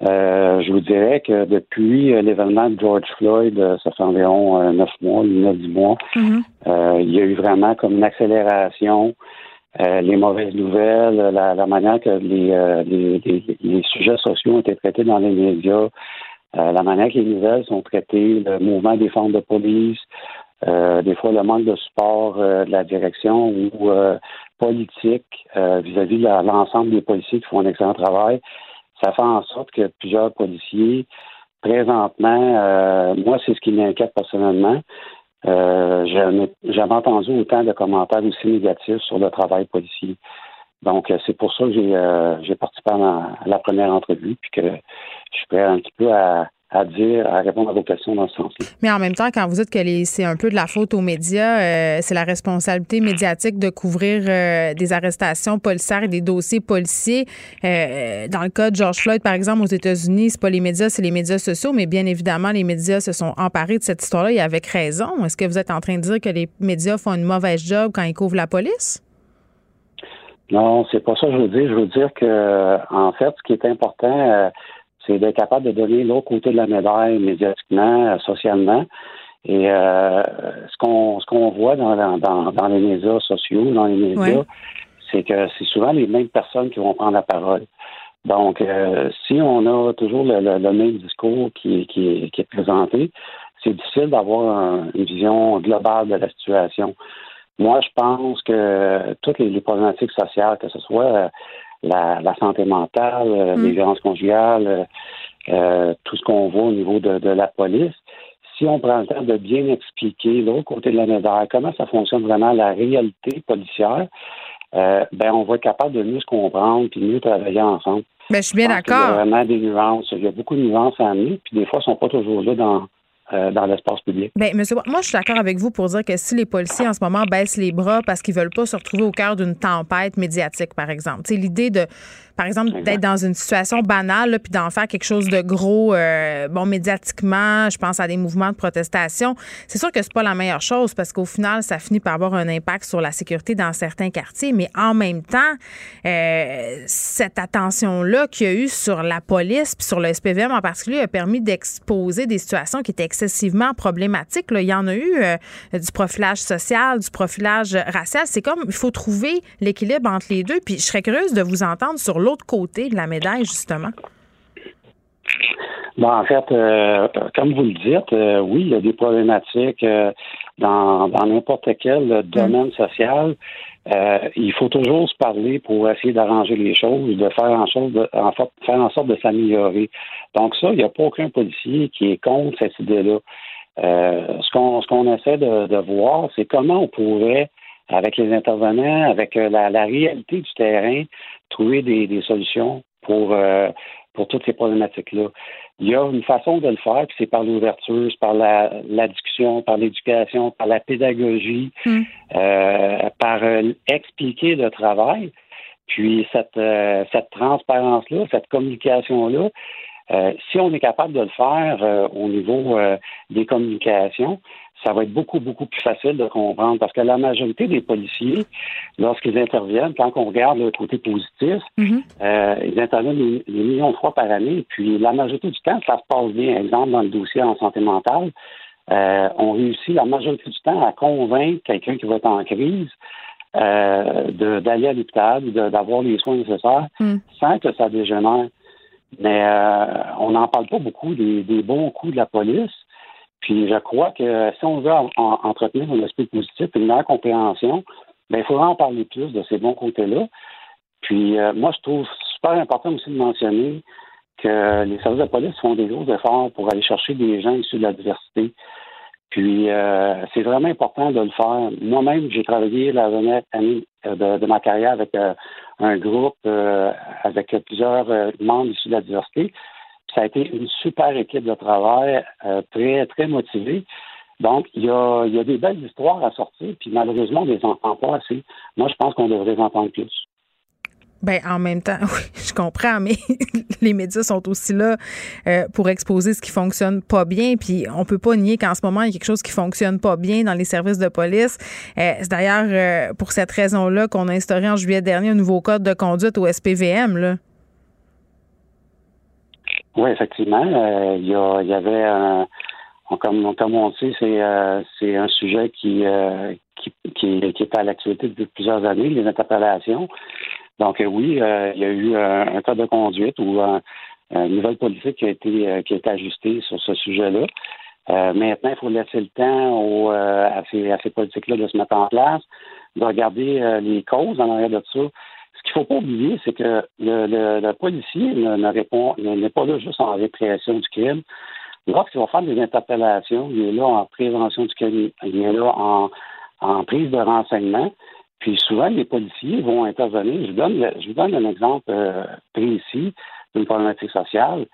Euh, je vous dirais que depuis l'événement de George Floyd, ça fait environ neuf mois, neuf, dix mois, mm-hmm. il y a eu vraiment comme une accélération euh, les mauvaises nouvelles, la, manière que euh, les, les, sujets sociaux ont été traités dans les médias, euh, la manière que les nouvelles sont traitées, le mouvement des formes de police, des fois le manque de support de la direction ou politique vis-à-vis de l'ensemble des policiers qui font un excellent travail, ça fait en sorte que plusieurs policiers, présentement, moi c'est ce qui m'inquiète personnellement, euh, J'avais entendu autant de commentaires aussi négatifs sur le travail policier. Donc, euh, c'est pour ça que j'ai euh, participé à, la première entrevue, puis que je suis prêt un petit peu à, à dire, à répondre à vos questions dans ce sens-là. Mais en même temps, quand vous dites que c'est un peu de la faute aux médias, euh, c'est la responsabilité médiatique de couvrir euh, des arrestations policières et des dossiers policiers. Euh, dans le cas de George Floyd, par exemple, aux États-Unis, c'est pas les médias, c'est les médias sociaux, mais bien évidemment, les médias se sont emparés de cette histoire-là et avec raison. Est-ce que vous êtes en train de dire que les médias font une mauvaise job quand ils couvrent la police? Non, c'est pas ça que je veux dire. Je veux dire que, en fait, ce qui est important, c'est d'être capable de donner l'autre côté de la médaille médiatiquement, euh, socialement. Et euh, ce qu'on ce qu'on voit dans, dans, dans, les médias sociaux, dans les médias, c'est que c'est souvent les mêmes personnes qui vont prendre la parole. Donc, euh, si on a toujours le, même discours qui, qui, qui est présenté, c'est difficile d'avoir une vision globale de la situation. Moi, je pense que toutes les, les problématiques sociales, que ce soit la, santé mentale, euh, les mm. violences conjugales, euh, euh, tout ce qu'on voit au niveau de, la police. Si on prend le temps de bien expliquer l'autre côté de la médaille, comment ça fonctionne vraiment la réalité policière, ben on va être capable de mieux se comprendre et mieux travailler ensemble. Ben, je suis bien d'accord. Il y a vraiment des nuances. Il y a beaucoup de nuances à amener, puis des fois, elles ne sont pas toujours là dans, euh, dans l'espace public. Bien, monsieur, moi, je suis d'accord avec vous pour dire que si les policiers en ce moment baissent les bras parce qu'ils veulent pas se retrouver au cœur d'une tempête médiatique, par exemple, l'idée de par exemple, d'être dans une situation banale, puis d'en faire quelque chose de gros, euh, bon, médiatiquement, je pense à des mouvements de protestation. C'est sûr que c'est pas la meilleure chose parce qu'au final, ça finit par avoir un impact sur la sécurité dans certains quartiers, mais en même temps, euh, cette attention-là qu'il y a eu sur la police puis sur le SPVM en particulier a permis d'exposer des situations qui étaient excessivement problématiques. Là. Il y en a eu euh, du profilage social, du profilage racial. C'est comme, il faut trouver l'équilibre entre les deux. Puis je serais curieuse de vous entendre sur l'autre côté de la médaille, justement? Bon, en fait, euh, comme vous le dites, euh, oui, il y a des problématiques euh, dans n'importe quel domaine social. il faut toujours se parler pour essayer d'arranger les choses, de faire en, sorte de, faire en sorte de s'améliorer. Donc ça, il n'y a pas aucun policier qui est contre cette idée-là. ce qu'on ce qu'on essaie de, de voir, c'est comment on pourrait avec les intervenants, avec la, réalité du terrain, trouver des, solutions pour, pour toutes ces problématiques-là. Il y a une façon de le faire, puis c'est par l'ouverture, par la, discussion, par l'éducation, par la pédagogie, hmm. par expliquer le travail. Puis cette, cette transparence-là, cette communication-là, euh, si on est capable de le faire euh, au niveau euh, des communications, ça va être beaucoup, beaucoup plus facile de comprendre parce que la majorité des policiers, lorsqu'ils interviennent, quand on regarde le côté positif, mhm. ils interviennent des, millions de fois par année, puis la majorité du temps, ça se passe bien. Exemple, dans le dossier en santé mentale, on réussit la majorité du temps à convaincre quelqu'un qui va être en crise d'aller à l'hôpital, d'avoir les soins nécessaires mhm. sans que ça dégénère. Mais euh, on n'en parle pas beaucoup des, bons coups de la police. Puis je crois que si on veut entretenir un aspect positif une meilleure compréhension, ben, il faudra en parler plus de ces bons côtés-là. Puis euh, moi, je trouve super important aussi de mentionner que les services de police font des gros efforts pour aller chercher des gens issus de la diversité. Puis euh, c'est vraiment important de le faire. Moi-même, j'ai travaillé la dernière année de, ma carrière avec un groupe euh, avec plusieurs euh, membres issus de la diversité. Ça a été une super équipe de travail, euh, très, très motivée. Donc, il y, a, des belles histoires à sortir, puis malheureusement, on ne les entend pas assez. Moi, je pense qu'on devrait les entendre plus. Ben en même temps, oui, je comprends, mais les médias sont aussi là euh, pour exposer ce qui fonctionne pas bien. Puis on peut pas nier qu'en ce moment il y a quelque chose qui fonctionne pas bien dans les services de police. Euh, c'est d'ailleurs pour cette raison-là qu'on a instauré en juillet dernier un nouveau code de conduite au SPVM. Là. Oui, effectivement, il y, avait un, comme, comme on sait, c'est c'est un sujet qui, qui, qui, qui est à l'actualité depuis plusieurs années, les interpellations. Donc euh, oui, euh, il y a eu euh, un cas de conduite ou une nouvelle politique qui a été qui a été ajustée sur ce sujet-là. maintenant, il faut laisser le temps à ces, à ces politiques-là de se mettre en place, de regarder les causes en arrière de ça. Qu'il ne faut pas oublier, c'est que le, le, policier ne, répond, n'est pas là juste en répression du crime. Lorsqu'il va faire des interpellations, il est là en prévention du crime, il est là en, en prise de renseignement. Puis souvent, les policiers vont intervenir. Je vous donne, je vous donne un exemple euh, précis d'une problématique sociale,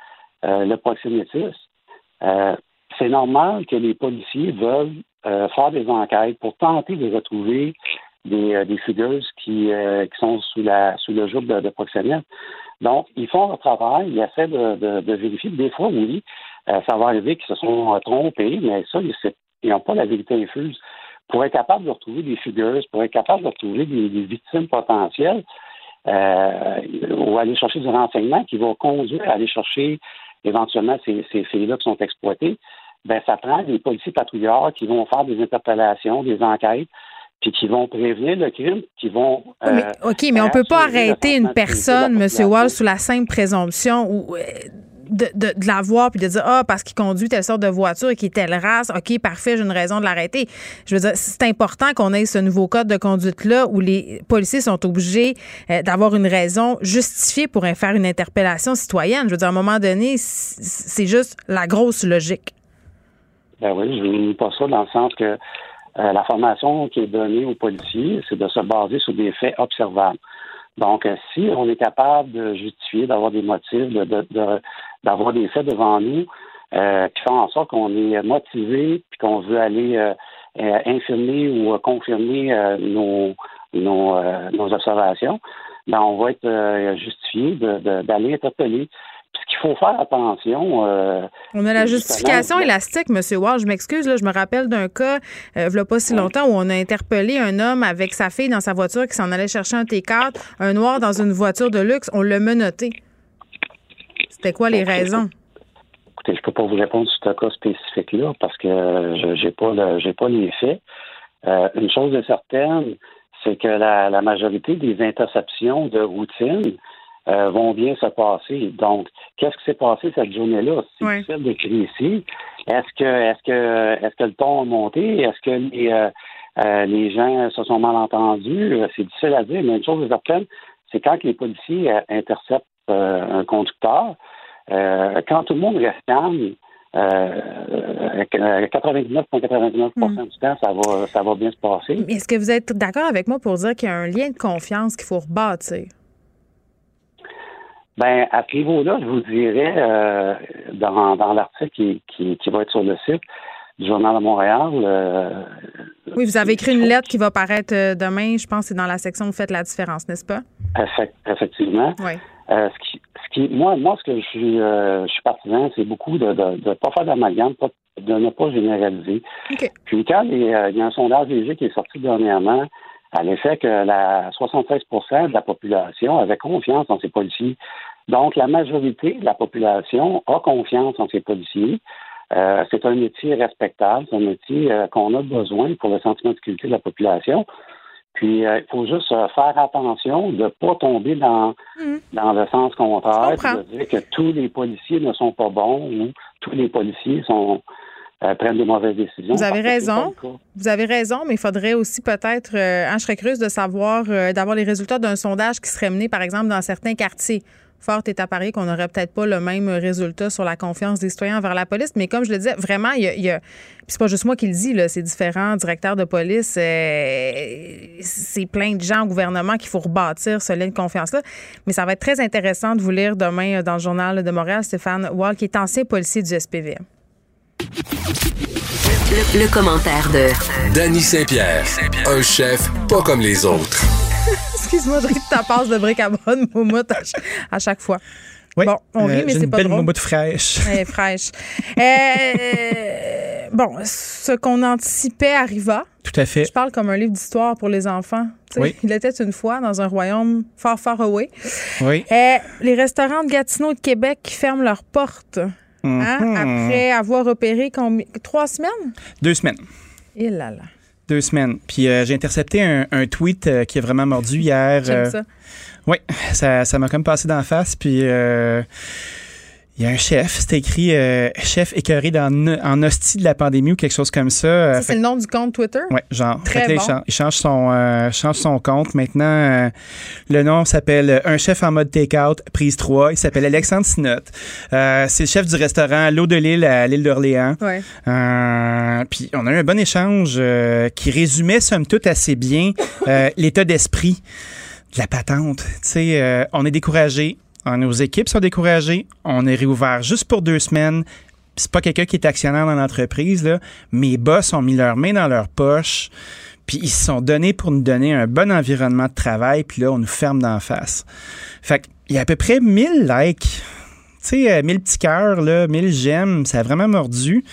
euh, le proxénétisme. Euh, c'est normal que les policiers veulent faire des enquêtes pour tenter de retrouver des, des figures qui, qui sont sous la sous le joug de, de. Donc, ils font leur travail, ils essaient de, de, vérifier. Des fois, oui, ça va arriver qu'ils se sont trompés, mais ça, ils n'ont pas la vérité infuse pour être capable de retrouver des figures, pour être capable de retrouver des, victimes potentielles, euh, ou aller chercher du renseignement qui va conduire à aller chercher éventuellement ces, ces filles-là qui sont exploitées, ben ça prend des policiers patrouilleurs qui vont faire des interpellations, des enquêtes, puis qui vont prévenir le crime, qui vont. Euh, OK, mais on peut pas arrêter une personne, M. Wall, sous la simple présomption ou euh, de, de, de la voir puis de dire ah parce qu'il conduit telle sorte de voiture et qui est telle race ok parfait j'ai une raison de l'arrêter je veux dire c'est important qu'on ait ce nouveau code de conduite là où les policiers sont obligés euh, d'avoir une raison justifiée pour faire une interpellation citoyenne je veux dire à un moment donné c'est juste la grosse logique ben oui je ne pas ça dans le sens que euh, la formation qui est donnée aux policiers c'est de se baser sur des faits observables. Donc, euh, si on est capable de justifier, d'avoir des motifs, d'avoir des faits devant nous, euh, qui font en sorte qu'on est motivé, puis qu'on veut aller euh, euh infirmer ou confirmer nos, nos, observations, ben on va être justifié d'aller interpeller ce qu'il faut faire attention. Euh, on a la justification élastique, M. Wall. Je m'excuse, là, je me rappelle d'un cas, euh, il n'y a pas si longtemps, où on a interpellé un homme avec sa fille dans sa voiture qui s'en allait chercher un T4, un noir dans une voiture de luxe. On l'a menotté. C'était quoi les raisons? Écoutez, je ne peux pas vous répondre sur ce cas spécifique-là parce que je n'ai pas, pas les faits. Euh, une chose est certaine, c'est que la majorité des interceptions de routine euh, vont bien se passer. Donc, qu'est-ce qui s'est passé cette journée-là? C'est difficile de créer ici. Est-ce que est-ce que est-ce que le ton a monté? Est-ce que les, euh, euh, les gens se sont mal entendus? C'est difficile à dire, mais une chose est certaine, c'est quand les policiers interceptent un conducteur, quand tout le monde reste calme, 99,99% hmm. du temps, ça va, ça va bien se passer. Est-ce que vous êtes d'accord avec moi pour dire qu'il y a un lien de confiance qu'il faut rebâtir? Ben, à ce niveau-là, je vous dirais, euh, dans, dans l'article qui, qui, qui, va être sur le site du Journal de Montréal. Euh, oui, vous avez écrit une lettre qui va paraître euh, demain, je pense, c'est dans la section Vous faites la différence, n'est-ce pas? effectivement. Oui. ce, qui, ce qui, moi, moi, ce que je suis, je suis partisan, c'est beaucoup de ne pas faire d'amalgame, de ne pas généraliser. Puis quand il y, a, un sondage léger qui est sorti dernièrement, à l'effet que la 76% de la population avait confiance en ses policiers. Donc, la majorité de la population a confiance en ses policiers. Euh, c'est un métier respectable, c'est un métier euh, qu'on a besoin pour le sentiment de sécurité de la population. Puis, euh, il faut juste faire attention de ne pas tomber dans, mmh. dans le sens contraire, de dire que tous les policiers ne sont pas bons ou tous les policiers sont, prennent des mauvaises décisions. Vous avez raison. Vous avez raison, mais il faudrait aussi peut-être, euh, je serais curieuse de savoir, d'avoir les résultats d'un sondage qui serait mené, par exemple, dans certains quartiers fort est à parier qu'on n'aurait peut-être pas le même résultat sur la confiance des citoyens envers la police. Mais comme je le disais, vraiment, il y a. puis c'est pas juste moi qui le dis, là, c'est différents directeurs de police. Euh, c'est plein de gens au gouvernement qu'il faut rebâtir ce lien de confiance-là. Mais ça va être très intéressant de vous lire demain euh, dans le Journal de Montréal, Stéphane Wall, qui est ancien policier du SPV. Le, commentaire de Danny Saint-Pierre, un chef pas comme les autres. Excuse-moi, de ta passe de bric à bonne moumoute à, chaque fois. bon, on rit, euh, mais c'est pas une belle moumoute fraîche. fraîche. Euh, bon, ce qu'on anticipait arriva. Tout à fait. Je parle comme un livre d'histoire pour les enfants. oui. Il était une fois dans un royaume far, far away. Oui. Euh, les restaurants de Gatineau et de Québec qui ferment leurs portes hein, mhm. après avoir opéré combien? trois semaines? Deux semaines. Et là là. Deux semaines. Puis euh, j'ai intercepté un, tweet euh, qui a vraiment mordu hier. J'aime euh, ça. Oui, ça, ça m'a comme passé d'en face. Puis il y a un chef, c'est écrit euh, chef écœuré dans, en hostie de la pandémie ou quelque chose comme ça. Euh, ça, c'est le nom du compte Twitter? Oui, genre. Très bon. il, change, son, euh, change son compte. Maintenant, le nom s'appelle Un chef en mode take-out, prise 3. Il s'appelle Alexandre Sinot. c'est le chef du restaurant L'eau de l'île à l'île d'Orléans. Ouais. puis on a eu un bon échange qui résumait, somme toute, assez bien l'état d'esprit de la patente. Tu sais, on est découragé nos équipes sont découragées. On est réouvert juste pour deux semaines. C'est pas quelqu'un qui est actionnaire dans l'entreprise, là. Mes boss ont mis leurs mains dans leur poche. Puis ils se sont donnés pour nous donner un bon environnement de travail. Puis là, on nous ferme d'en face. Fait qu'il y a à peu près 1000 likes. Tu sais, 1000 euh, petits cœurs, là, 1000 j'aime. Ça a vraiment mordu.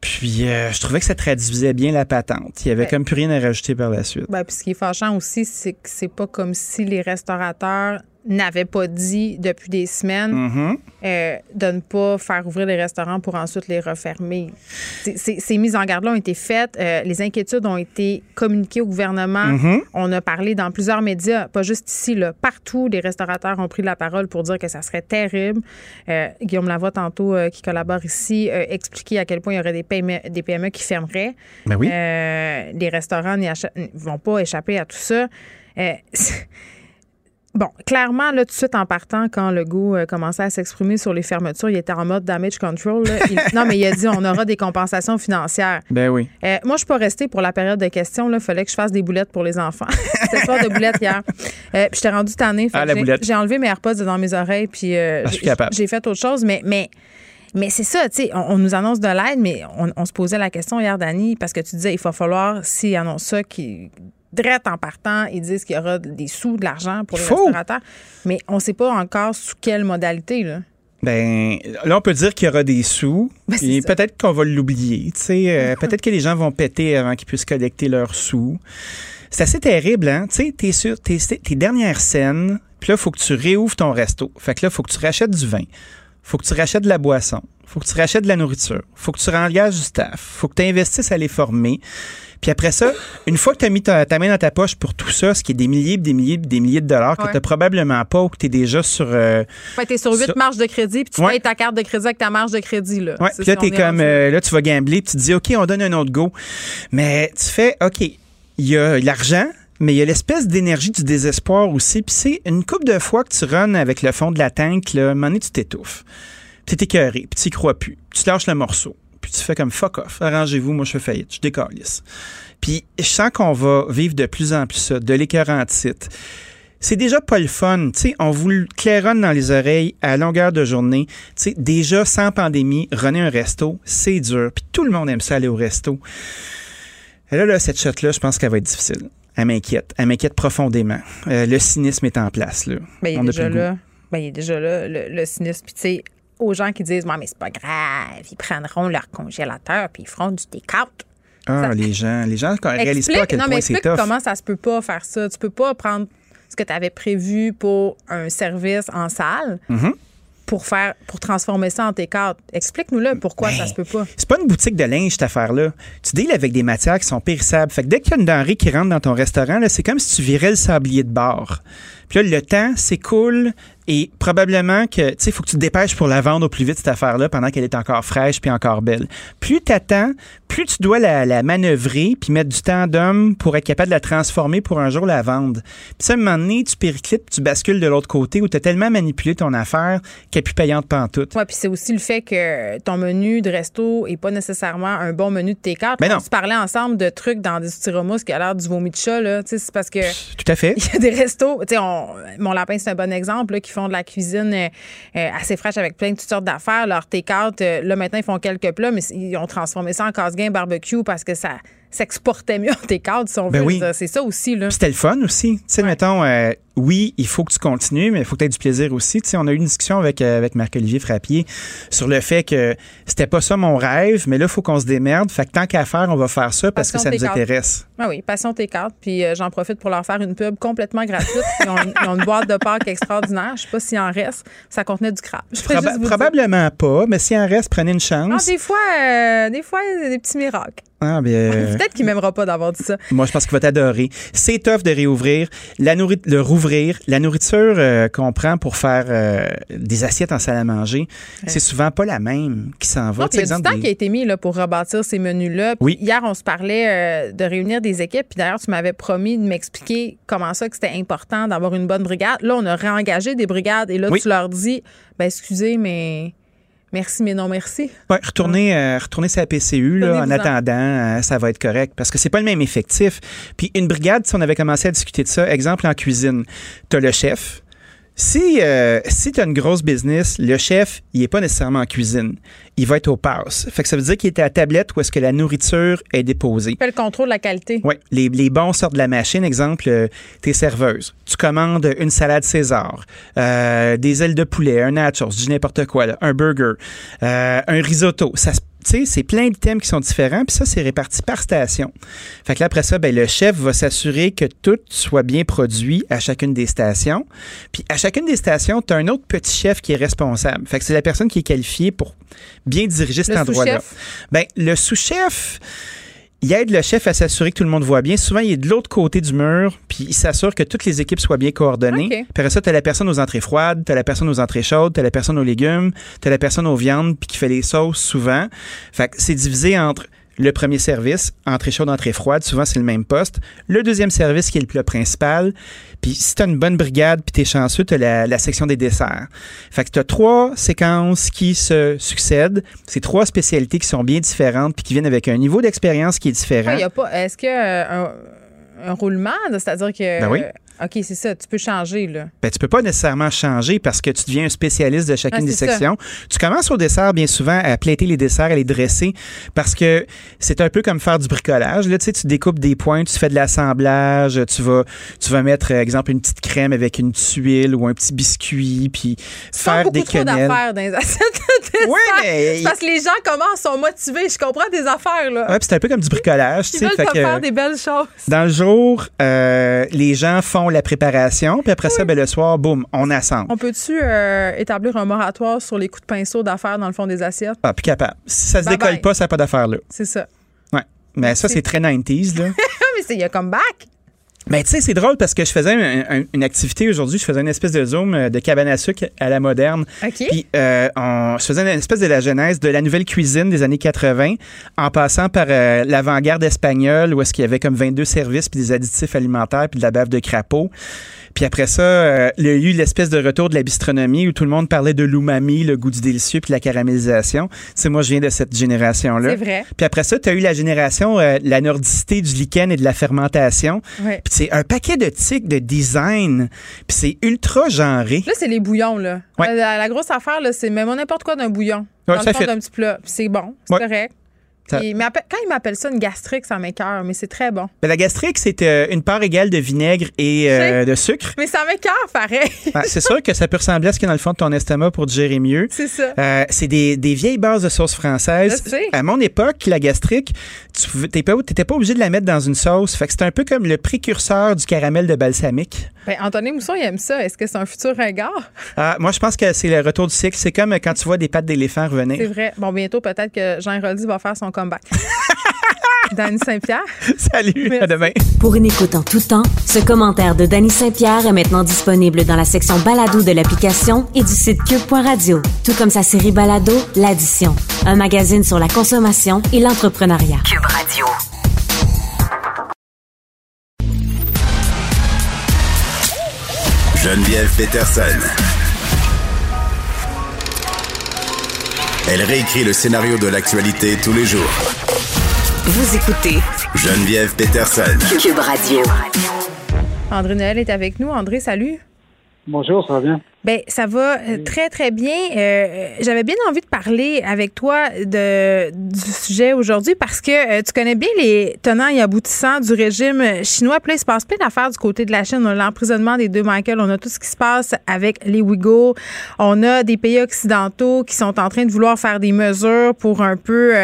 Puis euh, je trouvais que ça traduisait bien la patente. Il y avait comme plus rien à rajouter par la suite. Ben, puis ce qui est fâchant aussi, c'est que c'est pas comme si les restaurateurs n'avait pas dit depuis des semaines mm-hmm. euh, de ne pas faire ouvrir les restaurants pour ensuite les refermer. Ces mises en garde-là ont été faites. Euh, les inquiétudes ont été communiquées au gouvernement. Mm-hmm. On a parlé dans plusieurs médias, pas juste ici, là, partout, les restaurateurs ont pris la parole pour dire que ça serait terrible. Euh, Guillaume Lavoie, tantôt, qui collabore ici, a expliqué à quel point il y aurait des PME, des PME qui fermeraient. Ben oui. les restaurants ne vont pas échapper à tout ça. Bon, clairement, là, tout de suite en partant, quand le goût euh, commençait à s'exprimer sur les fermetures, il était en mode damage control. non, mais il a dit on aura des compensations financières. Ben oui. Euh, moi, je suis pas restée pour la période de questions. Il fallait que je fasse des boulettes pour les enfants. C'était soir de boulettes hier. Euh, puis j'étais rendue tannée. Ah, la boulette. J'ai enlevé mes AirPods dans mes oreilles, puis ah, j'ai fait autre chose. Mais, mais, mais c'est ça, tu sais, on, nous annonce de l'aide, mais on, se posait la question hier, Dani, parce que tu disais, il va falloir, s'ils annoncent ça, qui en partant, ils disent qu'il y aura des sous, de l'argent pour les restaurateurs. Mais on ne sait pas encore sous quelle modalité. Là. Ben, là, on peut dire qu'il y aura des sous. Ben, et peut-être qu'on va l'oublier. Euh, peut-être que les gens vont péter avant qu'ils puissent collecter leurs sous. C'est assez terrible, hein? Tu sais, t'es sur tes, tes dernières scènes, puis là, il faut que tu réouvres ton resto. Fait que là, il faut que tu rachètes du vin. Faut que tu rachètes de la boisson. faut que tu rachètes de la nourriture. faut que tu rengages du staff. faut que tu investisses à les former. Puis après ça, une fois que tu as mis ta, main dans ta poche pour tout ça, ce qui est des milliers, des milliers, des milliers de dollars que tu probablement pas ou que tu es déjà sur. Euh, tu es sur huit marges de crédit, puis tu payes ta carte de crédit avec ta marge de crédit. Là, ouais, puis là, tu comme. Euh, là, tu vas gambler, puis tu te dis, OK, on donne un autre go. Mais tu fais, OK, il y a l'argent, mais il y a l'espèce d'énergie du désespoir aussi. Puis c'est une coupe de fois que tu runs avec le fond de la tank, là, à un moment donné, tu t'étouffes. Puis t'es écœuré, puis tu crois plus. Tu lâches le morceau. Puis tu fais comme fuck off, arrangez-vous, moi je fais faillite, je décalisse. Puis je sens qu'on va vivre de plus en plus ça, de l'écœurant titre c'est déjà pas le fun. sais, on vous le claironne dans les oreilles à longueur de journée. sais, déjà, sans pandémie, runner un resto, c'est dur. Puis tout le monde aime ça aller au resto. Et là, là cette shot-là, je pense qu'elle va être difficile. Elle m'inquiète. Elle m'inquiète profondément. Euh, le cynisme est en place. Là. Ben, il, est déjà là. Ben, il est déjà là, le, cynisme. Puis, tu sais, aux gens qui disent, mais c'est pas grave, ils prendront leur congélateur puis ils feront du take-out. Ah, les gens, les gens ne réalisent pas à quel non, point c'est tough. comment ça se peut pas faire ça. Tu peux pas prendre ce que tu avais prévu pour un service en salle. Mm-hmm. Pour faire, pour transformer ça en tes cartes. Explique-nous-le pourquoi ça se peut pas. C'est pas une boutique de linge, cette affaire-là. Tu deals avec des matières qui sont périssables. Fait que dès qu'il y a une denrée qui rentre dans ton restaurant, c'est comme si tu virais le sablier de bord. Puis là, le temps s'écoule et probablement que, tu sais, il faut que tu te dépêches pour la vendre au plus vite, cette affaire-là, pendant qu'elle est encore fraîche puis encore belle. Plus tu attends, plus tu dois la, la manœuvrer puis mettre du temps d'homme pour être capable de la transformer pour un jour la vendre. Puis ça, à un moment donné, tu périclites, tu bascules de l'autre côté où tu as tellement manipulé ton affaire qu'elle est plus payante pantoute. Oui, puis c'est aussi le fait que ton menu de resto est pas nécessairement un bon menu de tes cartes. Mais non. On se parlait ensemble de trucs dans des styromousse qui a l'air du vomi de chat, là. Tu sais, c'est parce que. Tout à fait. Il y a des restos, tu sais, mon lapin, c'est un bon exemple, là, qui font de la cuisine euh, euh, assez fraîche avec plein de toutes sortes d'affaires. Leur take-out, euh, là, maintenant, ils font quelques plats, mais ils ont transformé ça en casse-gain barbecue parce que ça s'exportait mieux en take-out, si on ben veut. C'est ça aussi, là. C'était le fun aussi. Tu sais, mettons, oui, il faut que tu continues, mais il faut que tu aies du plaisir aussi. Tu sais, on a eu une discussion avec, avec Marc-Olivier Frappier sur le fait que c'était pas ça mon rêve, mais là, il faut qu'on se démerde. Fait que tant qu'à faire, on va faire ça parce que ça nous intéresse. Ah oui, Passion T4. Puis j'en profite pour leur faire une pub complètement gratuite. Ils ont, une boîte de Pâques extraordinaire. Je sais pas s'il en reste. Ça contenait du crabe. probablement pas, mais s'il en reste, prenez une chance. Ah, des fois, euh, des fois, des petits miracles. Ah, bien. Peut-être qu'il m'aimera pas d'avoir dit ça. Moi, je pense qu'il va t'adorer. C'est tough de réouvrir, la le rouvrir. La nourriture euh, qu'on prend pour faire euh, des assiettes en salle à manger, c'est souvent pas la même qui s'en va. il y a du temps qui a été mis là, pour rebâtir ces menus-là. Oui. Hier, on se parlait de réunir des équipes. Puis d'ailleurs, tu m'avais promis de m'expliquer comment ça que c'était important d'avoir une bonne brigade. Là, on a réengagé des brigades et là, tu leur dis, ben excusez, mais Merci, mais non merci. Ouais, retournez, euh, retournez sa PCU là, en attendant, euh, ça va être correct parce que c'est pas le même effectif. Puis une brigade, si on avait commencé à discuter de ça, exemple en cuisine, tu as le chef, si, euh, si tu as une grosse business, le chef, il est pas nécessairement en cuisine. Il va être au pass. Fait que ça veut dire qu'il est à la tablette où est-ce que la nourriture est déposée. Il fait le contrôle de la qualité. Oui. Les, les, bons sortent de la machine. Exemple, euh, t'es serveuse. Tu commandes une salade César, euh, des ailes de poulet, un nachos, du n'importe quoi, un burger, euh, un risotto. Ça se sais, c'est plein de thèmes qui sont différents, puis ça, c'est réparti par station. Fait que là, après ça, ben, le chef va s'assurer que tout soit bien produit à chacune des stations. Puis à chacune des stations, tu as un autre petit chef qui est responsable. Fait que c'est la personne qui est qualifiée pour bien diriger cet endroit-là. Ben, le sous-chef il aide le chef à s'assurer que tout le monde voit bien. Souvent, il est de l'autre côté du mur, puis il s'assure que toutes les équipes soient bien coordonnées. Puis après ça, tu as la personne aux entrées froides, tu as la personne aux entrées chaudes, tu as la personne aux légumes, tu as la personne aux viandes, puis qui fait les sauces souvent. Fait que c'est divisé entre le premier service, entrée chaude, entrée froide, souvent c'est le même poste. Le deuxième service qui est le plat principal. Puis si tu as une bonne brigade puis tu es chanceux, tu as la, section des desserts. Fait que tu as trois séquences qui se succèdent. C'est trois spécialités qui sont bien différentes puis qui viennent avec un niveau d'expérience qui est différent. Y a pas est-ce que euh, un, roulement, c'est-à-dire que ben oui. OK, c'est ça. Tu peux changer, là. Ben, tu peux pas nécessairement changer parce que tu deviens un spécialiste de chacune ah, des sections. Tu commences au dessert, bien souvent, à plaiter les desserts, à les dresser parce que c'est un peu comme faire du bricolage. Là, tu sais, tu découpes des points, tu fais de l'assemblage, tu vas, tu vas mettre, euh, exemple, une petite crème avec une tuile ou un petit biscuit, puis faire des quenelles. d'affaires dans les assiettes de Oui, mais... Parce que les gens, comment, sont motivés. Je comprends des affaires, là. Ouais, c'est un peu comme du bricolage. Ils tu sais, veulent faire des belles choses. Dans le jour, euh, les gens font la préparation, puis après ça, ben, le soir, boum, on assemble. On peut-tu euh, établir un moratoire sur les coups de pinceau d'affaires dans le fond des assiettes? Ah, plus capable. Si ça se décolle pas, ça n'a pas d'affaires là. C'est ça. Ouais. Mais ça, c'est très 90s, là. Mais il y a comme back. Mais tu sais, c'est drôle parce que je faisais une activité aujourd'hui, je faisais une espèce de zoom euh, de cabane à sucre à la moderne. Puis euh, je faisais une espèce de la genèse de la nouvelle cuisine des années 80 en passant par euh, l'avant-garde espagnole où est-ce qu'il y avait comme 22 services puis des additifs alimentaires puis de la bave de crapaud. Puis après ça, euh, il y a eu l'espèce de retour de la bistronomie où tout le monde parlait de l'umami, le goût du délicieux, puis la caramélisation. C'est moi, je viens de cette génération-là. C'est vrai. Puis après ça, tu as eu la génération, euh, la nordicité du lichen et de la fermentation. Puis c'est un paquet de tics de design. Puis c'est ultra genré. Là, c'est les bouillons, là. La, grosse affaire, là, c'est même n'importe quoi d'un bouillon. dans le fond d'un petit plat. c'est bon, c'est correct quand il m'appelle ça une gastrique, ça m'écœure, mais c'est très bon. Mais la gastrique, c'est euh, une part égale de vinaigre et euh, de sucre. Mais ça m'écœure, pareil. c'est sûr que ça peut ressembler à ce qu'il y a dans le fond de ton estomac pour digérer mieux. C'est ça. Euh, c'est des, des, vieilles bases de sauce française. À mon époque, la gastrique, tu n'étais pas, pas, obligé de la mettre dans une sauce. Fait que c'est un peu comme le précurseur du caramel de balsamique. Ben, Anthony Mousson, il aime ça. Est-ce que c'est un futur ringard? Ah, moi, je pense que c'est le retour du cycle. C'est comme quand tu vois des pattes d'éléphant revenir. C'est vrai. Bon, bientôt, peut-être que Jean Roldy va faire son comeback. Danny Saint-Pierre. Salut, à demain. Pour une écoute en tout temps, ce commentaire de Danny Saint-Pierre est maintenant disponible dans la section balado de l'application et du site cube.radio, tout comme sa série balado L'Addition, un magazine sur la consommation et l'entrepreneuriat. Cube Radio. Geneviève Peterson. Elle réécrit le scénario de l'actualité tous les jours. Vous écoutez Geneviève Peterson. Cube Radio. André Noël est avec nous. André, salut. Bonjour, ça va bien? Bien, ça va euh, très, très bien. Euh, j'avais bien envie de parler avec toi de, du sujet aujourd'hui parce que euh, tu connais bien les tenants et aboutissants du régime chinois. Puis là, il se passe plein d'affaires du côté de la Chine. On a l'emprisonnement des deux Michael. On a tout ce qui se passe avec les Ouïghours. On a des pays occidentaux qui sont en train de vouloir faire des mesures pour un peu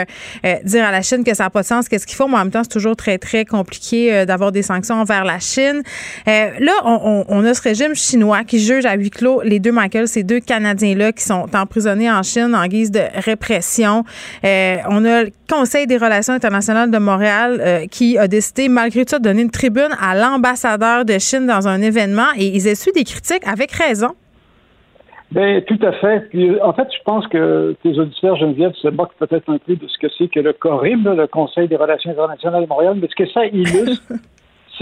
dire à la Chine que ça n'a pas de sens, qu'est-ce qu'il faut. Mais en même temps, c'est toujours très, très compliqué d'avoir des sanctions envers la Chine. là, on, on, a ce régime chinois qui juge à huis clos les deux Michael, ces deux Canadiens-là qui sont emprisonnés en Chine en guise de répression. Euh, on a le Conseil des relations internationales de Montréal euh, qui a décidé, malgré tout, de donner une tribune à l'ambassadeur de Chine dans un événement et ils essuient des critiques avec raison. Bien, tout à fait. en fait, je pense que tes auditeurs, Geneviève, se moquent peut-être un peu de ce que c'est que le CORIM, le Conseil des relations internationales de Montréal, mais ce que ça illustre,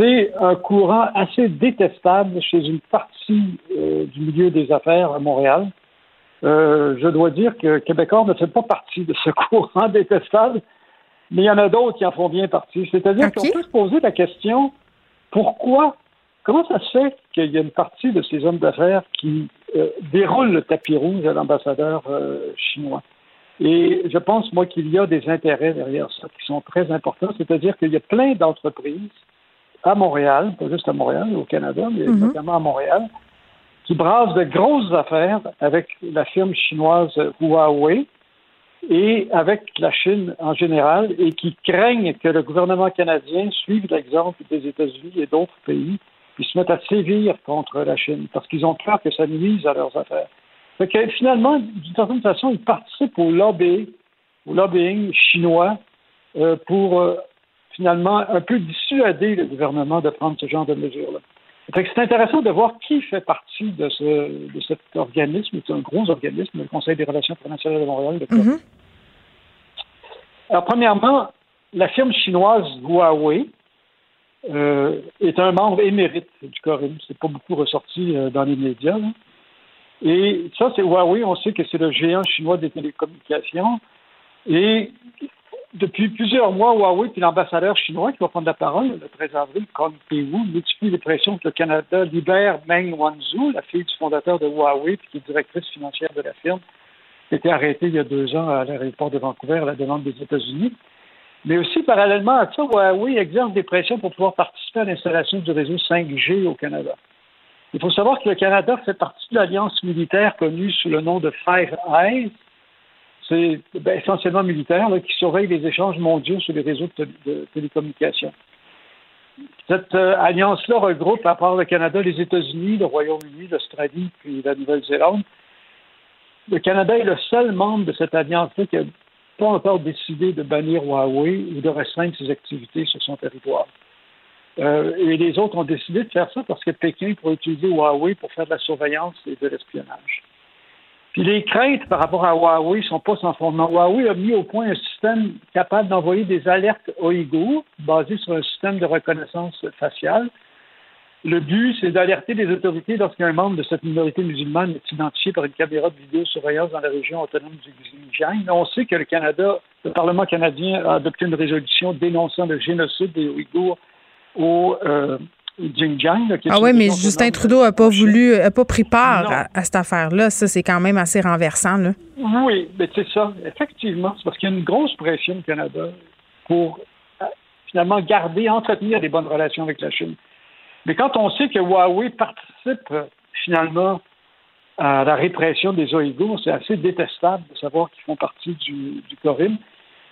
c'est un courant assez détestable chez une partie euh, du milieu des affaires à Montréal. Euh, je dois dire que Québécois ne fait pas partie de ce courant détestable, mais il y en a d'autres qui en font bien partie. C'est-à-dire qu'on peut se poser la question pourquoi, comment ça se fait qu'il y a une partie de ces hommes d'affaires qui euh, déroulent le tapis rouge à l'ambassadeur chinois? Et je pense, moi, qu'il y a des intérêts derrière ça qui sont très importants, c'est-à-dire qu'il y a plein d'entreprises à Montréal, pas juste à Montréal, au Canada, mais mhm. notamment à Montréal, qui brassent de grosses affaires avec la firme chinoise Huawei et avec la Chine en général et qui craignent que le gouvernement canadien suive l'exemple des États-Unis et d'autres pays qui se mettent à sévir contre la Chine parce qu'ils ont peur que ça nuise à leurs affaires. Fait que, finalement, d'une certaine façon, ils participent au lobby, au lobbying chinois euh, pour euh, finalement un peu dissuader le gouvernement de prendre ce genre de mesures-là. C'est intéressant de voir qui fait partie de, ce, de cet organisme, c'est un gros organisme, le Conseil des relations internationales de Montréal. Mm-hmm. Alors, premièrement, la firme chinoise Huawei euh, est un membre émérite du CORIM. C'est pas beaucoup ressorti euh, dans les médias. Et ça, c'est Huawei. On sait que c'est le géant chinois des télécommunications. Et depuis plusieurs mois, Huawei et l'ambassadeur chinois qui va prendre la parole le 13 avril, Kong Pei-Wu, multiplie les pressions que le Canada libère Meng Wanzhou, la fille du fondateur de Huawei qui est directrice financière de la firme, qui a été arrêtée il y a deux ans à l'aéroport de Vancouver à la demande des États-Unis. Mais aussi, parallèlement à ça, Huawei exerce des pressions pour pouvoir participer à l'installation du réseau 5G au Canada. Il faut savoir que le Canada fait partie de l'alliance militaire connue sous le nom de Five Eyes, c'est ben, essentiellement militaire, qui surveille les échanges mondiaux sur les réseaux de, télécommunications. Cette euh, alliance-là regroupe, à part le Canada, les États-Unis, le Royaume-Uni, l'Australie, puis la Nouvelle-Zélande. Le Canada est le seul membre de cette alliance-là qui n'a pas encore décidé de bannir Huawei ou de restreindre ses activités sur son territoire. Euh, et les autres ont décidé de faire ça parce que Pékin pourrait utiliser Huawei pour faire de la surveillance et de l'espionnage. Puis les craintes par rapport à Huawei sont pas sans fondement. Huawei a mis au point un système capable d'envoyer des alertes Ouïghours basé sur un système de reconnaissance faciale Le but, c'est d'alerter les autorités lorsqu'un membre de cette minorité musulmane est identifié par une caméra de vidéosurveillance dans la région autonome du Xinjiang. On sait que le Canada, le Parlement canadien a adopté une résolution dénonçant le génocide des Ouïghours au euh, Xinjiang. ah oui, mais Justin Trudeau n'a pas voulu, pas pris part à, cette affaire-là. Ça, c'est quand même assez renversant. Là. Oui, mais c'est ça. Effectivement, c'est parce qu'il y a une grosse pression au Canada pour euh, finalement garder, entretenir des bonnes relations avec la Chine. Mais quand on sait que Huawei participe finalement à la répression des Ouïghours, c'est assez détestable de savoir qu'ils font partie du, du Corim.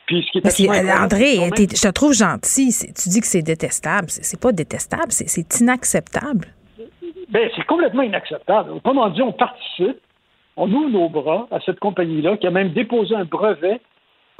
Puis ce qui est André, je te trouve gentil. Tu dis que c'est détestable. C'est pas détestable, c'est inacceptable. Ben, c'est complètement inacceptable. Autrement dit, on participe, on ouvre nos bras à cette compagnie-là qui a même déposé un brevet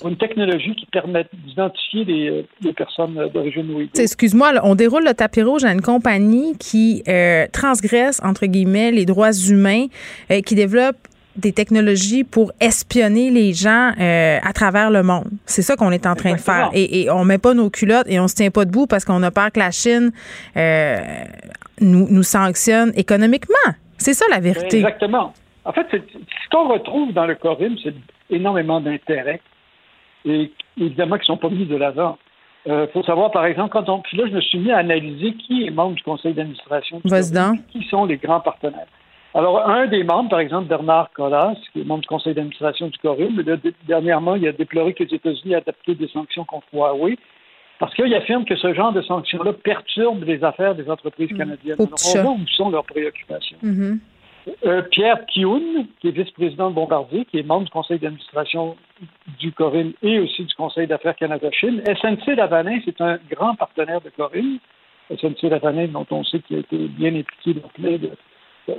une technologie qui permet d'identifier les, euh, personnes d'origine ouïghour. Excuse-moi, on déroule le tapis rouge à une compagnie qui euh, transgresse, entre guillemets, les droits humains, euh, qui développe des technologies pour espionner les gens à travers le monde. C'est ça qu'on est en train de faire. Et, et, on met pas nos culottes et on se tient pas debout parce qu'on a peur que la Chine nous, nous sanctionne économiquement. C'est ça la vérité. Exactement. En fait, ce qu'on retrouve dans le Corim, c'est énormément d'intérêt et évidemment qui ne sont pas mis de l'avant. Il euh, faut savoir, par exemple, quand on. Puis là, je me suis mis à analyser qui est membre du conseil d'administration. Qui sont les grands partenaires. Alors, un des membres, par exemple, Bernard Collas, qui est membre du conseil d'administration du Corum, dernièrement, il a déploré que les États-Unis aient adapté des sanctions contre Huawei parce qu'il affirme que ce genre de sanctions-là perturbe les affaires des entreprises mmh. canadiennes. Alors, on voit où sont leurs préoccupations. Mmh. Euh, Pierre Kioun, qui est vice-président de Bombardier, qui est membre du conseil d'administration du Corinne et aussi du conseil d'affaires Canada-Chine. SNC-Lavanin, c'est un grand partenaire de Corinne. SNC-Lavanin, dont on sait qu'il a été bien impliqué dans plein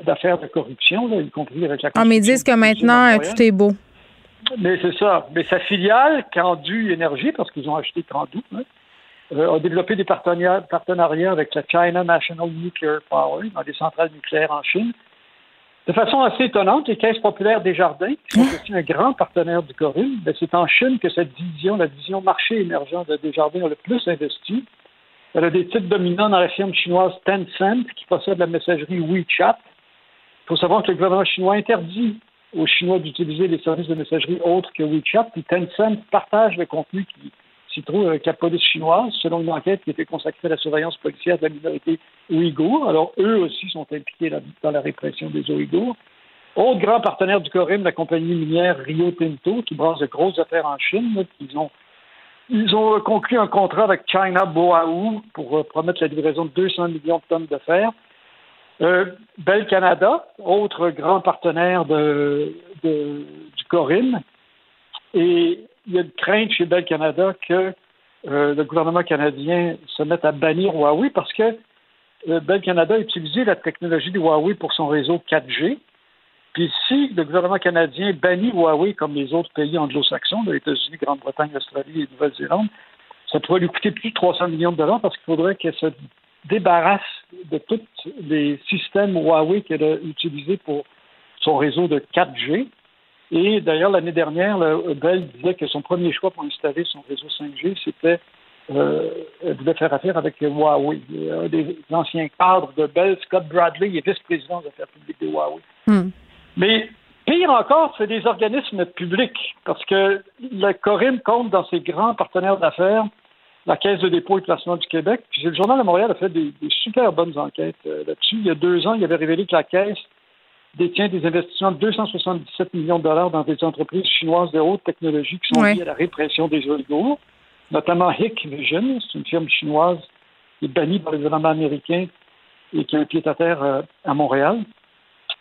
d'affaires de corruption, y compris avec la Ah, mais ils disent que maintenant, tout est beau. Mais c'est ça. Mais sa filiale, Candu Énergie, parce qu'ils ont acheté Candu, hein, euh, a développé des partenariats, partenariats avec la China National Nuclear Power dans des centrales nucléaires en Chine de façon assez étonnante, les caisses populaires des jardins, qui sont aussi un grand partenaire du Corinne, ben, c'est en Chine que cette division, la division marché émergent de Desjardins, a le plus investi. Elle a des titres dominants dans la firme chinoise Tencent, qui possède la messagerie WeChat. Il faut savoir que le gouvernement chinois interdit aux Chinois d'utiliser les services de messagerie autres que WeChat, puis Tencent partage le contenu qui s'y trouve avec la police chinoise, selon une enquête qui était consacrée à la surveillance policière de la minorité ouïghour. Alors, eux aussi sont impliqués dans la répression des Ouïghours. Autre grand partenaire du Corim, la compagnie minière Rio Tinto, qui brasse de grosses affaires en Chine. ils ont ils ont conclu un contrat avec China Boaou pour euh, promettre la livraison de 200 millions de tonnes de fer. Euh, Bel Canada, autre grand partenaire de, du Corim. Et il y a une crainte chez Bell Canada que euh, le gouvernement canadien se mette à bannir Huawei parce que euh, Bell Canada a utilisé la technologie de Huawei pour son réseau 4G. Puis si le gouvernement canadien bannit Huawei comme les autres pays anglo-saxons, les États-Unis, Grande-Bretagne, Australie et Nouvelle-Zélande, ça pourrait lui coûter plus de 300 millions de dollars parce qu'il faudrait qu'elle se débarrasse de tous les systèmes Huawei qu'elle a utilisés pour son réseau de 4G. Et d'ailleurs, l'année dernière, Bell disait que son premier choix pour installer son réseau 5G, c'était euh, elle voulait faire affaire avec Huawei. Un des anciens cadres de Bell, Scott Bradley, est vice-président des affaires publiques de Huawei. Hmm. Mais pire encore, c'est des organismes publics, parce que le Corim compte dans ses grands partenaires d'affaires la Caisse de dépôt et de placement du Québec. Puis le Journal de Montréal a fait des, super bonnes enquêtes euh, là-dessus. Il y a deux ans, il avait révélé que la Caisse détient des investissements de 277 millions de dollars dans des entreprises chinoises de haute technologie qui sont liées à la répression des Ouïghours, notamment Hikvision, c'est une firme chinoise qui est bannie par les gouvernements américains et qui a un pied à terre euh, à Montréal.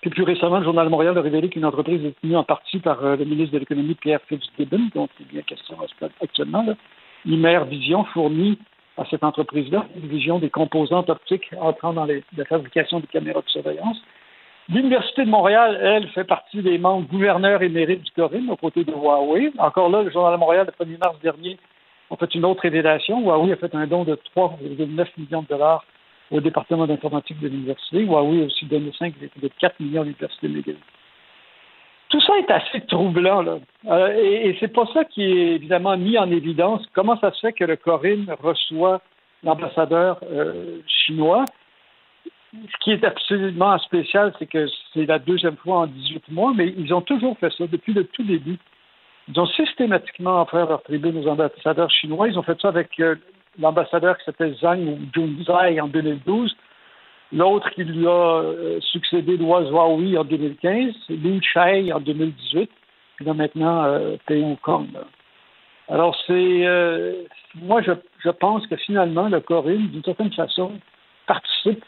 Puis plus récemment, le Journal de Montréal a révélé qu'une entreprise est tenue en partie par euh, le ministre de l'Économie, Pierre Fitzgibbon, dont il est bien question actuellement. Là. Vision fournit à cette entreprise-là une vision des composantes optiques entrant dans la fabrication des caméras de surveillance. L'Université de Montréal, elle, fait partie des membres gouverneurs émérites du Corinne, aux côtés de Huawei. Encore là, le Journal de Montréal, le 1er mars dernier, a fait une autre révélation. Huawei a fait un don de 3,9 millions de dollars au département d'informatique de l'université. Huawei a aussi donné 5, de 4 millions à l'université de Tout ça est assez troublant, là. Euh, et, c'est pas ça qui est évidemment mis en évidence. Comment ça se fait que le Corinne reçoit l'ambassadeur euh, chinois? ce qui est absolument spécial, c'est que c'est la deuxième fois en 18 mois, mais ils ont toujours fait ça depuis le tout début. Ils ont systématiquement offert leur tribune aux ambassadeurs chinois. Ils ont fait ça avec euh, l'ambassadeur qui s'appelle Zhang ou Junzai en 2012. L'autre qui lui a euh, succédé, Lois Huawei en 2015, Liu Chai en 2018, puis là maintenant euh, Pei Kong. Alors c'est euh, moi je, je, pense que finalement le Corinne, d'une certaine façon, participe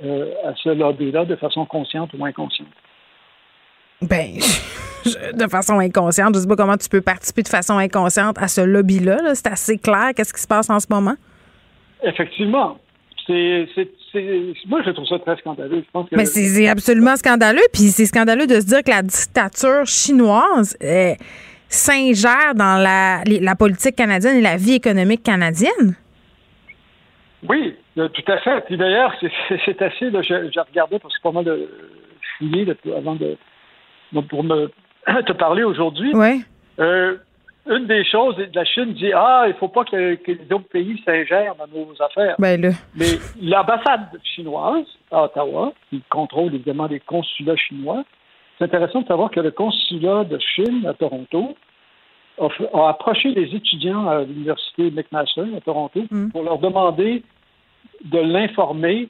à ce lobby-là de façon consciente ou inconsciente. Ben, de façon inconsciente. Je ne sais pas comment tu peux participer de façon inconsciente à ce lobby-là. c'est assez clair. Qu'est-ce qui se passe en ce moment? Effectivement. C'est, moi, je trouve ça très scandaleux. Mais c'est, absolument scandaleux. Puis c'est scandaleux de se dire que la dictature chinoise s'ingère dans la, la politique canadienne et la vie économique canadienne. Oui, euh, tout à fait. Puis d'ailleurs, c'est, assez. j'ai regardé parce que pas mal de fouiller avant de pour me te parler aujourd'hui. Oui. Euh, une des choses, la Chine dit Ah, il ne faut pas que, les autres pays s'ingèrent dans nos affaires. Ben, Mais l'ambassade chinoise à Ottawa, qui contrôle évidemment les consulats chinois, c'est intéressant de savoir que le consulat de Chine à Toronto a, approché les étudiants à l'université McMaster à Toronto mm. pour leur demander de l'informer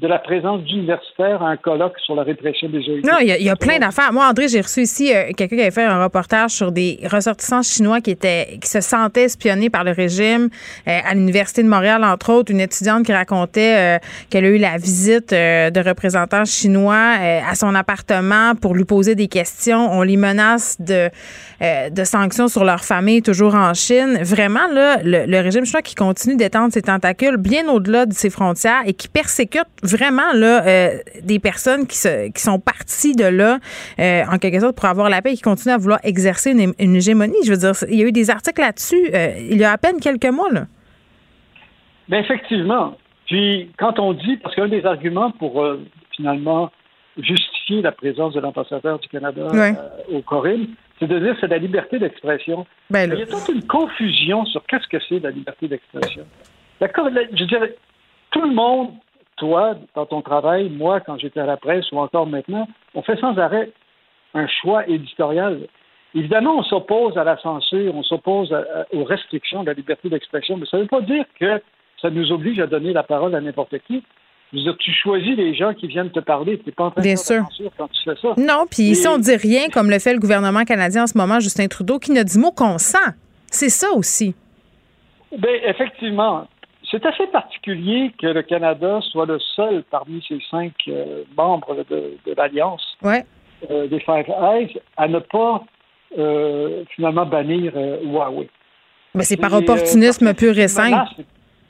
de la présence d'universitaires à un colloque sur la répression des OIT. Non, il y, a, plein d'affaires. Moi, André, j'ai reçu ici euh, quelqu'un qui avait fait un reportage sur des ressortissants chinois qui étaient qui se sentaient espionnés par le régime euh, à l'Université de Montréal, entre autres. Une étudiante qui racontait euh, qu'elle a eu la visite de représentants chinois à son appartement pour lui poser des questions. On les menace de, de sanctions sur leur famille, toujours en Chine. Vraiment, là, le, le régime chinois qui continue d'étendre ses tentacules bien au-delà de ses frontières et qui persécute vraiment là euh, des personnes qui, qui sont parties de là euh, en quelque sorte pour avoir la paix et qui continuent à vouloir exercer une, hégémonie. Je veux dire, il y a eu des articles là-dessus euh, il y a à peine quelques mois là. Bien, effectivement. Puis quand on dit, parce qu'un des arguments pour finalement justifier la présence de l'ambassadeur du Canada au Corinne, c'est de dire que c'est la liberté d'expression. Ben, il y a toute une confusion sur qu'est-ce que c'est la liberté d'expression. D'accord, je dirais, tout le monde toi, dans ton travail, moi, quand j'étais à la presse ou encore maintenant, on fait sans arrêt un choix éditorial. Évidemment, on s'oppose à la censure, on s'oppose aux restrictions de la liberté d'expression, mais ça ne veut pas dire que ça nous oblige à donner la parole à n'importe qui. tu choisis les gens qui viennent te parler. Tu n'es pas en train de faire censure quand tu fais ça. Non, puis ici, on ne dit rien comme le fait le gouvernement canadien en ce moment, Justin Trudeau, qui ne dit mot qu'on sent. C'est ça aussi. Bien, effectivement. C'est assez particulier que le Canada soit le seul parmi ces cinq euh, membres de, l'Alliance euh, des Five Eyes à ne pas euh, finalement bannir Huawei. Mais c'est par opportunisme pur et simple.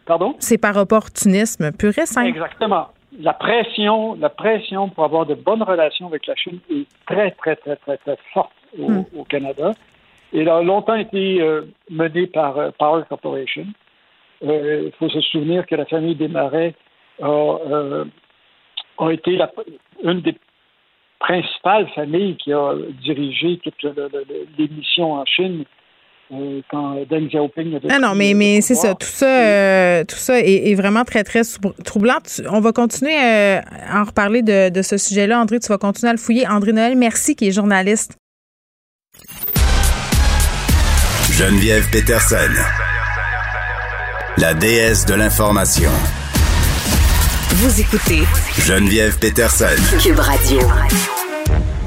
Pardon? C'est par opportunisme pur et simple. Exactement. La pression, la pression pour avoir de bonnes relations avec la Chine est très, très, très, très, très forte au, hmm. au Canada. Et elle a longtemps été menée par Power Corporation. Euh, il faut se souvenir que la famille des Marais a, euh, été une des principales familles qui a dirigé toute l'émission en Chine euh, quand Deng Xiaoping a Ah non, mais, mais c'est ça. Tout ça, tout ça est, vraiment très, très troublant. on va continuer à en reparler de, de ce sujet-là. André, tu vas continuer à le fouiller. André Noël, merci, qui est journaliste. Geneviève Peterson la déesse de l'information. Vous écoutez Geneviève Peterson. Cube Radio.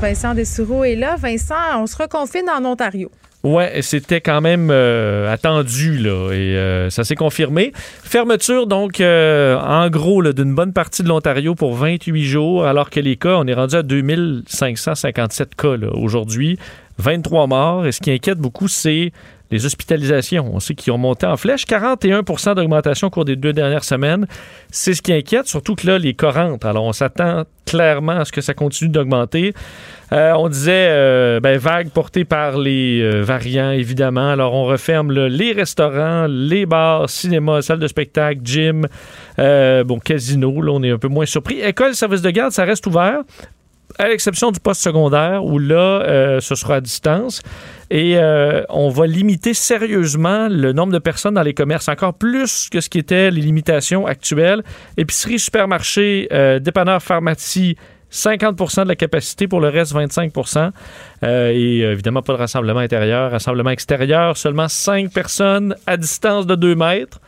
Vincent Dessoureau est là. Vincent, on se reconfine en Ontario. Ouais, c'était quand même euh, attendu là et euh, ça s'est confirmé. Fermeture donc euh, en gros d'une bonne partie de l'Ontario pour 28 jours alors que les cas, on est rendu à 2557 cas aujourd'hui, 23 morts et ce qui inquiète beaucoup c'est les hospitalisations, on sait qu'ils ont monté en flèche. 41% d'augmentation au cours des deux dernières semaines. C'est ce qui inquiète, surtout que là, les cas. Alors, on s'attend clairement à ce que ça continue d'augmenter. Euh, on disait, euh, ben, vague portée par les euh, variants, évidemment. Alors, on referme les restaurants, les bars, cinéma, salles de spectacle, gym, bon, casino. Là, on est un peu moins surpris. École, service de garde, ça reste ouvert à l'exception du poste secondaire où là, euh, ce sera à distance. Et euh, on va limiter sérieusement le nombre de personnes dans les commerces, encore plus que ce qui était les limitations actuelles. Épicerie, supermarché, euh, dépanneur, pharmacie, 50% de la capacité, pour le reste 25 Et évidemment, pas de rassemblement intérieur. Rassemblement extérieur, seulement 5 personnes à distance de 2 mètres.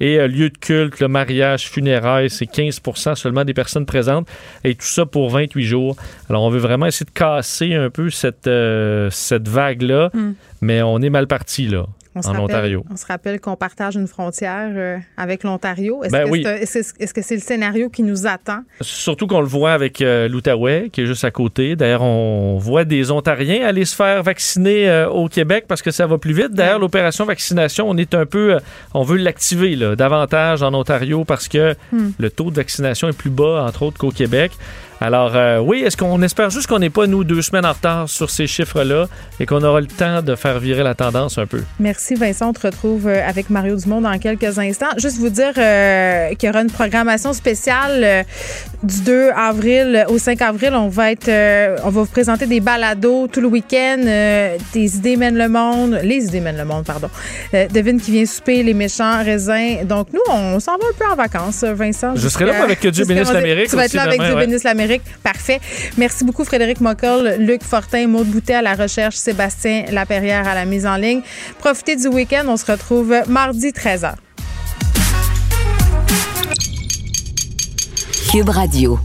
Et euh, lieu de culte, le mariage, funérailles, c'est 15% seulement des personnes présentes. Et tout ça pour 28 jours. Alors, on veut vraiment essayer de casser un peu cette, euh, cette vague-là, hmm. mais on est mal parti, là on en Ontario. On se rappelle qu'on partage une frontière euh, avec l'Ontario. Est-ce ben que c'est le scénario qui nous attend? Surtout qu'on le voit avec euh, l'Outaouais, qui est juste à côté. D'ailleurs, on voit des Ontariens aller se faire vacciner euh, au Québec parce que ça va plus vite. D'ailleurs, l'opération vaccination, on est un peu... on veut l'activer davantage en Ontario parce que hmm. le taux de vaccination est plus bas, entre autres, qu'au Québec. Alors, euh, oui, est-ce qu'on espère juste qu'on n'est pas, nous, deux semaines en retard sur ces chiffres-là et qu'on aura le temps de faire virer la tendance un peu? Merci, Vincent. On te retrouve euh, avec Mario Dumont dans quelques instants. Juste vous dire euh, qu'il y aura une programmation spéciale du 2 avril au 5 avril. On va être, on va vous présenter des balados tout le week-end. des idées mènent le monde. Les idées mènent le monde, pardon. devine qui vient souper les méchants raisins. Donc, nous, on s'en va un peu en vacances, Vincent. Je serai là avec Dieu bénisse l'Amérique. Tu vas être là avec Dieu bénisse l'Amérique. Parfait. Merci beaucoup, Frédéric Mockel, Luc Fortin, Maud Boutet à la recherche, Sébastien Laperrière à la mise en ligne. Profitez du week-end. On se retrouve mardi 13h. Cube Radio.